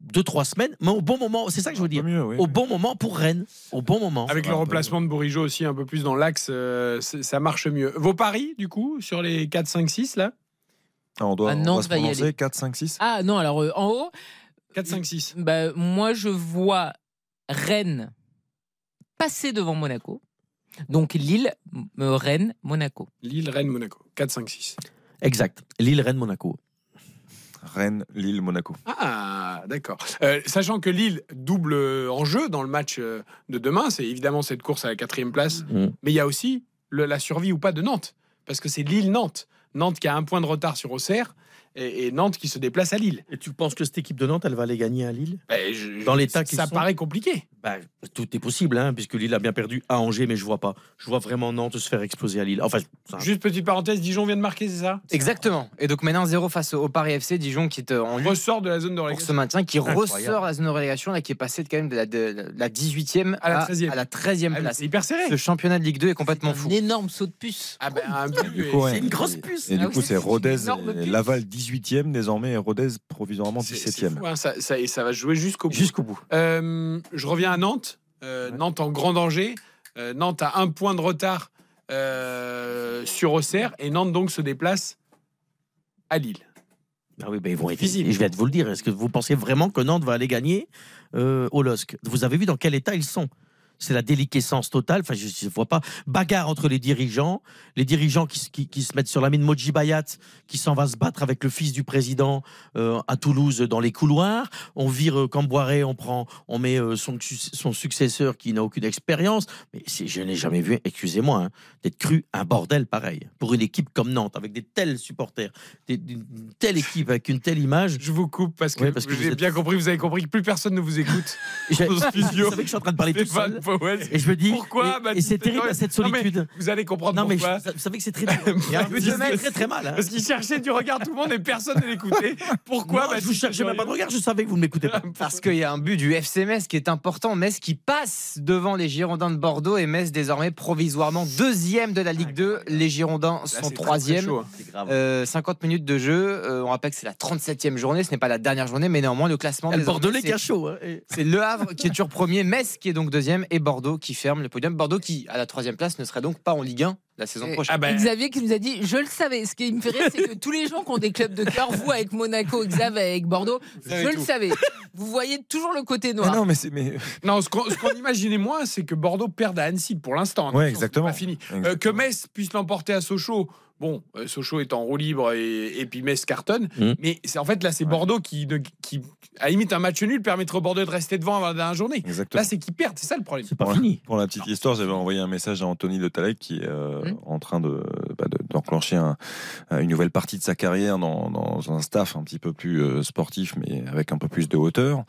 deux, trois semaines, mais au bon moment, c'est ça que je veux dire. Au bon moment pour Rennes. Au bon moment. Avec le remplacement de Bourigeau aussi un peu plus dans l'axe, euh, ça marche mieux. Vos paris, du coup, sur les 4, 5, 6, là? Ah, on doit, Ah, on doit se va y prononcer aller. 4, 5, 6 Ah non, alors euh, en haut. 4, 5, 6. Bah, moi, je vois Rennes passer devant Monaco. Donc Lille, euh, Rennes, Monaco. Lille, Rennes, Monaco. 4, 5, 6. Exact. Lille, Rennes, Monaco. Rennes, Lille, Monaco. Ah, d'accord. Euh, sachant que Lille double en jeu dans le match euh, de demain, c'est évidemment cette course à la quatrième place, Mm. mais il y a aussi le- la survie ou pas de Nantes, parce que c'est Lille-Nantes. Nantes qui a un point de retard sur Auxerre et, et Nantes qui se déplace à Lille. Et tu penses que cette équipe de Nantes, elle va aller gagner à Lille? Ben, je- Dans l'état qu'ils ça sont paraît compliqué. Bah, tout est possible, hein, puisque Lille a bien perdu à Angers, mais je vois pas. Je vois vraiment Nantes se faire exploser à Lille. Enfin, ça- Juste petite parenthèse, Dijon vient de marquer, c'est ça? Exactement. Et donc maintenant 0 face au Paris FC, Dijon qui est euh, en Ressort de la zone de pour ce relégation. maintien, qui Incroyable. ressort de la zone de relégation, là, qui est passé de, quand même de la, de la 18e À la 13e. à la 13e Ah, place. C'est hyper serré. Ce championnat de Ligue 2 est complètement fou. Un énorme saut de puce. Ah ben, un. C'est une grosse puce. Et Ah du oui, coup, c'est Rodez, puce. Laval 18e désormais et Rodez provisoirement c'est- c'est 17e. fou, hein, ça, ça- et ça va se jouer jusqu'au bout. Jusqu'au bout. Euh, je reviens à Nantes. Euh, Nantes en grand danger. Euh, Nantes a un point de retard euh, sur Auxerre et Nantes donc se déplace à Lille. Ah oui, ben ils vont être je vais te vous le dire. Est-ce que vous pensez vraiment que Nantes va aller gagner euh, au LOSC? Vous avez vu dans quel état ils sont? C'est la déliquescence totale. Enfin, je ne vois pas. Bagarre entre les dirigeants. Les dirigeants qui, se- qui- qui se mettent sur la mine Moji Bayat, qui s'en va se battre avec le fils du président euh, à Toulouse dans les couloirs. On vire euh, Camboiré, on prend, on met euh, son, su- son successeur qui n'a aucune expérience. Mais je n'ai jamais vu, excusez-moi, hein, d'être cru un bordel pareil. Pour une équipe comme Nantes, avec des tels supporters, des- une telle équipe avec une telle image. Je vous coupe parce que, parce que j'ai êtes- bien compris, vous avez compris que plus personne ne vous écoute. [LAUGHS] Vous savez que je suis en train de parler tout seul. Powell. Et je me dis, Pourquoi et- c'est terrible cette Non, solitude. Vous allez comprendre Non mais pourquoi. je- vous savez que c'est très dur. [LAUGHS] Il y a un Baptiste peu de Noël. très très mal. hein. Parce qu'il cherchait du regard tout le monde et personne ne l'écoutait. Pourquoi Non, je vous cherchais même pas de regard, je savais que vous ne m'écoutez pas. [LAUGHS] Parce qu'il y a un but du FC Metz qui est important. Metz qui passe devant les Girondins de Bordeaux et Metz désormais provisoirement deuxième de la Ligue 2. Les Girondins sont troisième. hein. Euh, 50 minutes de jeu. Euh, on rappelle que c'est la 37e journée. Ce n'est pas la dernière journée, mais néanmoins le classement. Le Bordelais c'est- qui a chaud. hein. C'est Le Havre qui est toujours premier, Metz qui est donc deuxième et Bordeaux qui ferme le podium. Bordeaux qui, à la troisième place, ne serait donc pas en Ligue 1 la saison prochaine. Ah ben, Xavier qui nous a dit Je le savais. Ce qui me fait rire, c'est que tous les gens qui ont des clubs de cœur, vous avec Monaco, Xav avec Bordeaux, savez je le tout. savais. Vous voyez toujours le côté Mais noir. non, mais c'est. Mais... non, ce qu'on ce qu'on imaginait moins, c'est que Bordeaux perde à Annecy pour l'instant. Ouais, exactement. Pas fini. Euh, Exactement. que Metz puisse l'emporter à Sochaux. Bon, euh, Sochaux est en roue libre et, et puis Metz cartonne. Mhm. Mais c'est en fait là, c'est Bordeaux qui, ne- qui, à la limite, un match nul permettrait au Bordeaux de rester devant avant la dernière journée. Exactement. Là, c'est qu'ils perdent, c'est ça le problème. C'est pas Pour, fini. pour la petite histoire, j'avais envoyé un message à Anthony de Talek qui est euh, Hmm. en train de, bah, de- d'enclencher un- une nouvelle partie de sa carrière dans, un staff un petit peu plus euh, sportif, mais avec un peu plus de hauteur.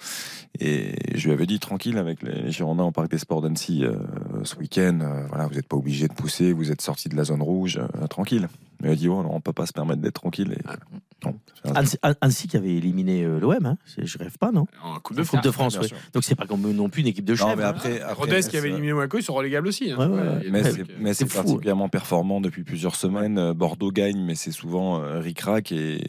Et je lui avais dit tranquille avec les, Girondins au Parc des Sports d'Annecy euh, ce week-end. euh, voilà, vous n'êtes pas obligé de pousser, vous êtes sorti de la zone rouge, euh, tranquille. Mais il a dit oh, non, on peut pas se permettre d'être tranquille. Et, non, un- Annecy, Annecy qui avait éliminé euh, l'OM, hein. Je rêve pas, non? En Coupe de Coupe de France, ouais. Donc c'est pas comme non plus une équipe de chefs. Non, mais hein. après, après Rodez qui avait c'est- éliminé Monaco, ils sont relégables aussi. hein. Ouais, ouais, Mais c'est, euh, mais particulièrement performant depuis plusieurs semaines. Euh, Bordeaux gagne, mais c'est souvent euh, ric-rac et,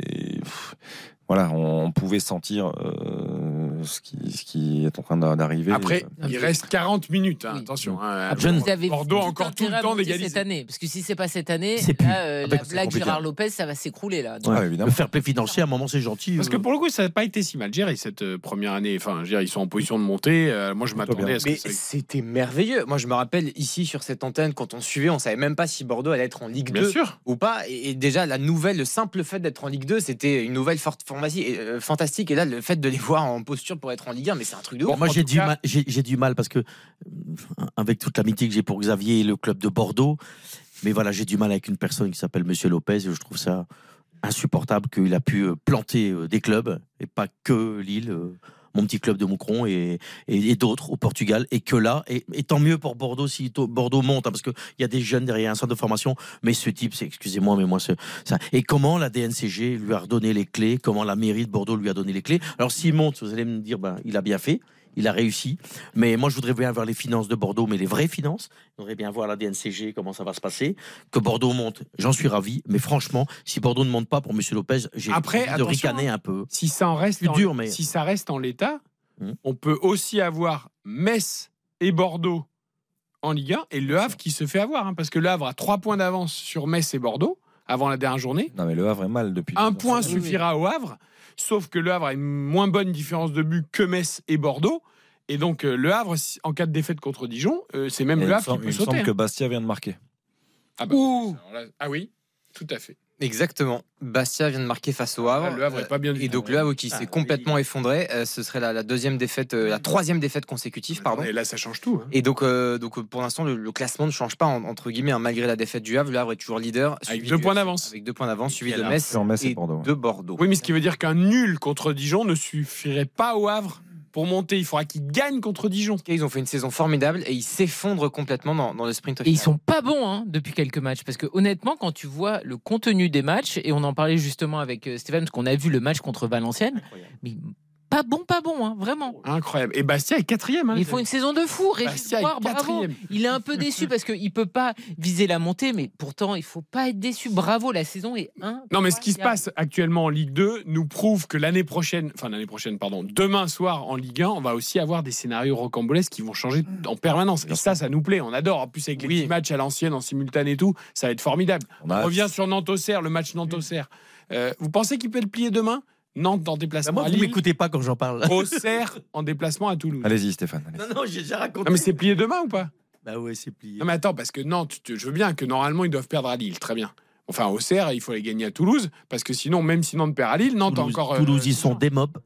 voilà, on, on pouvait sentir euh, ce, qui, ce qui est en train d'a- d'arriver. Après, Euh, il reste 40 minutes, hein, Oui. attention. hein. Après, vous avez Bordeaux encore tout le temps d'égaliser. cette année. Parce que si c'est pas cette année, C'est plus. là, euh, la blague. Gérard Lopez, ça va s'écrouler là. Ouais, évidemment. Le fair play financier, à un moment, c'est gentil. Parce que euh. pour le coup, ça n'a pas été si mal géré cette première année. Enfin, je veux dire, ils sont en position de monter. Euh, moi, je m'attendais à ce que Mais c'était merveilleux. Moi, je me rappelle ici sur cette antenne, quand on suivait, on savait même pas si Bordeaux allait être en Ligue Bien 2 sûr. ou pas. Et, et déjà, la nouvelle, le simple fait d'être en Ligue 2, c'était une nouvelle forte pharmacie, et, euh, fantastique. Et là, le fait de les voir en posture pour être en Ligue 1, mais c'est un truc de Bon, ouf. Moi, j'ai du, cas- mal, j'ai, du mal parce que, euh, avec toute l'amitié que j'ai pour Xavier et le club de Bordeaux, mais voilà, j'ai du mal avec une personne qui s'appelle Monsieur Lopez et je trouve ça insupportable qu'il a pu euh, planter euh, des clubs et pas que Lille. Mon petit club de Moucron et, et, d'autres au Portugal. Et que là et, tant mieux pour Bordeaux si Bordeaux monte hein, parce que il y a des jeunes derrière un centre de formation. Mais ce type excusez-moi mais moi ça. Et comment la DNCG lui a redonné les clés? Comment la mairie de Bordeaux lui a donné les clés? Alors s'il monte vous allez me dire ben il a bien fait il a réussi. Mais moi, je voudrais bien voir les finances de Bordeaux, mais les vraies finances. Je voudrais bien voir la DNCG, comment ça va se passer. Que Bordeaux monte, j'en suis ravi. Mais franchement, si Bordeaux ne monte pas pour M. Lopez, j'ai Après, envie de ricaner un peu. Si ça en reste, Plus en, dur, mais- si ça reste en l'état, Hmm. on peut aussi avoir Metz et Bordeaux en Ligue 1 et Le Havre qui se fait avoir, hein, parce que Le Havre a trois points d'avance sur Metz et Bordeaux avant la dernière journée. Non, mais le Havre est mal depuis. Un point suffira au Havre, sauf que Le Havre a une moins bonne différence de but que Metz et Bordeaux. Et donc, euh, Le Havre, en cas de défaite contre Dijon, euh, c'est même Et il Le Havre qui semble- peut il me semble que hein. Bastia vient de marquer. Ah, bah, là- ah oui, tout à fait. Exactement. Bastia vient de marquer face au Havre. Ah, le Havre est pas bien du Et donc le Havre qui s'est complètement effondré. Euh, ce serait la, la deuxième défaite, euh, la troisième défaite consécutive, pardon. Et là, ça change tout. hein. Et donc, euh, donc pour l'instant, le, le classement ne change pas en- entre guillemets, hein, malgré la défaite du Havre. Le Havre est toujours leader, Avec deux du- points d'avance. Avec deux points d'avance, suivi de Metz, et et Bordeaux. de Bordeaux. Oui, mais ce qui veut dire qu'un nul contre Dijon ne suffirait pas au Havre pour monter. Il faudra qu'ils gagnent contre Dijon. Ils ont fait une saison formidable et ils s'effondrent complètement dans, dans le sprint. Et ils sont pas bons hein, depuis quelques matchs. Parce que honnêtement, quand tu vois le contenu des matchs, et on en parlait justement avec euh, Stéphane, parce qu'on a vu le match contre Valenciennes, mais pas bon, pas bon, hein, vraiment. Incroyable. Et Bastia est quatrième. hein, Ils font une saison de fou. Régis Bastia est Poire, bravo. quatrième. Il est un peu déçu parce qu'il peut pas viser la montée, mais pourtant, il faut pas être déçu. Bravo, la saison est un. Non, mais ce qui se passe actuellement en Ligue 2 nous prouve que l'année prochaine, enfin l'année prochaine, pardon, demain soir en Ligue 1, on va aussi avoir des scénarios rocambolesques qui vont changer en permanence. Et ça, ça nous plaît, on adore. En plus, avec les petits matchs à l'ancienne, en simultané et tout, ça va être formidable. On, a- revient sur Nantes-Auxerre, le match Nantes-Auxerre. Euh, vous pensez qu'il peut le plier demain? Nantes en déplacement Moi, à vous Lille, m'écoutez pas quand j'en parle. Auxerre en déplacement à Toulouse. Allez-y, Stéphane. Non, non, j'ai déjà raconté. Non, mais c'est plié demain ou pas? Bah ouais, c'est plié. Non, mais attends, parce que Nantes, je veux bien que normalement ils doivent perdre à Lille, très bien. Enfin, Auxerre, il faut les gagner à Toulouse, parce que sinon, même si Nantes perd à Lille, Nantes a Toulouse, encore. euh, Toulouse, ils sont des mobs.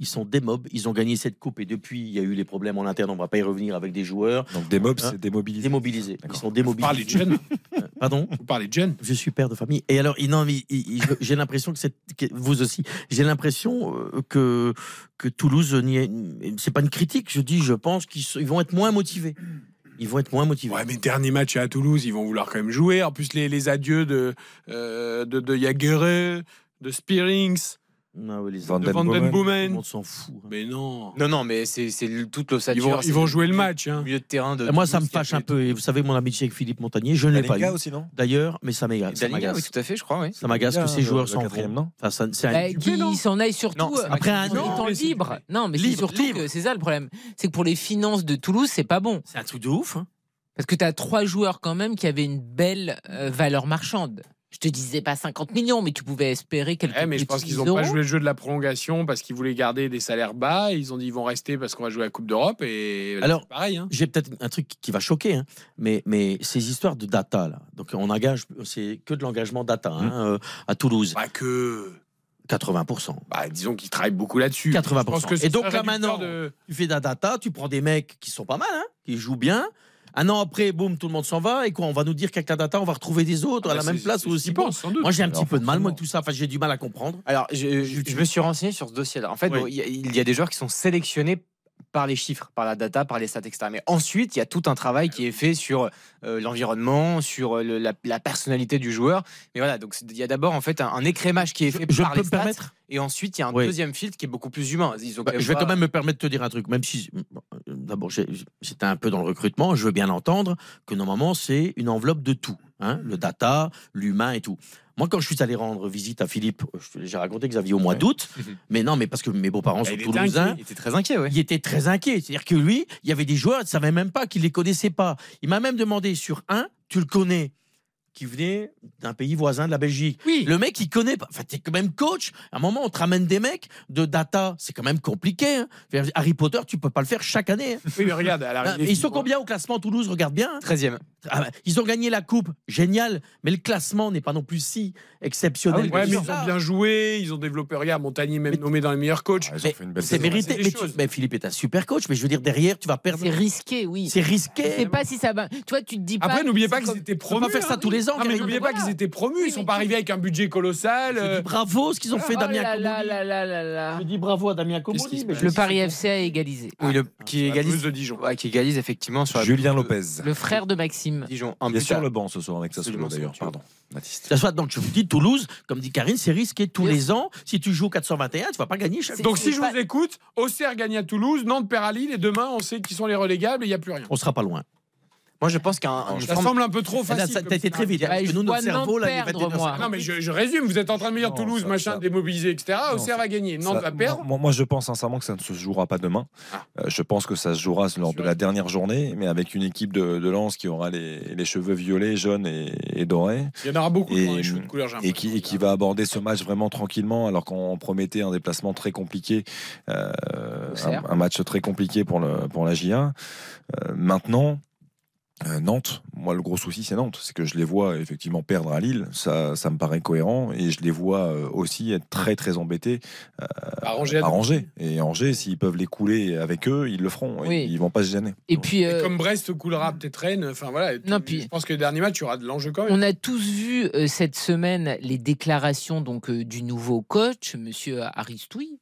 Ils sont des mobs. Ils ont gagné cette coupe et depuis, il y a eu les problèmes en interne. On va pas y revenir avec des joueurs. Donc des mobs, Hein c'est démobilisé. Démobilisés. Ils sont Vous démobilisés. parlez de jeunes [LAUGHS] Euh, Pardon? Vous parlez de jeunes Je suis père de famille. Et alors, non, j'ai l'impression que vous aussi. J'ai l'impression euh, que que Toulouse. C'est pas une critique. Je dis, je pense qu'ils vont être moins motivés. Ils vont être moins motivés. Ouais, mais dernier match à Toulouse, ils vont vouloir quand même jouer. En plus, les, les adieux de, euh, de, de de Spearings, Ah ouais, les Van de Den Van Den Boomen. Monde s'en fout. hein. Mais non. Non, non, mais c'est c'est le- toute Ils l'ossature. vont, ils vont le jouer le match. Hein. milieu de terrain de. Et moi, ça me qui fâche un peu. Et vous savez, mon amitié avec Philippe Montagnier, je ne l'ai La pas eu. aussi, non? D'ailleurs, mais ça m'agace. ça oui, m'agace. tout à fait, je crois, oui. Ça m'agace que ces le- joueurs le s'en quatrième, vont. Enfin, ça- c'est un- Bah, qu'il s'en aille surtout c'est euh, après un en an, étant mais c'est- libre. Non, mais c'est Libre, surtout libre. que c'est ça le problème. C'est que pour les finances de Toulouse, c'est pas bon. c'est un truc de ouf. hein. Parce que tu as trois joueurs quand même qui avaient une belle euh, valeur marchande. Je te disais pas 50 millions, mais tu pouvais espérer quelques Ouais, mais je pense qu'ils n'ont pas joué le jeu de la prolongation parce qu'ils voulaient garder des salaires bas. Ils ont dit ils vont rester parce qu'on va jouer la Coupe d'Europe. Et là, Alors, pareil. Hein. J'ai peut-être un truc qui va choquer, hein, mais, mais ces histoires de data, là, donc on engage, c'est que de l'engagement data hein, euh, à Toulouse, Pas que. 80%. Bah, disons qu'ils travaillent beaucoup là-dessus. 80%. Je pense que ce Et donc là maintenant, de- tu fais de la data, tu prends des mecs qui sont pas mal, hein, qui jouent bien. Un an après, boum, tout le monde s'en va. Et quoi, on va nous dire qu'avec la data, on va retrouver des autres Ah à bah, la même c'est- place ou aussi qu'ils bon. pensent, sans doute. Moi, j'ai un Alors, petit peu de mal, moi, avec tout ça. Enfin, j'ai du mal à comprendre. Alors, je, je- je me suis renseigné sur ce dossier-là. En fait, Oui. bon, il y, a- il y a des joueurs qui sont sélectionnés par les chiffres, par la data, par les stats, etc. Mais ensuite, il y a tout un travail qui est fait sur euh, l'environnement, sur euh, le- la, la personnalité du joueur. Mais voilà, donc il y a d'abord en fait un, un écrémage qui est fait je par peux les me stats, permettre? Et ensuite il y a un Oui. deuxième filtre qui est beaucoup plus humain. Ils ont Bah, je vais pas- quand même me permettre de te dire un truc, même si euh, d'abord j'étais un peu dans le recrutement, je veux bien l'entendre que normalement c'est une enveloppe de tout, hein, le data, l'humain et tout. Moi, quand je suis allé rendre visite à Philippe, je- j'ai raconté que Xavier au mois d'août, mais non, mais parce que mes beaux-parents sont il était toulousains. il était très inquiet, ouais. Il était très inquiet. C'est-à-dire que lui, il y avait des joueurs, il ne savait même pas qu'il les connaissait pas. Il m'a même demandé sur un, tu le connais qui venait d'un pays voisin de la Belgique. Oui. Le mec, il connaît pas. Enfin, t'es quand même coach. À un moment, on te ramène des mecs de data. C'est quand même compliqué. hein. Harry Potter, tu peux pas le faire chaque année. hein. [LAUGHS] Oui, mais regarde, à Ah, ils sont combien au classement Toulouse? Regarde bien. hein. 13e. Ah, bah, ils ont gagné la coupe, génial. Mais le classement n'est pas non plus si exceptionnel. Ouais, mais ils ont bien joué, ils ont développé. Regarde, Montagnier même nommé dans les meilleurs coachs. Ah, C'est mérité. Mais, tu- choses. mais Philippe est un super coach. Mais je veux dire, derrière, tu vas perdre. C'est risqué, oui. C'est risqué. C'est pas si ça va. Tu vois, tu te dis pas. Après, n'oubliez pas qu'ils étaient promus. pas faire ça hein. tous les ans. Non, mais n'oubliez pas qu'ils étaient promus. Ils sont pas arrivés avec un budget colossal. Je dis bravo ce qu'ils ont fait, Oh Damien. Je dis bravo à Damien je Le dis- Paris FC a égalisé. Oui, le, qui égalise de Dijon. Qui égalise effectivement sur Julien Lopez. Le frère de Maxime. Dijon. Il est sur le banc ce soir avec sa Absolument, solo d'ailleurs. Pardon, soit, donc je vous dis, Toulouse, comme dit Karine, c'est risqué tous les ans. Si tu joues 421, tu vas pas gagner chaque Donc, si je vous écoute, Auxerre gagne à Toulouse, Nantes perd à Lille, et demain, on sait qui sont les relégables et il n'y a plus rien. On sera pas loin. Moi, je pense qu'un. Ça forme- semble un peu trop Là, facile. ça- comme T'as été très vite. hein, nous, notre cerveau, là, il perdre, 21 moi. Non, mais je, je résume, vous êtes en train de me dire Non, Toulouse, ça- machin, ça- démobilisé, etc. Auxerre ça- va gagner, Nantes va perdre. Moi, moi, je pense sincèrement que ça ne se jouera pas demain. Ah. Euh, je pense que ça se jouera lors de la dernière journée, mais avec une équipe de, de Lens qui aura les, les cheveux violets, jaunes et, et dorés. Il y en aura beaucoup Et- dans les cheveux de couleur, Et qui, et qui va aborder ce match vraiment tranquillement, alors qu'on promettait un déplacement très compliqué, euh, un match très compliqué pour, le, pour la J1. Euh, maintenant, Euh, Nantes, moi le gros souci c'est Nantes, c'est que je les vois effectivement perdre à Lille, ça, ça me paraît cohérent et je les vois euh, aussi être très très embêtés euh, À Angers, à à Angers. Et Angers, s'ils peuvent les couler avec eux, ils le feront, Oui. et ils vont pas se gêner. Et puis, euh, Comme Brest coulera peut-être Rennes. Enfin voilà. Non, puis- Je pense que le dernier match, il y aura de l'enjeu quand même. On a tous vu euh, cette semaine les déclarations donc euh, du nouveau coach, Monsieur Aristouille.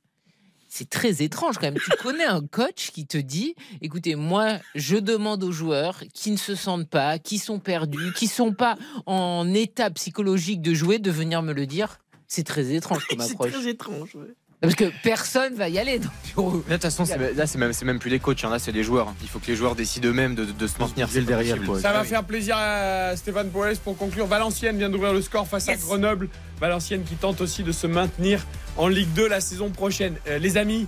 C'est très étrange quand même. Tu connais un coach qui te dit, écoutez, moi, je demande aux joueurs qui ne se sentent pas, qui sont perdus, qui sont pas en état psychologique de jouer, de venir me le dire. C'est très étrange comme [LAUGHS] C'est approche. très étrange. ouais. Parce que personne va y aller. donc, Là, de toute façon, c'est- là, c'est même, c'est même plus les coachs, hein, là, c'est les joueurs. Il faut que les joueurs décident eux-mêmes de, de se maintenir. C'est derrière, quoi. Ça va faire plaisir à Stéphane Poels pour conclure. Valenciennes vient d'ouvrir le score face à Grenoble. Valenciennes qui tente aussi de se maintenir en Ligue 2 la saison prochaine. Euh, les amis,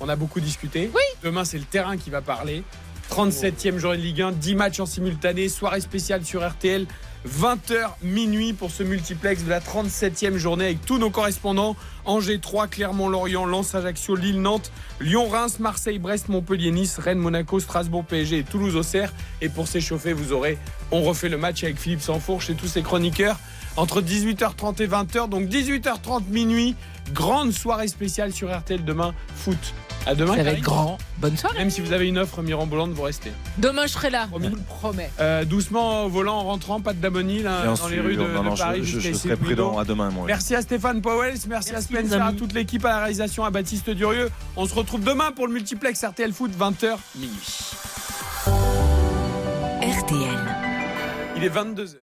on a beaucoup discuté. Demain, c'est le terrain qui va parler. 37e journée de Ligue 1, 10 matchs en simultané, soirée spéciale sur RTL. 20h minuit pour ce multiplex de la 37e journée avec tous nos correspondants. Angers 3, Clermont-Lorient, Lens, Ajaccio, Lille, Nantes, Lyon, Reims, Marseille, Brest, Montpellier, Nice, Rennes, Monaco, Strasbourg, PSG et Toulouse, Auxerre. Et pour s'échauffer, vous aurez, on refait le match avec Philippe Sansfourche et tous ses chroniqueurs entre 18h30 et 20h. Donc 18h30 minuit, grande soirée spéciale sur RTL demain, foot. À demain. Ça va être grand. Bonne soirée. Même si vous avez une offre mirobolante, vous restez. Demain, je serai là. Promis. Je vous le promets. Euh, doucement au volant en rentrant, pas de là, Bien dans sûr, les rues de, non, Paris. je, serai prudent à demain, moi. Merci à Stéphane Powell, merci, à Spencer, à toute l'équipe, à la réalisation, à Baptiste Durieux. On se retrouve demain pour le multiplex RTL Foot, 20h minuit. RTL. Il est 22h.